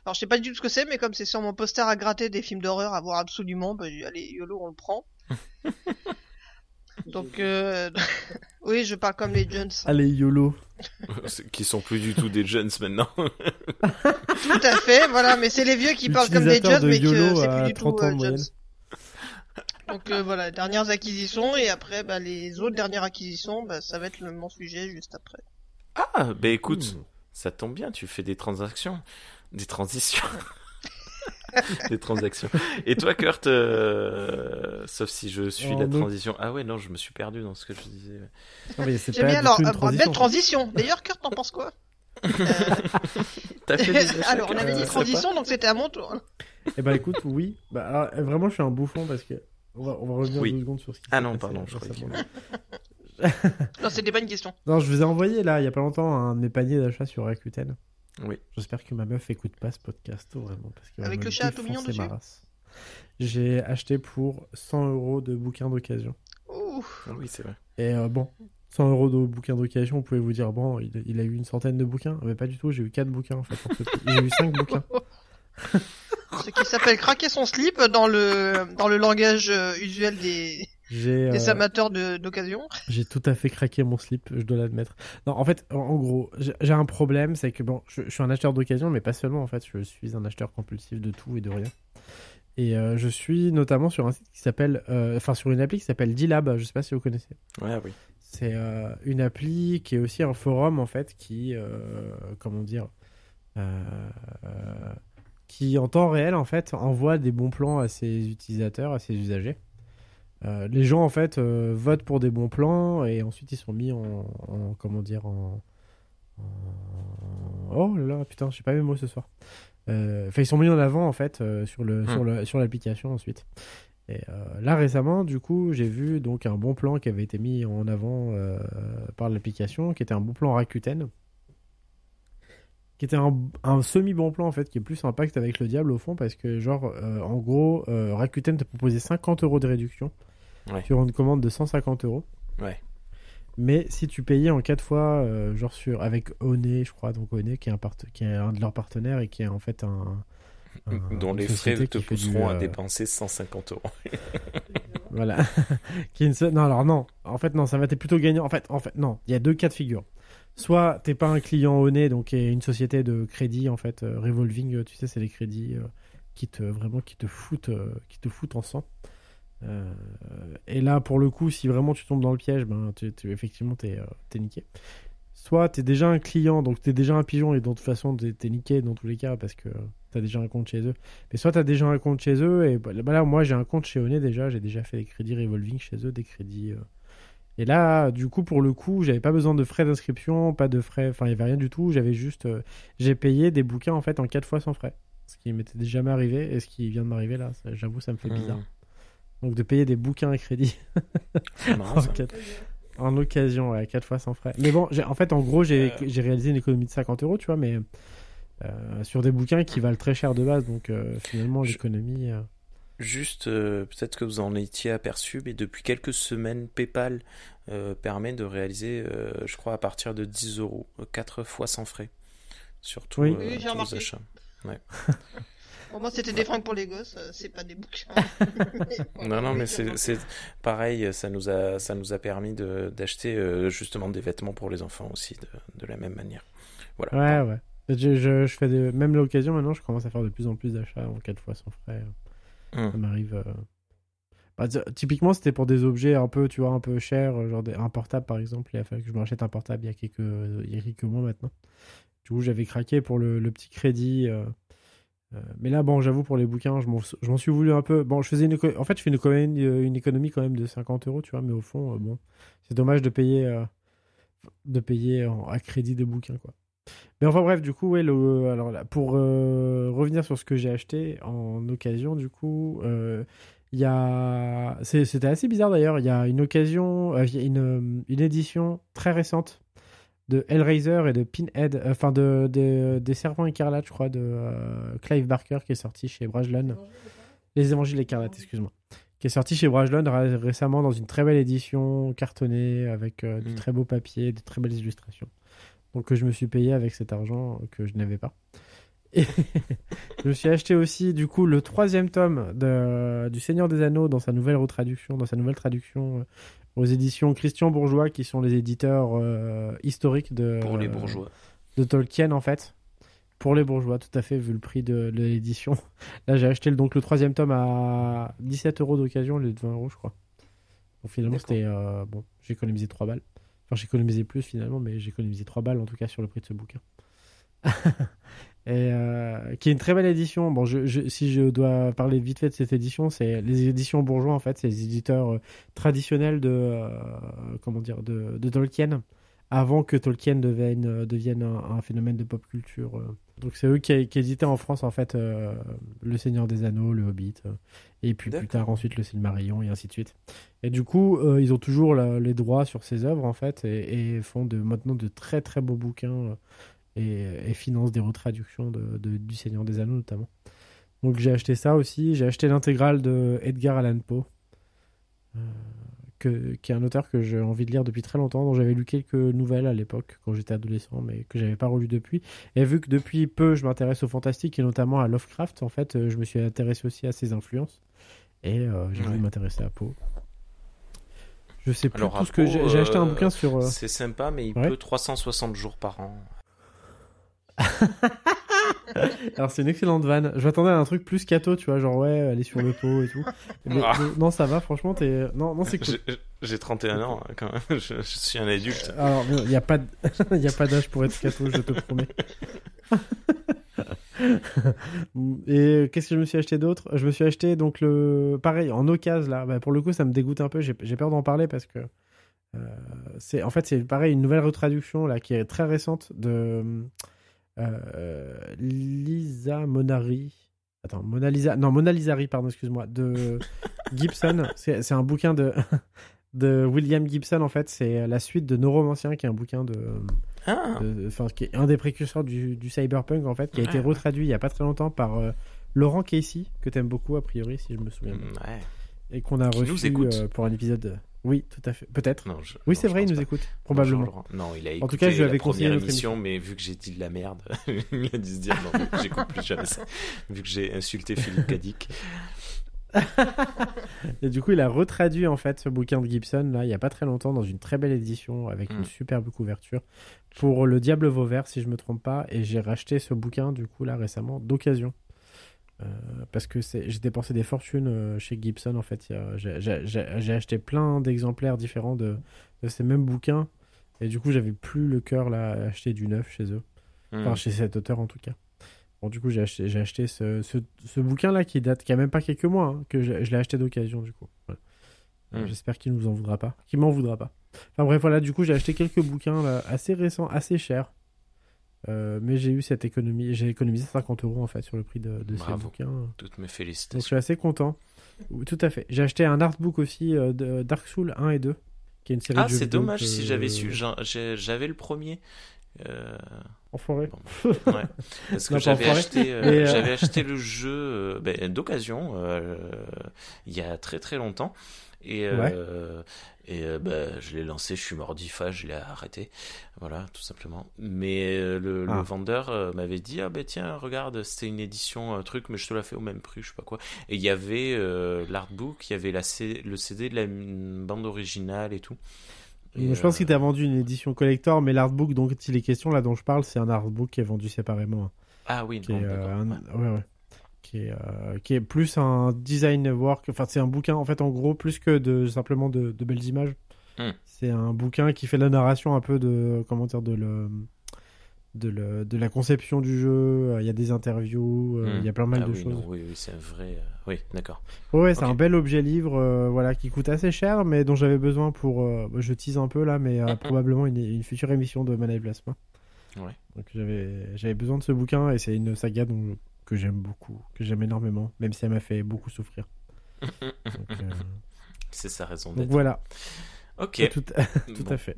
Alors je sais pas du tout ce que c'est, mais comme c'est sur mon poster à gratter des films d'horreur à voir absolument, bah allez YOLO on le prend. Donc euh... oui je parle comme les jeunes. Allez YOLO. qui sont plus du tout des jeunes maintenant. tout à fait, voilà, mais c'est les vieux qui parlent comme des jeunes, mais que c'est plus du tout euh, jeunes. Donc euh, voilà, dernières acquisitions et après bah, les autres dernières acquisitions, bah, ça va être le, mon sujet juste après. Ah, bah écoute, hmm. ça tombe bien, tu fais des transactions, des transitions. des transactions. Et toi, Kurt, euh, sauf si je suis la transition. Ah ouais, non, je me suis perdu dans ce que je disais. J'aime bien alors, une belle transition. D'ailleurs, Kurt, t'en penses quoi T'as fait des Alors, on avait dit transition, donc c'était à mon tour. Eh ben écoute, oui. Bah, vraiment, je suis un bouffon parce que on va, revenir deux secondes sur ce qui Ah non, pardon, je Non, c'était pas une question. Non, je vous ai envoyé là, il y a pas longtemps, un de mes paniers d'achat sur Rakuten. Oui. J'espère que ma meuf écoute pas ce podcast, vraiment. Parce Avec le chat tout mignon dessus J'ai acheté pour 100 euros de bouquins d'occasion. Ouh. Ah oui, c'est vrai. Et euh, bon, 100 euros de bouquins d'occasion, vous pouvez vous dire, bon, il, a eu une centaine de bouquins. Mais pas du tout, j'ai eu 4 bouquins en fait. j'ai eu 5 bouquins. Ce qui s'appelle craquer son slip dans le, dans le langage euh, usuel des, des euh, amateurs d'occasion. J'ai tout à fait craqué mon slip, je dois l'admettre. Non, en fait, en, gros, j'ai un problème, c'est que bon, je, suis un acheteur d'occasion, mais pas seulement en fait, je suis un acheteur compulsif de tout et de rien. Et euh, je suis notamment sur un site qui s'appelle, enfin sur une appli qui s'appelle D-Lab, je sais pas si vous connaissez. Ouais, oui. C'est une appli qui est aussi un forum en fait qui, comment dire, qui en temps réel en fait envoie des bons plans à ses utilisateurs, à ses usagers. Euh, les gens en fait euh, votent pour des bons plans et ensuite ils sont mis en, comment dire en, oh là là putain je sais pas mes mots ce soir. Euh, enfin ils sont mis en avant en fait sur le sur hmm. le sur l'application ensuite. Et là récemment, du coup, j'ai vu donc un bon plan qui avait été mis en avant par l'application, qui était un bon plan Rakuten, qui était un, semi-bon plan en fait, qui est plus un pacte avec le diable au fond, parce que genre, euh, en gros, euh, Rakuten te proposait 50 euros de réduction sur une commande de 150 euros. Ouais. Mais si tu payais en 4 fois, euh, genre sur, avec One, je crois, donc One qui est, un qui est un de leurs partenaires et qui est en fait un. dont les frais te pousseront à dépenser 150 euros. voilà. qui Non, alors non. En fait, non, ça va être plutôt gagnant. En fait, en fait, non. Il y a deux cas de figure soit t'es pas un client honnête, donc une société de crédit en fait euh, revolving, euh, tu sais, c'est les crédits euh, qui te vraiment qui te foutent, qui te foutent en sang. et là, pour le coup, si vraiment tu tombes dans le piège, ben tu, effectivement t'es es niqué. Soit t'es déjà un client, donc t'es déjà un pigeon et de toute façon t'es es niqué dans tous les cas parce que t'as déjà un compte chez eux. Mais soit t'as déjà un compte chez eux et bah, là moi j'ai un compte chez Oné déjà, j'ai déjà fait des crédits revolving chez eux, des crédits et là, du coup, pour le coup, j'avais pas besoin de frais d'inscription, pas de frais, enfin, il y avait rien du tout. J'avais juste, euh, j'ai payé des bouquins en fait en quatre fois sans frais, ce qui m'était jamais arrivé et ce qui vient de m'arriver là, j'avoue, ça me fait bizarre. Mmh. Donc de payer des bouquins à crédit en, occasion, ouais, quatre fois sans frais. Mais bon, en fait, en gros, j'ai euh. réalisé une économie de 50 euros, tu vois, mais euh, sur des bouquins qui valent très cher de base, donc finalement, l'économie. Juste, euh, peut-être que vous en étiez aperçu, mais depuis quelques semaines, PayPal euh, permet de réaliser, euh, je crois, à partir de 10 euros, 4 fois sans frais. Surtout oui. oui, tous les achats. Ouais. Pour moi, c'était des fringues pour les gosses, c'est pas des bouquins. non, non, mais c'est pareil, ça nous a, ça nous a permis d'acheter justement des vêtements pour les enfants aussi, de, de la même manière. Voilà. Ouais, ouais. Je, je, je fais des... Même l'occasion, maintenant, je commence à faire de plus en plus d'achats en 4 fois sans frais. Hmm. Ça m'arrive. euh, bah, typiquement, c'était pour des objets un peu, tu vois, un peu chers, euh, genre un portable par exemple. Il a fallu que je m'achète un portable il y a quelques, il y a quelques mois maintenant. Du coup, j'avais craqué pour le, petit crédit. euh, mais là, bon, j'avoue, pour les bouquins, je m'en suis voulu un peu. Bon, je faisais en fait, je fais une économie, quand même de 50 euros, tu vois, mais au fond, bon, c'est dommage de payer, de payer à crédit des bouquins, quoi. Mais enfin bref, du coup, ouais, le, alors là, pour euh, revenir sur ce que j'ai acheté en occasion, du coup, euh, il y a, c'était assez bizarre d'ailleurs. Il y a une occasion, euh, une, euh, une édition très récente de Hellraiser et de Pinhead, euh, enfin de, de- des Serpents écarlates, je crois, de euh, Clive Barker qui est sorti chez Brajlon. Les Évangiles écarlates, excuse-moi. Qui est sorti chez Brajlon ré- récemment dans une très belle édition cartonnée avec euh, du Mm. très beau papier, de très belles illustrations. Donc que je me suis payé avec cet argent que je n'avais pas. Et je me suis acheté aussi du coup le troisième tome de, du Seigneur des Anneaux dans sa nouvelle retraduction, dans sa nouvelle traduction euh, aux éditions Christian Bourgeois, qui sont les éditeurs euh, historiques de Pour les bourgeois. de Tolkien en fait. Pour les bourgeois, tout à fait, vu le prix de, de l'édition. Là, j'ai acheté le, donc le troisième tome à 17 euros d'occasion, de 20 euros, je crois. Donc finalement, c'était. euh, bon, j'ai économisé 3 balles. Enfin, j'ai économisé plus finalement, mais j'ai économisé 3 balles en tout cas sur le prix de ce bouquin. Et euh, qui est une très belle édition. Bon, je- si je dois parler vite fait de cette édition, c'est les éditions bourgeois en fait, c'est les éditeurs euh, traditionnels de euh, comment dire de, de Tolkien avant que Tolkien devienne, euh, devienne un, un phénomène de pop culture. euh. Donc c'est eux qui, qui éditaient en France en fait euh, Le Seigneur des Anneaux, Le Hobbit, euh, et puis plus tard ensuite Le Silmarillion et ainsi de suite. Et du coup, euh, ils ont toujours la- les droits sur ces œuvres en fait et, et font de, maintenant de très très beaux bouquins et, et financent des retraductions de, de- du Seigneur des Anneaux notamment. Donc j'ai acheté ça aussi. J'ai acheté l'intégrale de Edgar Allan Poe, que, qui est un auteur que j'ai envie de lire depuis très longtemps, dont j'avais lu quelques nouvelles à l'époque quand j'étais adolescent, mais que j'avais pas relu depuis. Et vu que depuis peu je m'intéresse au fantastique et notamment à Lovecraft, en fait, euh, je me suis intéressé aussi à ses influences et euh, j'ai Ouais. voulu m'intéresser à Poe. Je sais plus Alors, tout ce que j'ai acheté un bouquin sur. euh, C'est sympa, mais il Ouais. peut 360 jours par an. Alors c'est une excellente vanne. Je m'attendais à un truc plus cato, tu vois, genre ouais, aller sur le pot et tout. Mais, Ah. mais non, ça va, franchement, t'es. Non, non, c'est cool. J'ai- J'ai 31 ans hein, quand même, je, je suis un adulte. Alors, il n'y a pas, d- y a pas d'âge pour être cato, je te promets. Et qu'est-ce que je me suis acheté d'autre? Je me suis acheté donc le pareil en occasion là. Bah, pour le coup, ça me dégoûte un peu. J'ai j'ai peur d'en parler parce que euh, c'est en fait c'est pareil une nouvelle retraduction là qui est très récente de euh, Lisa Monari. Attends, Mona Lisa. Non, Mona Lisari, pardon, excuse-moi. De Gibson. C'est un bouquin de de William Gibson en fait. C'est la suite de Neuromancien qui est un bouquin de Ah, de- qui est un des précurseurs du, du cyberpunk en fait, qui a été Ouais, retraduit il y a pas très longtemps par euh, Laurent Casey, que t'aimes beaucoup a priori si je me souviens bien, ouais. et qu'on a Qui reçu euh, pour un épisode. Oui, tout à fait, peut-être. Non, je- Oui, c'est vrai, il nous pas. écoute probablement. Non, il a écouté En tout cas, je lui avais la première émission, mais vu que j'ai dit de la merde, il a dû se dire non, j'écoute plus jamais ça. Vu que j'ai insulté Philippe Cadic. Et du coup, il a retraduit en fait ce bouquin de Gibson là il y a pas très longtemps dans une très belle édition avec une Mm. superbe couverture pour le Diable Vauvert si je me trompe pas et j'ai racheté ce bouquin du coup là récemment d'occasion. Euh, parce que j'ai dépensé des fortunes euh, chez Gibson en fait. J'ai- acheté plein d'exemplaires différents de, de ces mêmes bouquins et du coup j'avais plus le cœur là à acheter du neuf chez eux. Enfin, Hmm. chez cet auteur en tout cas. Bon, du coup, j'ai acheté, ce, ce, ce bouquin-là qui date, qui a même pas quelques mois, hein, que je, je l'ai acheté d'occasion, du coup. Voilà. Mm. J'espère qu'il nous en voudra pas. Qu'il m'en voudra pas. Enfin bref, voilà, du coup, j'ai acheté quelques bouquins là, assez récents, assez chers. Euh, mais j'ai eu cette économie, j'ai économisé 50 euros en fait sur le prix de, de ces Bravo. bouquins. Toutes mes Donc je félicitations. suis assez content. Tout à fait. J'ai acheté un artbook aussi euh, de Dark Souls 1 et 2, qui est une série Ah, c'est dommage que- si j'avais su. J'avais le premier. Euh, Enfoiré. bon, ouais. Parce que j'avais acheté, euh, j'avais acheté le jeu ben, d'occasion il y a très très longtemps. Et, euh, et euh, ben, je l'ai lancé, je suis mordifa, je l'ai arrêté. Voilà, tout simplement. Mais euh, le, le Ah. vendeur euh, m'avait dit Ah ben tiens, regarde, c'était une édition, un truc, mais je te la fais au même prix, je sais pas quoi. Et il y avait euh, l'artbook, il y avait la C- le CD de la bande originale et tout. Et, je pense euh, qu'il t'a vendu une édition collector, mais l'artbook dont il est question là dont je parle, c'est un artbook qui est vendu séparément. hein, Ah oui, non, est, euh, un- ouais. ouais, ouais. Qui, est, euh, qui est plus un design work, enfin c'est un bouquin en fait en gros plus que de simplement de, de belles images. Hmm. C'est un bouquin qui fait la narration un peu de comment dire de le de, le, de la conception du jeu. euh, Il y a des interviews, euh, il y a plein mal Ah de oui, choses. non, oui, oui, c'est un vrai. euh, Oui, d'accord. Ouais, ouais, c'est Ok. un bel objet livre, euh, voilà, qui coûte assez cher, mais dont j'avais besoin pour. euh, bah, je tease un peu là, mais Mhm. probablement une, une future émission de Mana et Plasma. Ouais. Donc j'avais j'avais besoin de ce bouquin et c'est une saga dont, que j'aime beaucoup, que j'aime énormément, même si elle m'a fait beaucoup souffrir. Donc, euh, C'est sa raison donc d'être. voilà, Ok. tout, tout Bon. à fait.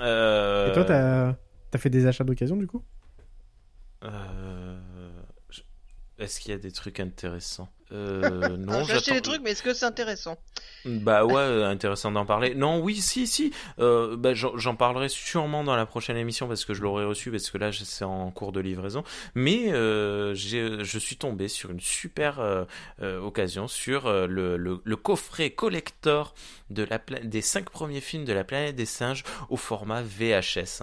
Euh, Et toi, t'as as fait des achats d'occasion du coup? Euh, Est-ce qu'il y a des trucs intéressants? Euh, Non, J'ai acheté des trucs, mais est-ce que c'est intéressant? Bah ouais, euh, intéressant d'en parler. Non, oui, si, si. Euh, bah, j'en parlerai sûrement dans la prochaine émission parce que je l'aurai reçu parce que là c'est en cours de livraison. Mais euh, je suis tombé sur une super occasion sur le, le, le coffret collector de la pla- des cinq premiers films de la planète des singes au format VHS.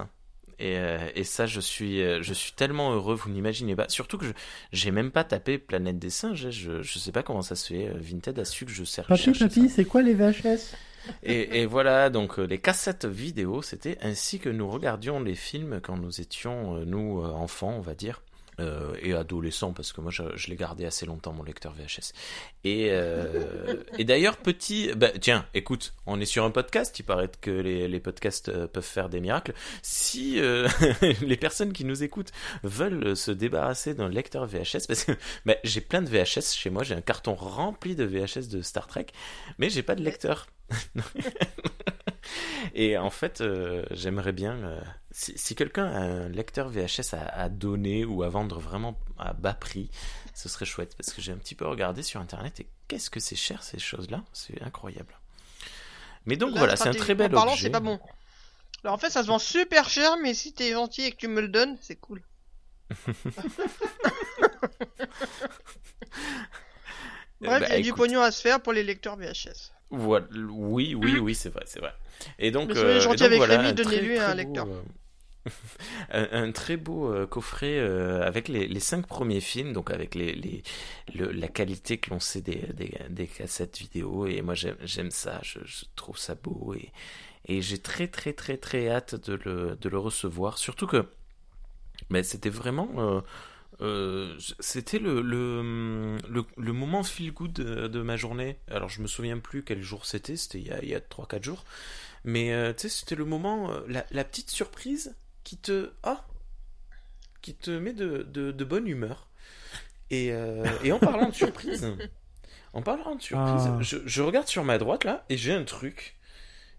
Et, euh, et ça, je suis, euh, je suis tellement heureux, vous n'imaginez pas. Surtout que je j'ai même pas tapé Planète des singes. hein. Je, je sais pas comment ça se fait. euh, Vinted a su que je sais rechercher ça. c'est quoi les VHS? Et, et voilà, donc les cassettes vidéo, c'était ainsi que nous regardions les films quand nous étions, nous, enfants, on va dire. Euh, et adolescents, parce que moi je, je l'ai gardé assez longtemps, mon lecteur VHS. Et, euh, et d'ailleurs, petit. Bah, tiens, écoute, on est sur un podcast, il paraît que les, les podcasts euh, peuvent faire des miracles. Si les personnes qui nous écoutent veulent se débarrasser d'un lecteur VHS, parce que bah, j'ai plein de VHS chez moi, j'ai un carton rempli de VHS de Star Trek, mais j'ai pas de lecteur. Et en fait, euh, j'aimerais bien, euh, si, si quelqu'un a un lecteur VHS à, à donner ou à vendre vraiment à bas prix, ce serait chouette parce que j'ai un petit peu regardé sur internet et qu'est-ce que c'est cher ces choses-là, c'est incroyable. Mais donc Là, voilà, c'est un très bel parlant, objet. c'est pas bon. Alors en fait, ça se vend super cher, mais si t'es gentil et que tu me le donnes, c'est cool. Bref, Bah, il y a du pognon à se faire pour les lecteurs VHS. Voilà, oui, oui, oui, c'est vrai, c'est vrai. Et donc, Mais soyez euh, gentil avec voilà, Rémi, un très, donnez-lui très un beau, lecteur. euh, un, un très beau euh, coffret euh, avec les, les cinq premiers films, donc avec les, les le- la qualité que l'on sait des, des, des cassettes vidéo. Et moi, j'aime j'aime ça, je, je trouve ça beau et, et j'ai très, très, très, très hâte de le, de le recevoir. Surtout que, mais c'était vraiment. euh, euh, c'était le, le, le, le moment feel good de, de ma journée. Alors, je me souviens plus quel jour c'était, c'était il y a, il y a 3-4 jours. Mais euh, tu sais, c'était le moment, euh, la, la petite surprise qui te. Ah Qui te met de, de, de bonne humeur. Et, euh, et en parlant de surprise, en parlant de surprise, Ah. je, je regarde sur ma droite là et j'ai un truc.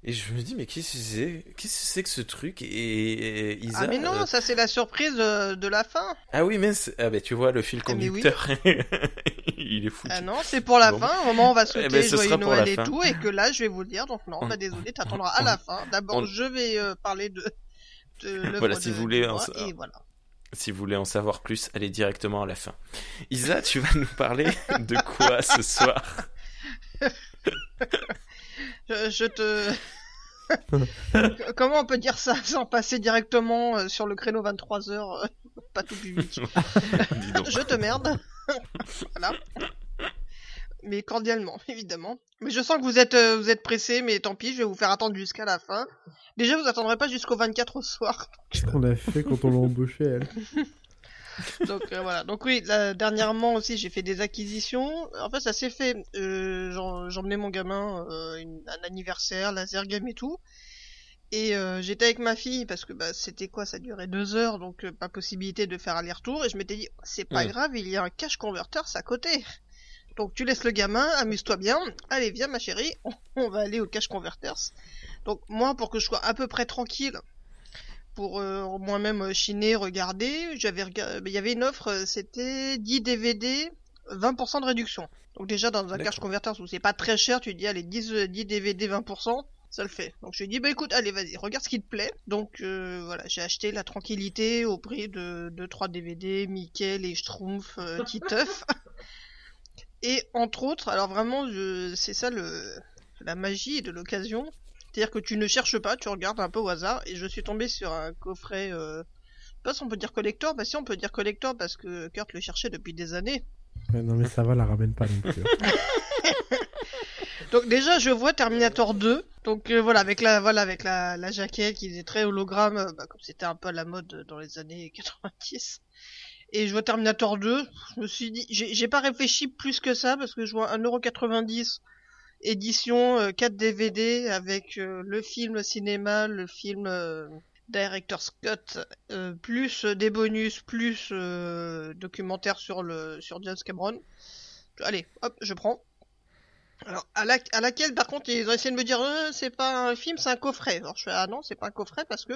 Et je me dis, mais qu'est-ce que c'est Qu'est-ce que c'est que ce truc et, et Isa, ah mais non, euh, ça c'est la surprise de, de la fin. ah oui, mais c'est- ah bah, tu vois le fil Ah, mais oui. conducteur, il est foutu. Ah non, c'est pour la Bon. fin, au moment où on va Eh souhaiter ben, ce joyeux Noël et fin. tout, et que là je vais vous le dire, donc non, On- bah désolé, t'attendras à la fin. D'abord, on- je vais euh, parler de, Voilà, si de- vous voulez en et voilà. Si vous voulez en savoir plus, allez directement à la fin. Isa, tu vas nous parler de quoi ce soir? Je, je te... Comment on peut dire ça sans passer directement euh, sur le créneau 23h, pas tout public. Je te merde. voilà. Mais cordialement, évidemment. Mais je sens que vous êtes, euh, vous êtes pressé, mais tant pis, je vais vous faire attendre jusqu'à la fin. Déjà, vous attendrez pas jusqu'au 24 au soir. Qu'est-ce qu'on a fait quand on l'a embauché, elle? Donc euh, voilà. Donc oui, là, dernièrement aussi, j'ai fait des acquisitions. En fait, ça s'est fait. Euh, J'emmenais mon gamin euh, une- un anniversaire, laser game et tout. Et euh, j'étais avec ma fille parce que bah, c'était quoi? Ça durait deux heures, donc pas possibilité de faire aller-retour. Et je m'étais dit, c'est pas Mm. grave, il y a un cash converter à côté. Donc tu laisses le gamin, amuse-toi bien. Allez, viens ma chérie, on, va aller au cash converters. Donc moi, pour que je sois à peu près tranquille, pour euh, moi-même euh, chiner, regarder, j'avais rega- il y avait une offre, euh, c'était 10 DVD, 20% de réduction. Donc déjà dans un cash D'accord. converter où c'est pas très cher, tu te dis allez 10, euh, 10 DVD 20%, ça le fait. Donc je lui ai dit bah écoute, allez vas-y, regarde ce qui te plaît. Donc euh, voilà, j'ai acheté la tranquillité au prix de 2-3 DVD, Mickey, les Schtroumpfs, euh, Titeuf. Et entre autres, alors vraiment, je... c'est ça le la magie de l'occasion. C'est-à-dire que tu ne cherches pas, tu regardes un peu au hasard, et je suis tombé sur un coffret, euh, je sais pas si on peut dire collector, bah si on peut dire collector parce que Kurt le cherchait depuis des années. Non mais ça va, la ramène pas non plus. Donc déjà je vois Terminator 2, donc euh, voilà avec la voilà avec la, la jaquette qui est très hologramme, euh, bah, comme c'était un peu à la mode dans les années 90. Et je vois Terminator 2, je me suis dit, j'ai pas réfléchi plus que ça parce que je vois 1,90€ édition euh, 4 DVD avec euh, le film cinéma, le film euh, Director Scott, euh, plus des bonus, plus euh, documentaire sur le sur James Cameron. Allez, hop, je prends. Alors, à, la, à laquelle, par contre, ils ont essayé de me dire, euh, c'est pas un film, c'est un coffret. Alors, je fais, ah non, c'est pas un coffret parce que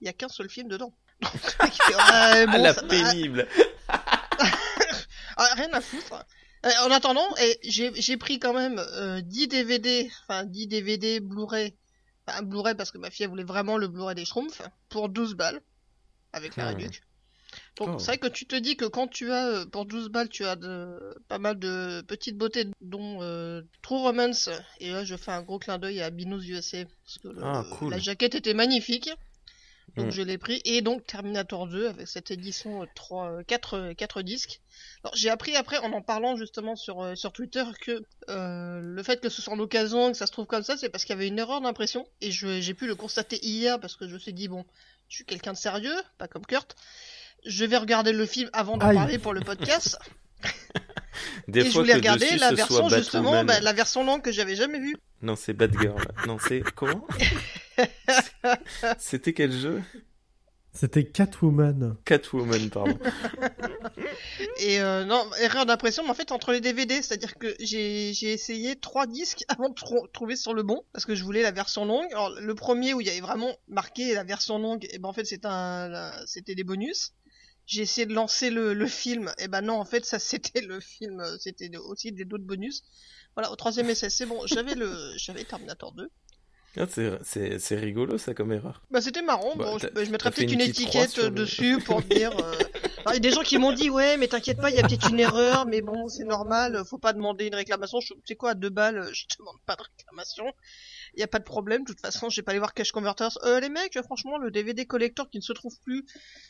il y a qu'un seul film dedans. Donc, Ouais, Ah, bon, la ça pénible. Ah, rien à foutre. Euh, en attendant, j'ai pris quand même euh, 10 DVD, enfin 10 DVD Blu-ray, enfin Blu-ray parce que ma fille elle voulait vraiment le Blu-ray des Schtroumpfs, pour 12 balles, avec la Hmm. réduc. Donc Oh. c'est vrai que tu te dis que quand tu as, euh, pour 12 balles, tu as de, pas mal de petites beautés, dont euh, True Romance, et là je fais un gros clin d'œil à Binous USA, parce que le- Ah, cool. la jaquette était magnifique. Donc Hmm. je l'ai pris et donc Terminator 2 avec cette édition 3 4 4 disques. Alors j'ai appris après en en parlant justement sur euh, sur Twitter que euh, le fait que ce soit en occasion que ça se trouve comme ça c'est parce qu'il y avait une erreur d'impression et j'ai pu le constater hier parce que je me suis dit bon, je suis quelqu'un de sérieux, pas comme Kurt. Je vais regarder le film avant d'en parler pour le podcast Des et je voulais que regarder dessus, la version justement bah, la version longue que j'avais jamais vue. Non, c'est Batgirl. non, c'est comment? C'était quel jeu? C'était Catwoman. Catwoman, pardon. Et euh, non, erreur d'impression, mais en fait entre les DVD, c'est-à-dire que j'ai essayé trois disques avant de tro- trouver sur le bon, parce que je voulais la version longue. Alors le premier où il y avait vraiment marqué la version longue, et ben en fait c'était un, la- c'était des bonus. J'ai essayé de lancer le, le film, et ben non en fait ça c'était le film, euh, c'était aussi des d'autres bonus. Voilà, au troisième essai c'est bon, j'avais le, j'avais Terminator 2. Ah, c'est- c'est c'est rigolo ça comme erreur. Bah c'était marrant, Bah, bon, je, je mettrais peut-être une étiquette le- dessus pour dire... euh, alors, Il y a des gens qui m'ont dit ouais mais t'inquiète pas, il y a peut-être une erreur, mais bon c'est normal, faut pas demander une réclamation, sais quoi à deux balles, je demande pas de réclamation, il y a pas de problème, de toute façon j'ai pas allé voir Cash Converters. Euh, les mecs, franchement le DVD collector qui ne se trouve plus,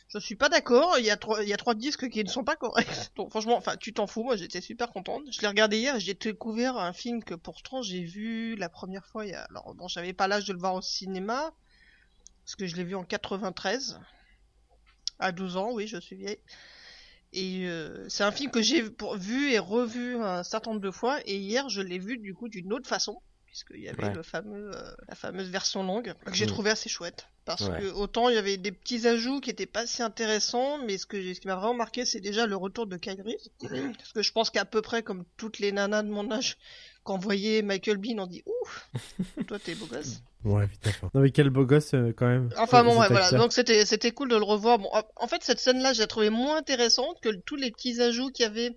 je suis pas d'accord, il y a trois, il y a trois disques qui ne sont pas corrects, donc franchement, enfin tu t'en fous, moi j'étais super contente. Je l'ai regardé hier, et j'ai découvert un film que pourtant j'ai vu la première fois, il y a... alors bon j'avais pas l'âge de le voir au cinéma, parce que je l'ai vu en 93, à 12 ans, oui, je suis vieille. Et euh, c'est un film que j'ai vu et revu un certain nombre de fois, et hier je l'ai vu du coup d'une autre façon, puisqu'il y avait Ouais. le fameux, euh, la fameuse version longue, que j'ai Mm. trouvé assez chouette. Parce Ouais. que autant il y avait des petits ajouts qui étaient pas si intéressants, mais ce, que j'ai- ce qui m'a vraiment marqué, c'est déjà le retour de Kyle Reese. Parce que je pense qu'à peu près comme toutes les nanas de mon âge, quand on voyait Michael Bean, on dit Ouf, toi t'es beau gosse. Ouais, vite enfin. Non mais quel beau gosse euh, quand même. Enfin bon, ouais, voilà. Donc c'était c'était cool de le revoir. Bon, en- en fait, cette scène-là, je l'ai trouvée moins intéressante que tous les petits ajouts qu'il y avait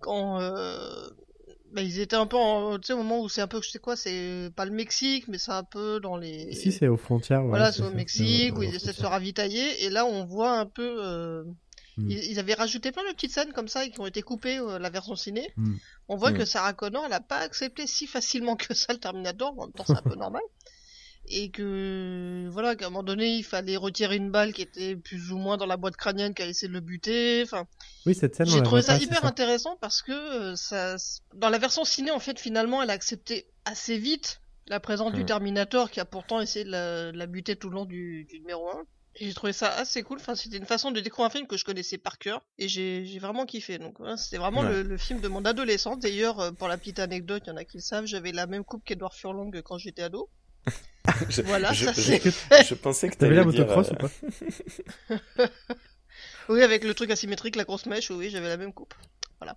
quand euh, bah, ils étaient un peu, en- tu sais, au moment où c'est un peu, je sais quoi, c'est pas le Mexique, mais c'est un peu dans les. Si c'est aux frontières. voilà, ouais, c'est au Mexique où ils essaient de se ravitailler. Et là, on voit un peu. euh, Mm. Ils, ils avaient rajouté plein de petites scènes comme ça et qui ont été coupées euh, la version ciné. Mm. On voit Mm. que Sarah Connor, elle a pas accepté si facilement que ça le Terminator. En même temps, c'est un peu normal. Et que voilà, qu'à un moment donné, il fallait retirer une balle qui était plus ou moins dans la boîte crânienne qui a essayé de le buter. Enfin, Oui, cette scène. on j'ai trouvé ça pas, hyper intéressant parce que euh, ça, dans la version ciné, en fait, finalement, elle a accepté assez vite la présence du Mm. Terminator qui a pourtant essayé de la, de la buter tout le long du, du numéro 1. Et j'ai trouvé ça assez cool. Enfin, c'était une façon de découvrir un film que je connaissais par cœur et j'ai j'ai vraiment kiffé. Donc, c'était vraiment Ouais. le, le film de mon adolescence. D'ailleurs, euh, pour la petite anecdote, il y en a qui le savent, j'avais la même coupe qu'Edouard Furlong quand j'étais ado. Je, Voilà, je, ça je- c'est. je pensais que T'avais la motocross euh, ou pas Oui, avec le truc asymétrique, la grosse mèche, oui, j'avais la même coupe. Voilà.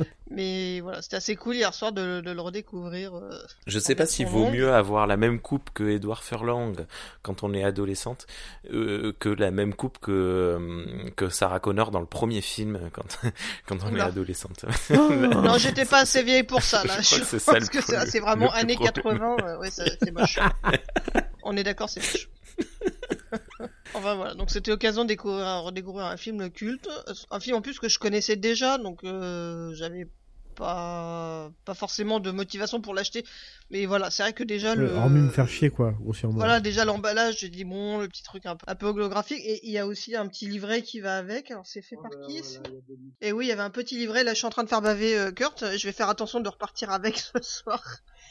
Mais voilà, c'était assez cool hier soir de, de le redécouvrir. euh, Je sais pas s'il vaut mieux avoir la même coupe que Edward Furlong quand on est adolescente euh, que la même coupe que euh, que Sarah Connor dans le premier film quand quand on est adolescente. Non, j'étais pas assez vieille pour ça, là. Je crois que c'est ça vraiment années problème. 80. euh, ouais, c'est moche. On est d'accord, c'est moche. enfin voilà, donc c'était l'occasion de découvrir, redécouvrir un film culte, un film en plus que je connaissais déjà, donc euh, j'avais pas pas forcément de motivation pour l'acheter. Mais voilà, c'est vrai que déjà le. Hormis me faire chier, quoi, grossièrement. Voilà, déjà l'emballage, j'ai dit bon, le petit truc un peu, un peu holographique. Et il y a aussi un petit livret qui va avec. Alors c'est fait par qui ça Et oui, il y avait un petit livret. Là, je suis en train de faire baver euh, Kurt. Je vais faire attention de repartir avec ce soir.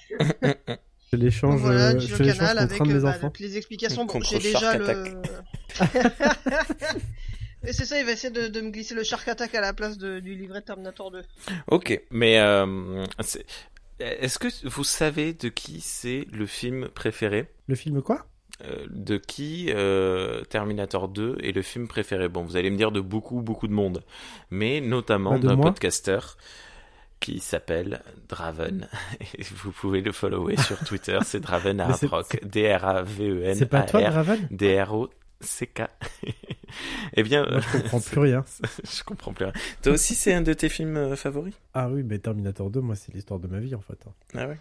Je l'échange voilà, euh, je canal avec mes bah, enfants. les explications. Bon, j'ai déjà le. Et c'est ça, il va essayer de, de me glisser le Shark Attack à la place de- du livret Terminator 2. Ok, mais euh, est-ce que vous savez de qui c'est le film préféré? Le film quoi? Euh, De qui euh, Terminator 2 est le film préféré? Bon, vous allez me dire de beaucoup, beaucoup de monde, mais notamment Bah, de d'un moi. Qui s'appelle Draven. Et vous pouvez le follower sur Twitter, c'est Draven Mais c'est- Rock, D-R-A-V-E-N. C'est pas toi, Draven? D-R-O-C-K. eh bien, Moi, je comprends plus rien. je comprends plus rien. Toi aussi, c'est un de tes films euh, favoris? Ah oui, mais Terminator 2, moi, c'est l'histoire de ma vie, en fait. hein. Ah ouais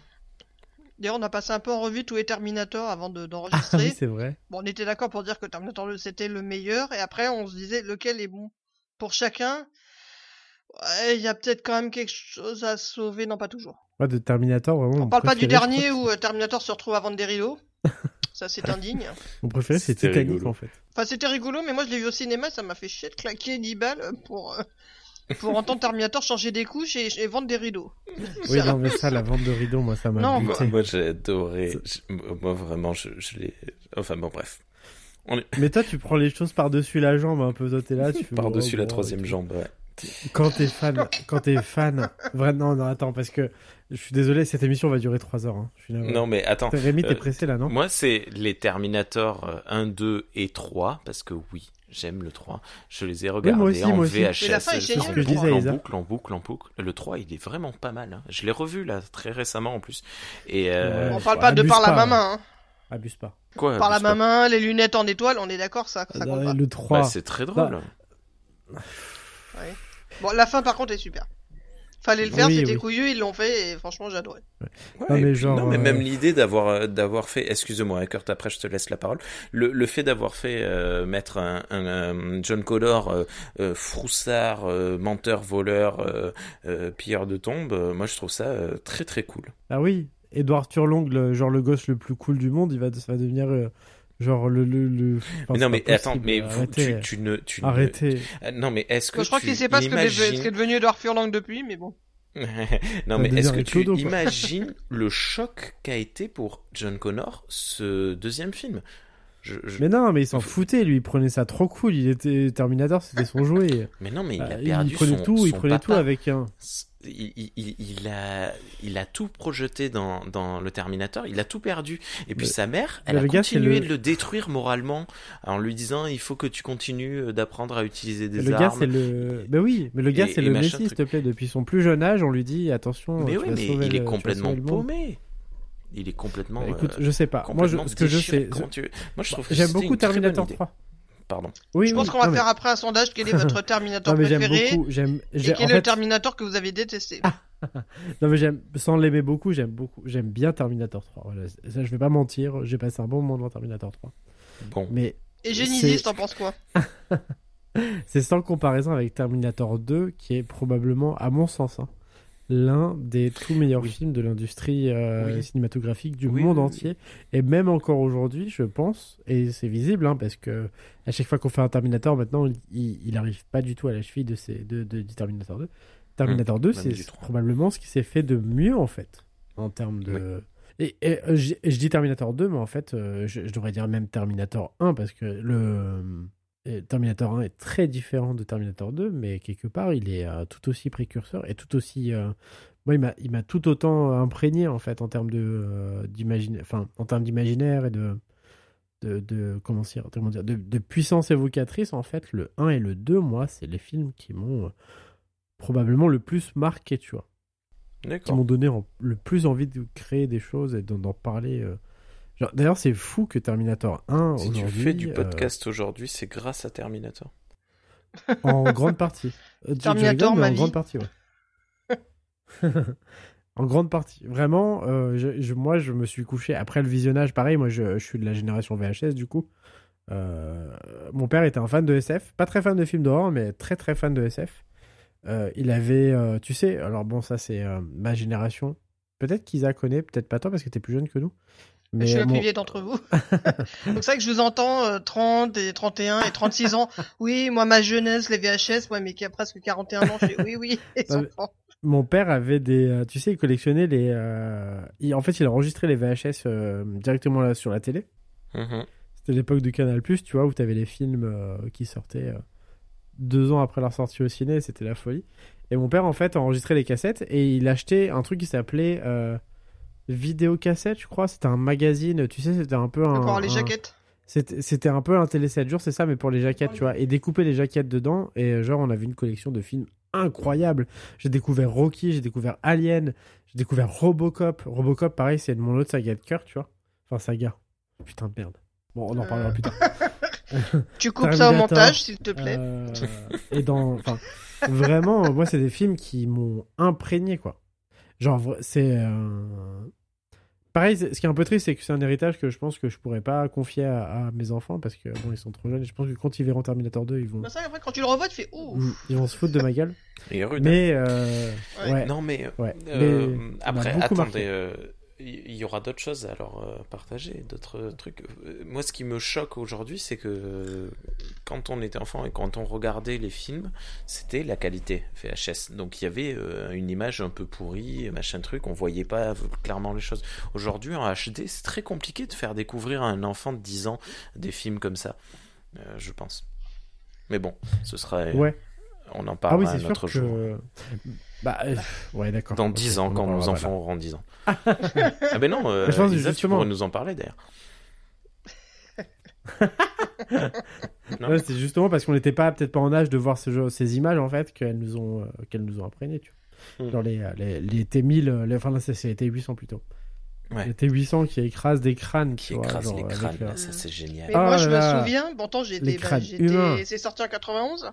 D'ailleurs, on a passé un peu en revue tous les Terminator avant de- Ah oui, d'enregistrer. c'est vrai. bon, on était d'accord pour dire que Terminator 2 c'était le meilleur, et après on se disait lequel est bon? Pour chacun. Ouais, il y a peut-être quand même quelque chose à sauver, non pas toujours. Moi, de Terminator, vraiment. On parle pas du dernier où euh, Terminator se retrouve à vendre des rideaux. Ça c'est indigne. Mon préféré, c'est C'était Titanic, rigolo. en fait. Enfin c'était rigolo, mais moi je l'ai vu au cinéma, ça m'a fait chier de claquer 10 balles pour euh, pour entendre Terminator changer des couches et, et vendre des rideaux. Oui, non, mais ça, la vente de rideaux, moi, ça m'a Non, Moi, buté. moi, j'ai adoré. Je- moi, vraiment, je, je l'ai. Enfin, bon, bref. Mais toi, tu prends les choses par-dessus la jambe, un peu. Toi, t'es là, tu fais. Par-dessus oh, la bon, troisième jambe, ouais. Quand t'es fan, quand t'es fan. Vraiment, non, attends, parce que je suis désolé, cette émission va durer 3 heures. Hein. Je suis. Non, mais attends. Rémi, t'es euh, pressé là, non? Moi, c'est les Terminator euh, 1, 2 et 3, parce que oui, j'aime le 3. Je les ai regardés moi aussi, en moi aussi. VHS. Mais la fin est je- géniale, en le boucle, en boucle, en boucle, en boucle. Le 3, il est vraiment pas mal. hein. Je l'ai revu, là, très récemment, en plus. Et, euh, Ouais. on parle pas de abuse par la pas. main, hein. Abuse pas. quoi Par la main, les lunettes en étoile, on est d'accord, ça, ça compte pas. le 3. Bah, c'est très drôle. Bon, la fin par contre est super. Fallait le faire, Oui, c'était oui. couillu, ils l'ont fait et franchement j'adorais. Ouais, Non, mais puis- genre, non, mais euh, même l'idée d'avoir euh, d'avoir fait, excuse-moi, Kurt, après je te laisse la parole. Le, le fait d'avoir fait euh, mettre un, un, un John Connor euh, euh, froussard, euh, menteur, voleur, euh, euh, pilleur de tombes, euh, moi je trouve ça euh, très très cool. Ah oui, Edward Turlong, le, genre le gosse le plus cool du monde, il va, ça va devenir euh, genre le. le, le... Enfin, mais c'est non, mais attends, mais vous, tu, arrêtez. tu ne, tu ne- Arrêtez. Euh, non, mais est-ce que je crois qu'il sait pas ce imagines- qu'est devenu Edward Furlong depuis, mais bon. non, mais est-ce que tu imagines le choc qu'a été pour John Connor ce deuxième film? Je, je- Mais non, mais il s'en foutait, lui, il prenait ça trop cool. Il était Terminator, c'était son jouet. mais non, mais il a perdu il prenait son, tout, il prenait tout avec un. il, il- il- il a, il a tout projeté dans, dans le Terminator, il a tout perdu. Et puis sa mère, elle a gars, continué le- de le détruire moralement en lui disant il faut que tu continues euh, d'apprendre à utiliser des le armes. gars, c'est le. Ben oui, mais le gars, c'est le machin Messi, s'il te plaît. Depuis son plus jeune âge, on lui dit attention. Mais oui, mais il le- est complètement paumé. Il est complètement. Bah, écoute, euh, je sais pas. Moi, je, ce que je sais. Tu- Moi, je trouve que J'aime beaucoup une très bonne Terminator idée. 3. Pardon. Oui, Je pense oui, qu'on va non, mais- faire après un sondage quel est votre Terminator Non, mais j'aime préféré beaucoup. J'aime. et quel en est le Terminator que vous avez détesté. Non mais j'aime sans l'aimer beaucoup, j'aime beaucoup, j'aime bien Terminator 3. Voilà, ça je vais pas mentir, j'ai passé un bon moment dans Terminator 3. Bon. Mais Et Genesis, t'en penses quoi c'est sans comparaison avec Terminator 2 qui est probablement à mon sens hein, l'un des tout meilleurs Oui. films de l'industrie euh, Oui. cinématographique du Oui, monde entier et même encore aujourd'hui, je pense et c'est visible hein, parce que à chaque fois qu'on fait un Terminator maintenant, il, il arrive pas du tout à la cheville de ces de, de- du Terminator 2. Terminator 2, même c'est du 3. probablement ce qui s'est fait de mieux en fait en termes de Et, et, euh, je, je dis Terminator 2, mais en fait, euh, je, je devrais dire même Terminator 1, parce que le Terminator 1 est très différent de Terminator 2, mais quelque part, il est euh, tout aussi précurseur et tout aussi. euh, moi, il m'a- tout autant imprégné, en fait, en termes de, euh, en termes d'imaginaire et de. De, de- comment dire, comment dire de, de puissance évocatrice en fait le 1 et le 2 moi c'est les films qui m'ont euh, probablement le plus marqué tu vois qui m'ont donné en- le plus envie de créer des choses et d'en parler. Genre, D'ailleurs, c'est fou que Terminator 1 Si tu fais du euh, podcast aujourd'hui, c'est grâce à Terminator. en grande partie. Euh, Terminator, ma en vie. grande partie, ouais. en grande partie. Vraiment, euh, je, je- moi, je me suis couché après le visionnage. Pareil, moi, je, je suis de la génération VHS, du coup. Euh, mon père était un fan de SF, pas très fan de films d'horreur, mais très très fan de SF. euh, il avait, euh, tu sais, alors bon, ça c'est euh, ma génération. Peut-être qu'Isa connaît, peut-être pas toi parce que t'es plus jeune que nous. Je suis la mon- plus vieille d'entre vous. Donc c'est vrai que je vous entends euh, 30 et 31 et 36 ans. Oui, moi ma jeunesse, les VHS, moi mais qui a presque 41 ans, je fais oui oui, et mais-. Mon père avait des, euh, tu sais, il collectionnait les. euh, il- en fait, il enregistrait les VHS euh, directement là sur la télé. Mhm. C'était l'époque de Canal+, tu vois, où t'avais les films euh, qui sortaient euh, deux ans après leur sortie au ciné, c'était la folie. Et mon père, en fait, enregistrait les cassettes et il achetait un truc qui s'appelait euh, Vidéocassette, je crois. C'était un magazine, tu sais, c'était un peu un... Pour avoir les un- jaquettes. C'était un peu un télé 7 jours, c'est ça, mais pour les jaquettes, tu vois. Et découper les jaquettes dedans. Et euh, genre, on avait une collection de films incroyables. J'ai découvert Rocky, j'ai découvert Alien, j'ai découvert Robocop. Robocop, pareil, c'est mon autre saga de cœur, tu vois. Enfin, saga. Putain de merde. Bon, on en Euh. parlera plus tard. Tu coupes ça au montage, s'il te plaît. Euh, et dans. Enfin, vraiment, moi, c'est des films qui m'ont imprégné, quoi. Genre, c'est. euh, Pareil, ce qui est un peu triste, c'est que c'est un héritage que je pense que je pourrais pas confier à, à mes enfants parce que, bon, ils sont trop jeunes. Et je pense que quand ils verront Terminator 2, ils vont. Bah ça, après, quand tu le revois, tu fais ouh. Ils vont se foutre de ma gueule. Et rude. Mais. euh, Ouais. ouais. Non, mais, Ouais, euh, mais après, attendez, euh, il y aura d'autres choses à leur euh, partager, d'autres trucs. Euh, Moi, ce qui me choque aujourd'hui, c'est que euh, quand on était enfant et quand on regardait les films, c'était la qualité VHS. Donc il y avait une image un peu pourrie, machin truc, on voyait pas clairement les choses. Aujourd'hui, en HD, c'est très compliqué de faire découvrir à un enfant de 10 ans des films comme ça, je pense. Mais bon, ce sera. Ouais. On en Ah parlera oui, un autre que. jour. Bah, euh, ouais, d'accord. Dans Ok, 10 on ans, quand nos parlera, enfants voilà. auront 10 ans. ah ben non, euh, Je pense Lisa, tu justement- pourrais nous en parler d'ailleurs. C'est justement parce qu'on n'était pas peut-être pas en âge de voir ce jeu- ces images en fait qu'elles nous ont euh, qu'elles nous ont imprégné tu vois. Mm. Genre les, euh, les, les T1000 euh, les, enfin là c'est les T800 plutôt. Ouais. Les T800 qui écrasent des crânes Qui tu vois, écrase genre, les avec, crânes, euh, ça c'est génial. Mais Ah moi, là je là. me souviens, pourtant, j'étais, bah, c'est sorti en 91.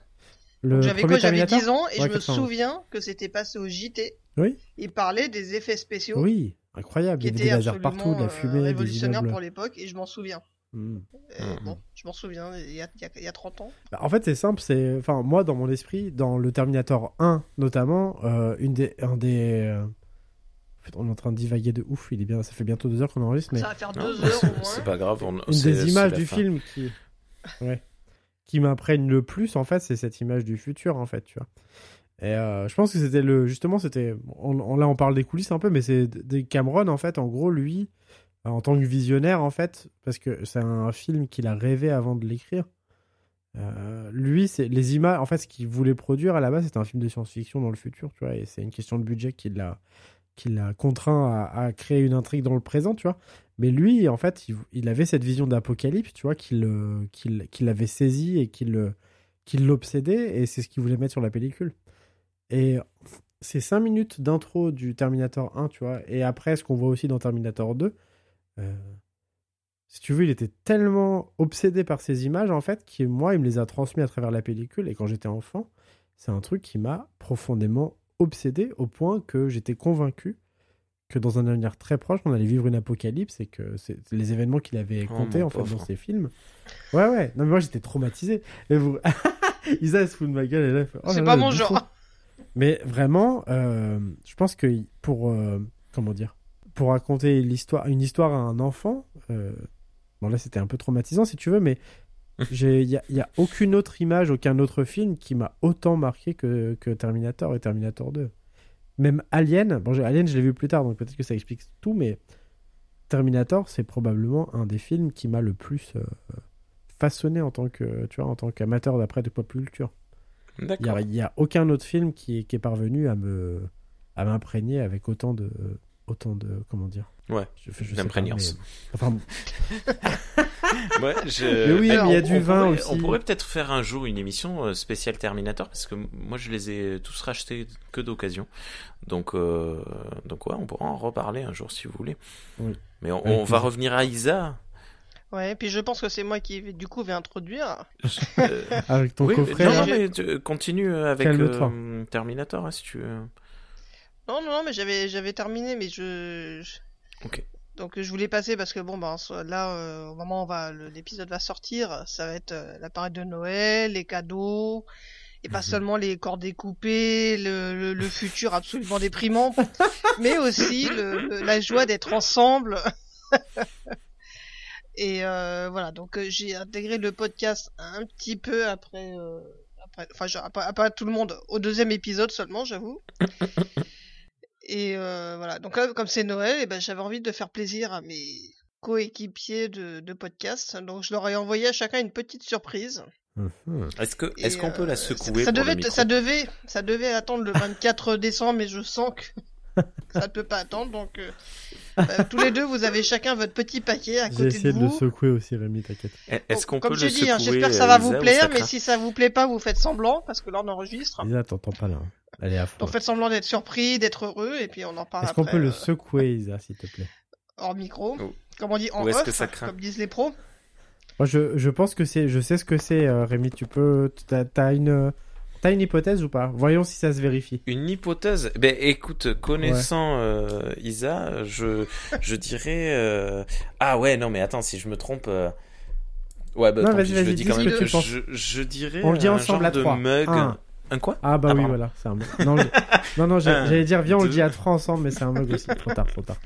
Le J'avais quoi J'avais Terminator 10 ans et Ouais, je me 91. souviens que c'était passé au JT. Oui. Il parlait des effets spéciaux Oui, incroyable, qui il y avait des lasers absolument partout, de la euh, fumée, des immeubles. pour l'époque et je m'en souviens. Mm. Euh, Mhm. Bon, je m'en souviens, il y a, il y a- il y a 30 ans. Bah, en fait, c'est simple, c'est enfin moi dans mon esprit, dans le Terminator 1 notamment, euh, une des un des euh, en fait, on est en train de divaguer de ouf, il est bien ça fait bientôt deux heures qu'on enregistre mais Ça va faire deux heures c'est- au moins. C'est pas grave. On, une des images du fin. film qui ouais, qui m'imprègne le plus en fait c'est cette image du futur en fait tu vois. Et euh, je pense que c'était le justement c'était on, là on parle des coulisses un peu mais c'est Cameron en fait en gros lui euh, en tant que visionnaire en fait parce que c'est un film qu'il a rêvé avant de l'écrire. Euh, lui c'est les images en fait ce qu'il voulait produire à la base c'était un film de science-fiction dans le futur tu vois et c'est une question de budget qui l'a qui l'a contraint à, créer une intrigue dans le présent tu vois mais lui, en fait, il, avait cette vision d'apocalypse, tu vois, qu'il euh, avait saisi et qu'il euh, qu'il l'obsédait, et c'est ce qu'il voulait mettre sur la pellicule. Et ces cinq minutes d'intro du Terminator 1, tu vois, et après ce qu'on voit aussi dans Terminator 2, euh, si tu veux, il était tellement obsédé par ces images, en fait, que moi, il me les a transmis à travers la pellicule, et quand j'étais enfant, c'est un truc qui m'a profondément obsédé, au point que j'étais convaincu que dans un avenir très proche, on allait vivre une apocalypse et que c'est les événements qu'il avait Oh, comptés en fait pauvre. dans ses films. Ouais, ouais. Non, mais moi j'étais traumatisé. Et vous... Isa elle se fout de ma gueule elle fait, oh c'est là, pas mon genre. Mais vraiment, euh, je pense que pour euh, comment dire, pour raconter l'histoire, une histoire à un enfant, euh, bon là c'était un peu traumatisant si tu veux, mais il y a, aucune autre image, aucun autre film qui m'a autant marqué que, que Terminator et Terminator 2. Même Alien, bon Alien je l'ai vu plus tard donc peut-être que ça explique tout, mais Terminator c'est probablement un des films qui m'a le plus euh, façonné en tant que, tu vois, en tant qu'amateur d'après de pop culture. Il n'y a, aucun autre film qui est, qui est parvenu à me à m'imprégner avec autant de autant de comment dire Ouais, je, je d'imprégnance. mais- enfin bon, Ouais, je... Mais oui, mais il y a on- du on vin pourrait- aussi. On pourrait peut-être faire un jour une émission euh, spéciale Terminator parce que moi je les ai tous rachetés que d'occasion. Donc, euh, donc ouais, on pourra en reparler un jour si vous voulez. Oui. Mais on, va revenir à Isa. Ouais, puis je pense que c'est moi qui, du coup, vais introduire. Euh, avec ton oui, coffret non, mais tu- continue avec euh, Terminator hein, si tu veux. Non, non, non, mais j'avais, j'avais terminé, mais je. Ok. Donc je voulais passer parce que bon, ben là, euh, au moment où on va, l'épisode va sortir, ça va être euh, la période de Noël, les cadeaux. Et pas seulement les corps découpés, le, le, le futur absolument déprimant, mais aussi le, la joie d'être ensemble. Et euh, voilà, donc euh, j'ai intégré le podcast un petit peu après, après enfin après tout le monde, au deuxième épisode seulement, j'avoue. Et euh, voilà, donc là, comme c'est Noël, et ben j'avais envie de faire plaisir à mes coéquipiers de, de podcast, donc je leur ai envoyé à chacun une petite surprise. Mhm. Est-ce que est-ce qu'on peut euh, la ça- secouer ça, pour devait, le être- micro? ça devait, ça devait attendre le 24 décembre, mais je sens que ça ne peut pas attendre. Donc, euh, euh, tous les deux, vous avez chacun votre petit paquet à J'ai côté essayé de de le vous. secouer aussi, Rémi, t'inquiète. Est-ce qu'on peut Comme le je dis, hein, secouer j'espère que ça va euh, vous Isa, ou plaire, mais si ça vous plaît pas, vous faites semblant, parce que là on enregistre. Lisa, t'entends pas là. hein. Elle est à fond. Donc faites semblant d'être surpris, d'être heureux, et puis on en parle Est-ce après. qu'on peut le secouer, Isa, s'il te plaît? hors micro. Oh. Comme on dit en off, que ça craint? comme disent les pros. Moi, je, je pense que c'est. Je sais ce que c'est, Rémi. Tu peux. T'as t'as une. T'as une hypothèse ou pas? Voyons si ça se vérifie. Une hypothèse? Ben écoute, connaissant euh, Isa, je je dirais euh, ah ouais non mais attends si je me trompe euh, ouais bah Non, tant vas-y, pis, je le vas-y, dis quand ce même que tu penses. je, je dirais On le dit un ensemble genre à de trois. mug Un. un quoi? Ah bah Ah, oui, pardon. voilà, c'est un mug. Non, le- non, non, Un, j'allais dire, viens, on le deux. dit à trois ensemble, mais c'est un mug aussi. Trop tard, trop tard.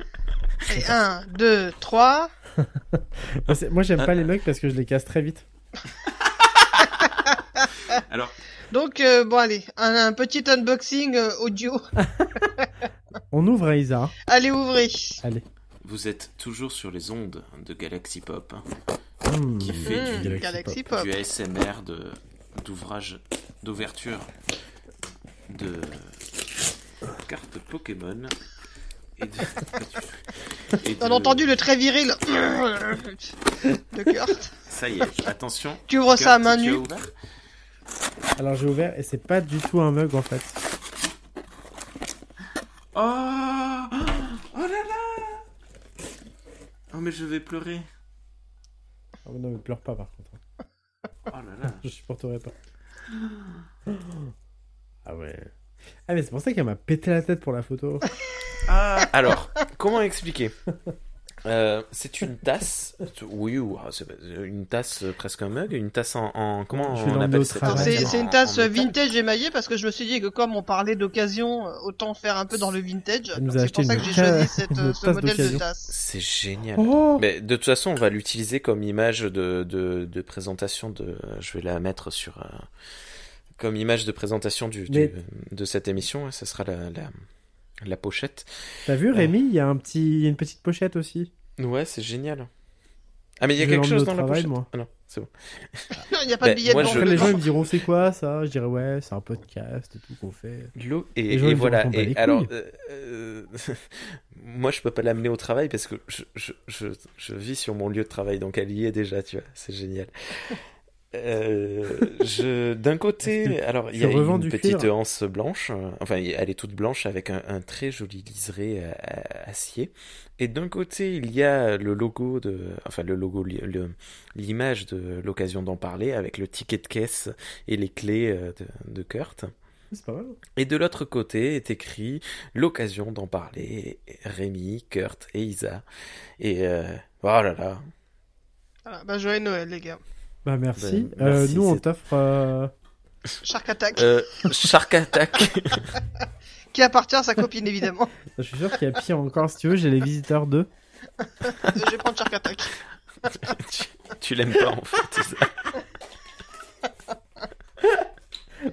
Et 1, 2, 3. Moi, c'est- Moi, j'aime pas les mugs parce que je les casse très vite. alors Donc euh, bon allez, un, un petit unboxing euh, audio. On ouvre, Isa. Allez ouvrez. Allez. vous êtes toujours sur les ondes de Galaxy Pop hein, Mmh. Qui fait Mmh, du Galaxy Pop. du ASMR de d'ouvrage d'ouverture de cartes Pokémon et de, et On a de- entendu le très viril de Kurt. ça y est attention Tu ouvres ça à Kurt, main tu as nue. ouvert Alors, j'ai ouvert et c'est pas du tout un mug en fait. Oh Oh là là Oh mais je vais pleurer. Oh, non, mais pleure pas par contre. Oh là là. Je supporterai pas. Ah ouais. Ah, mais c'est pour ça qu'elle m'a pété la tête pour la photo. Ah, alors, comment expliquer? Euh, c'est une tasse, oui, ou ah, c'est une tasse euh, presque un mug, une tasse en, en- comment Je on appelle tasse C'est En- une en tasse métal vintage émaillée parce que je me suis dit que comme on parlait d'occasion, euh, autant faire un peu dans le vintage. C'est pour ça que j'ai choisi cette, euh, ce tasse modèle de tasse. C'est génial. Oh Mais de toute façon, on va l'utiliser comme image de, de, de présentation de. Je vais la mettre sur euh, comme image de présentation du, du- Mais- de cette émission. Ça sera la, la, la pochette. T'as vu, Rémi Il y a un petit... il y a une petite pochette aussi. Ouais, c'est génial. Ah mais il y a Je quelque chose dans la pochette. moi. Ah non, c'est bon. Non, il n'y a pas Ben, de billet moi, dedans. je- Après, les gens ils me diront c'est quoi ça? Je dirais ouais, c'est un podcast et tout qu'on fait. L'eau et, Les gens, et ils voilà. Et alors, euh, euh, moi, je peux pas l'amener au travail parce que je, je, je, je vis sur mon lieu de travail, donc elle y est déjà, tu vois. C'est génial. Euh, je, d'un côté, alors il y a une du petite cuir anse blanche, euh, enfin elle est toute blanche avec un, un très joli liseré euh, acier. Et d'un côté, il y a le logo de, enfin le logo, l'image de l'occasion d'en parler avec le ticket de caisse et les clés de, de Kurt. C'est pas mal. Et de l'autre côté est écrit l'occasion d'en parler, Rémi, Kurt et Isa. Et euh, oh là là, Voilà, bah, joyeux Noël, les gars. Bah merci. Ben, Euh, merci, nous on t'offre. euh, Shark Attack, euh, Shark Attack. qui appartient à sa copine, évidemment. Je suis sûr qu'il y a pire encore. Si tu veux, j'ai les visiteurs 2. je vais prendre Shark Attack. tu tu l'aimes pas en fait, Isa.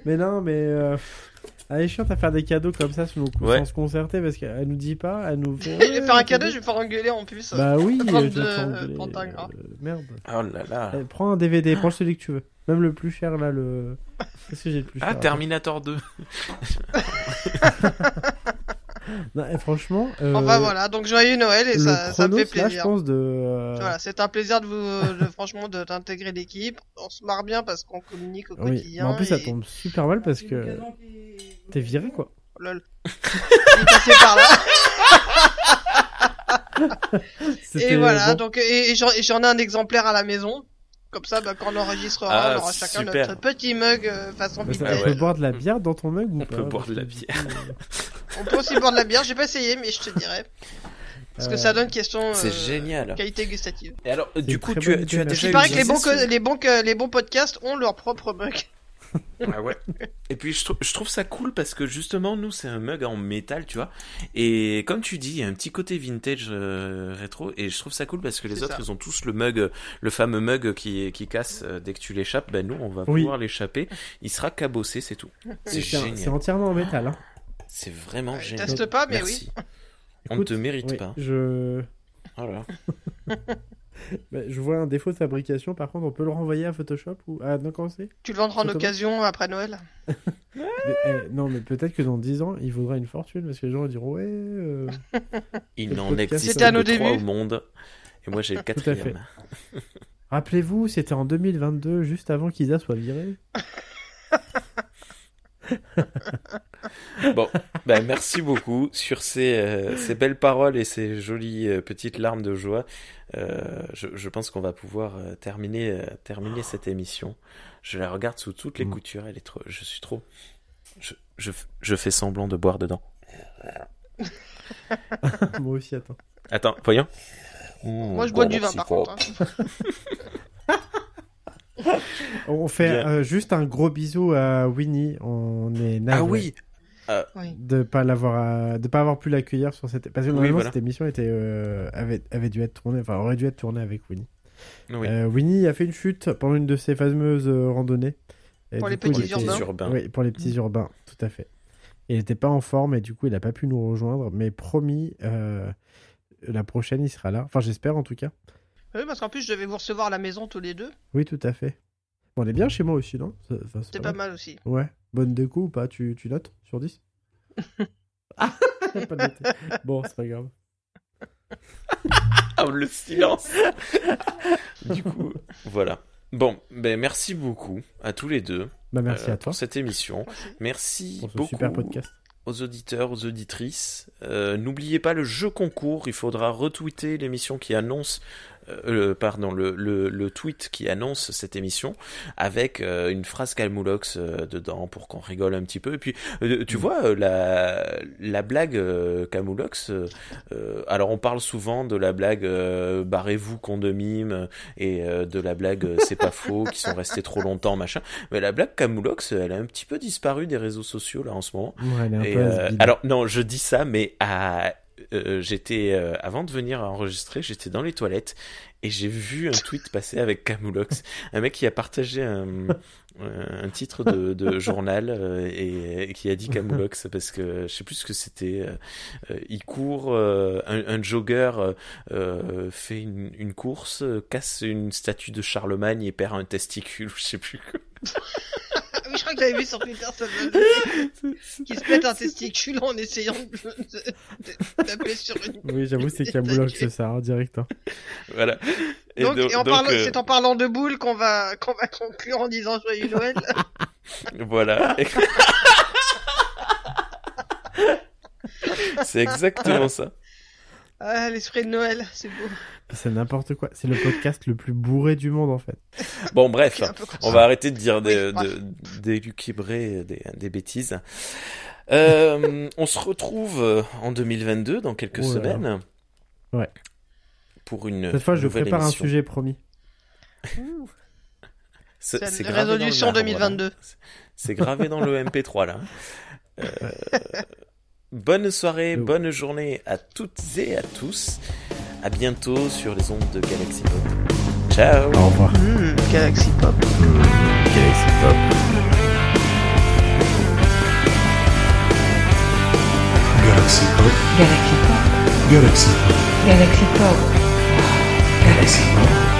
Mais non, mais. Euh... Elle est chiante à faire des cadeaux comme ça Ouais. sans se concerter parce qu'elle nous dit pas, elle nous fait. faire un cadeau, je vais me faire engueuler en plus. Bah oui, je vais te engueuler. Euh, merde. Oh là là. Eh, prends un DVD, prends celui que tu veux. Même le plus cher là, le. Qu'est-ce que j'ai le plus cher Ah. Terminator 2. Non, eh, franchement. euh, Enfin voilà, donc joyeux Noël et le ça, ça me Chronos, fait là, je plaisir. pense de. euh, Voilà, c'est un plaisir de vous, de, franchement, de d'intégrer l'équipe. On se marre bien parce qu'on communique au Oui, mais quotidien. en plus ça et- tombe super mal parce que t'es viré quoi. Oh, lol. Il est passé par là. Et voilà, bon. donc et, et j'en et j'en ai un exemplaire à la maison. Comme ça, bah, quand on enregistrera, Ah, on aura chacun super. notre petit mug euh, façon ça- on peut boire de la bière dans ton mug ou On pas peut boire de la bière. euh, On peut aussi boire de la bière, j'ai pas essayé, mais je te dirais. Parce que Euh, ça donne question C'est euh, génial. qualité gustative. Et alors, une du coup, tu tu as déjà Il paraît que les bons, les, bons, que- les bons podcasts ont leur propre mug. Ah ouais. Et puis je, trou- je trouve ça cool parce que justement nous c'est un mug en métal tu vois et comme tu dis il y a un petit côté vintage euh, rétro et je trouve ça cool parce que les autres ça. ils ont tous le mug le fameux mug qui qui casse euh, dès que tu l'échappes ben nous on va Oui. pouvoir l'échapper il sera cabossé c'est tout c'est génial c'est entièrement en métal. Hein. c'est vraiment Ouais, génial teste pas, mais Merci. on ne te mérite oui, pas Je... voilà bah, je vois un défaut de fabrication. Par contre, on peut le renvoyer à Photoshop ou à non comment c'est? Tu le vendras en occasion après Noël Mais, eh, Non, mais peut-être que dans 10 ans, il vaudra une fortune parce que les gens vont dire ouais. euh, il n'en existe C'était à nos trois au monde et moi j'ai le quatrième Rappelez-vous, c'était en 2022, juste avant qu'Isa soit virée. Bon, ben merci beaucoup sur ces, euh, ces belles paroles et ces jolies euh, petites larmes de joie. Euh, je, je pense qu'on va pouvoir euh, terminer, euh, terminer cette émission. Je la regarde sous toutes les Mm. coutures. Elle est trop, je suis trop. Je, je, je fais semblant de boire dedans. Moi aussi, attends. Attends, voyons. Moi, je bois du vin, par contre. hein. On fait euh, juste un gros bisou à Winnie. On est navré Ah oui. Oui. de pas l'avoir, euh, de pas avoir pu l'accueillir sur cette. Parce que normalement voilà. cette émission était euh, avait avait dû être tournée, enfin aurait dû être tournée avec Winnie. Oui. Euh, Winnie a fait une chute pendant une de ses fameuses euh, randonnées. Et Pour les coup, petits était- urbains. Oui, pour les petits urbains, tout à fait. Il n'était pas en forme et du coup, il n'a pas pu nous rejoindre. Mais promis, euh, la prochaine, il sera là. Enfin, j'espère en tout cas. Oui, parce qu'en plus, je devais vous recevoir à la maison tous les deux. Oui, tout à fait. Bon, on est bien chez moi aussi, non? Enfin, c'est C'était pas pas mal. aussi. Ouais. Bonne déco ou pas? Tu, tu notes sur 10 Ah Pas noté. Bon, c'est pas grave. Ah, le silence. du coup, voilà. Bon, ben merci beaucoup à tous les deux Bah, merci euh, à toi pour cette émission. Merci. Merci pour ce beaucoup. super podcast. aux auditeurs, aux auditrices. Euh, N'oubliez pas le jeu concours. Il faudra retweeter l'émission qui annonce, euh, le- pardon, le, le, le tweet qui annonce cette émission avec euh, une phrase Calmoulox euh, dedans pour qu'on rigole un petit peu. Et puis, euh, tu Mm. vois, euh, la, la blague euh, Camoulox, euh, euh, alors on parle souvent de la blague euh, barrez-vous con de mime et euh, de la blague c'est pas faux qui sont restés trop longtemps machin. Mais la blague Camoulox, elle a un petit peu disparu des réseaux sociaux là en ce moment. Ouais, elle est un Et, peu euh, alors non, je dis ça, mais à, euh, j'étais euh, avant de venir enregistrer, j'étais dans les toilettes et j'ai vu un tweet passer avec Camoulox, un mec qui a partagé un, euh, un titre de, de journal euh, et, et qui a dit Camoulox parce que je sais plus ce que c'était. euh, euh, il court, euh, un, un jogger euh, euh, fait une, une course, euh, casse une statue de Charlemagne et perd un testicule, je sais plus. je crois que j'avais vu sur Twitter ça qui se pète un testicule en essayant de, taper sur une. Oui, j'avoue, c'est Camoulox, c'est ça, en direct. hein. Voilà. Et Donc, do- et en donc, parlant- euh, c'est en parlant de boules qu'on va qu'on va conclure en disant joyeux Noël. Voilà. C'est exactement ça. Ah, l'esprit de Noël, c'est beau. C'est n'importe quoi. C'est le podcast le plus bourré du monde, en fait. Bon, bref, on va arrêter de dire des, Oui, bref. de- d'élucubrer des, des bêtises. Euh, on se retrouve euh, en 2022 dans quelques Oh là là. semaines. Ouais. Pour une Cette fois, je prépare un sujet promis. C'est résolution marbre, 2022. là. C'est gravé dans le MP3 là. Euh, bonne soirée, Oh. bonne journée à toutes et à tous. À bientôt sur les ondes de Galaxy Pop. Ciao. Au revoir. Mmh, Galaxy Pop. Galaxy Pop. Galaxy Pop, Galaxy Pop. Galaxy Pop, Galaxy Pop. Galaxy Pop.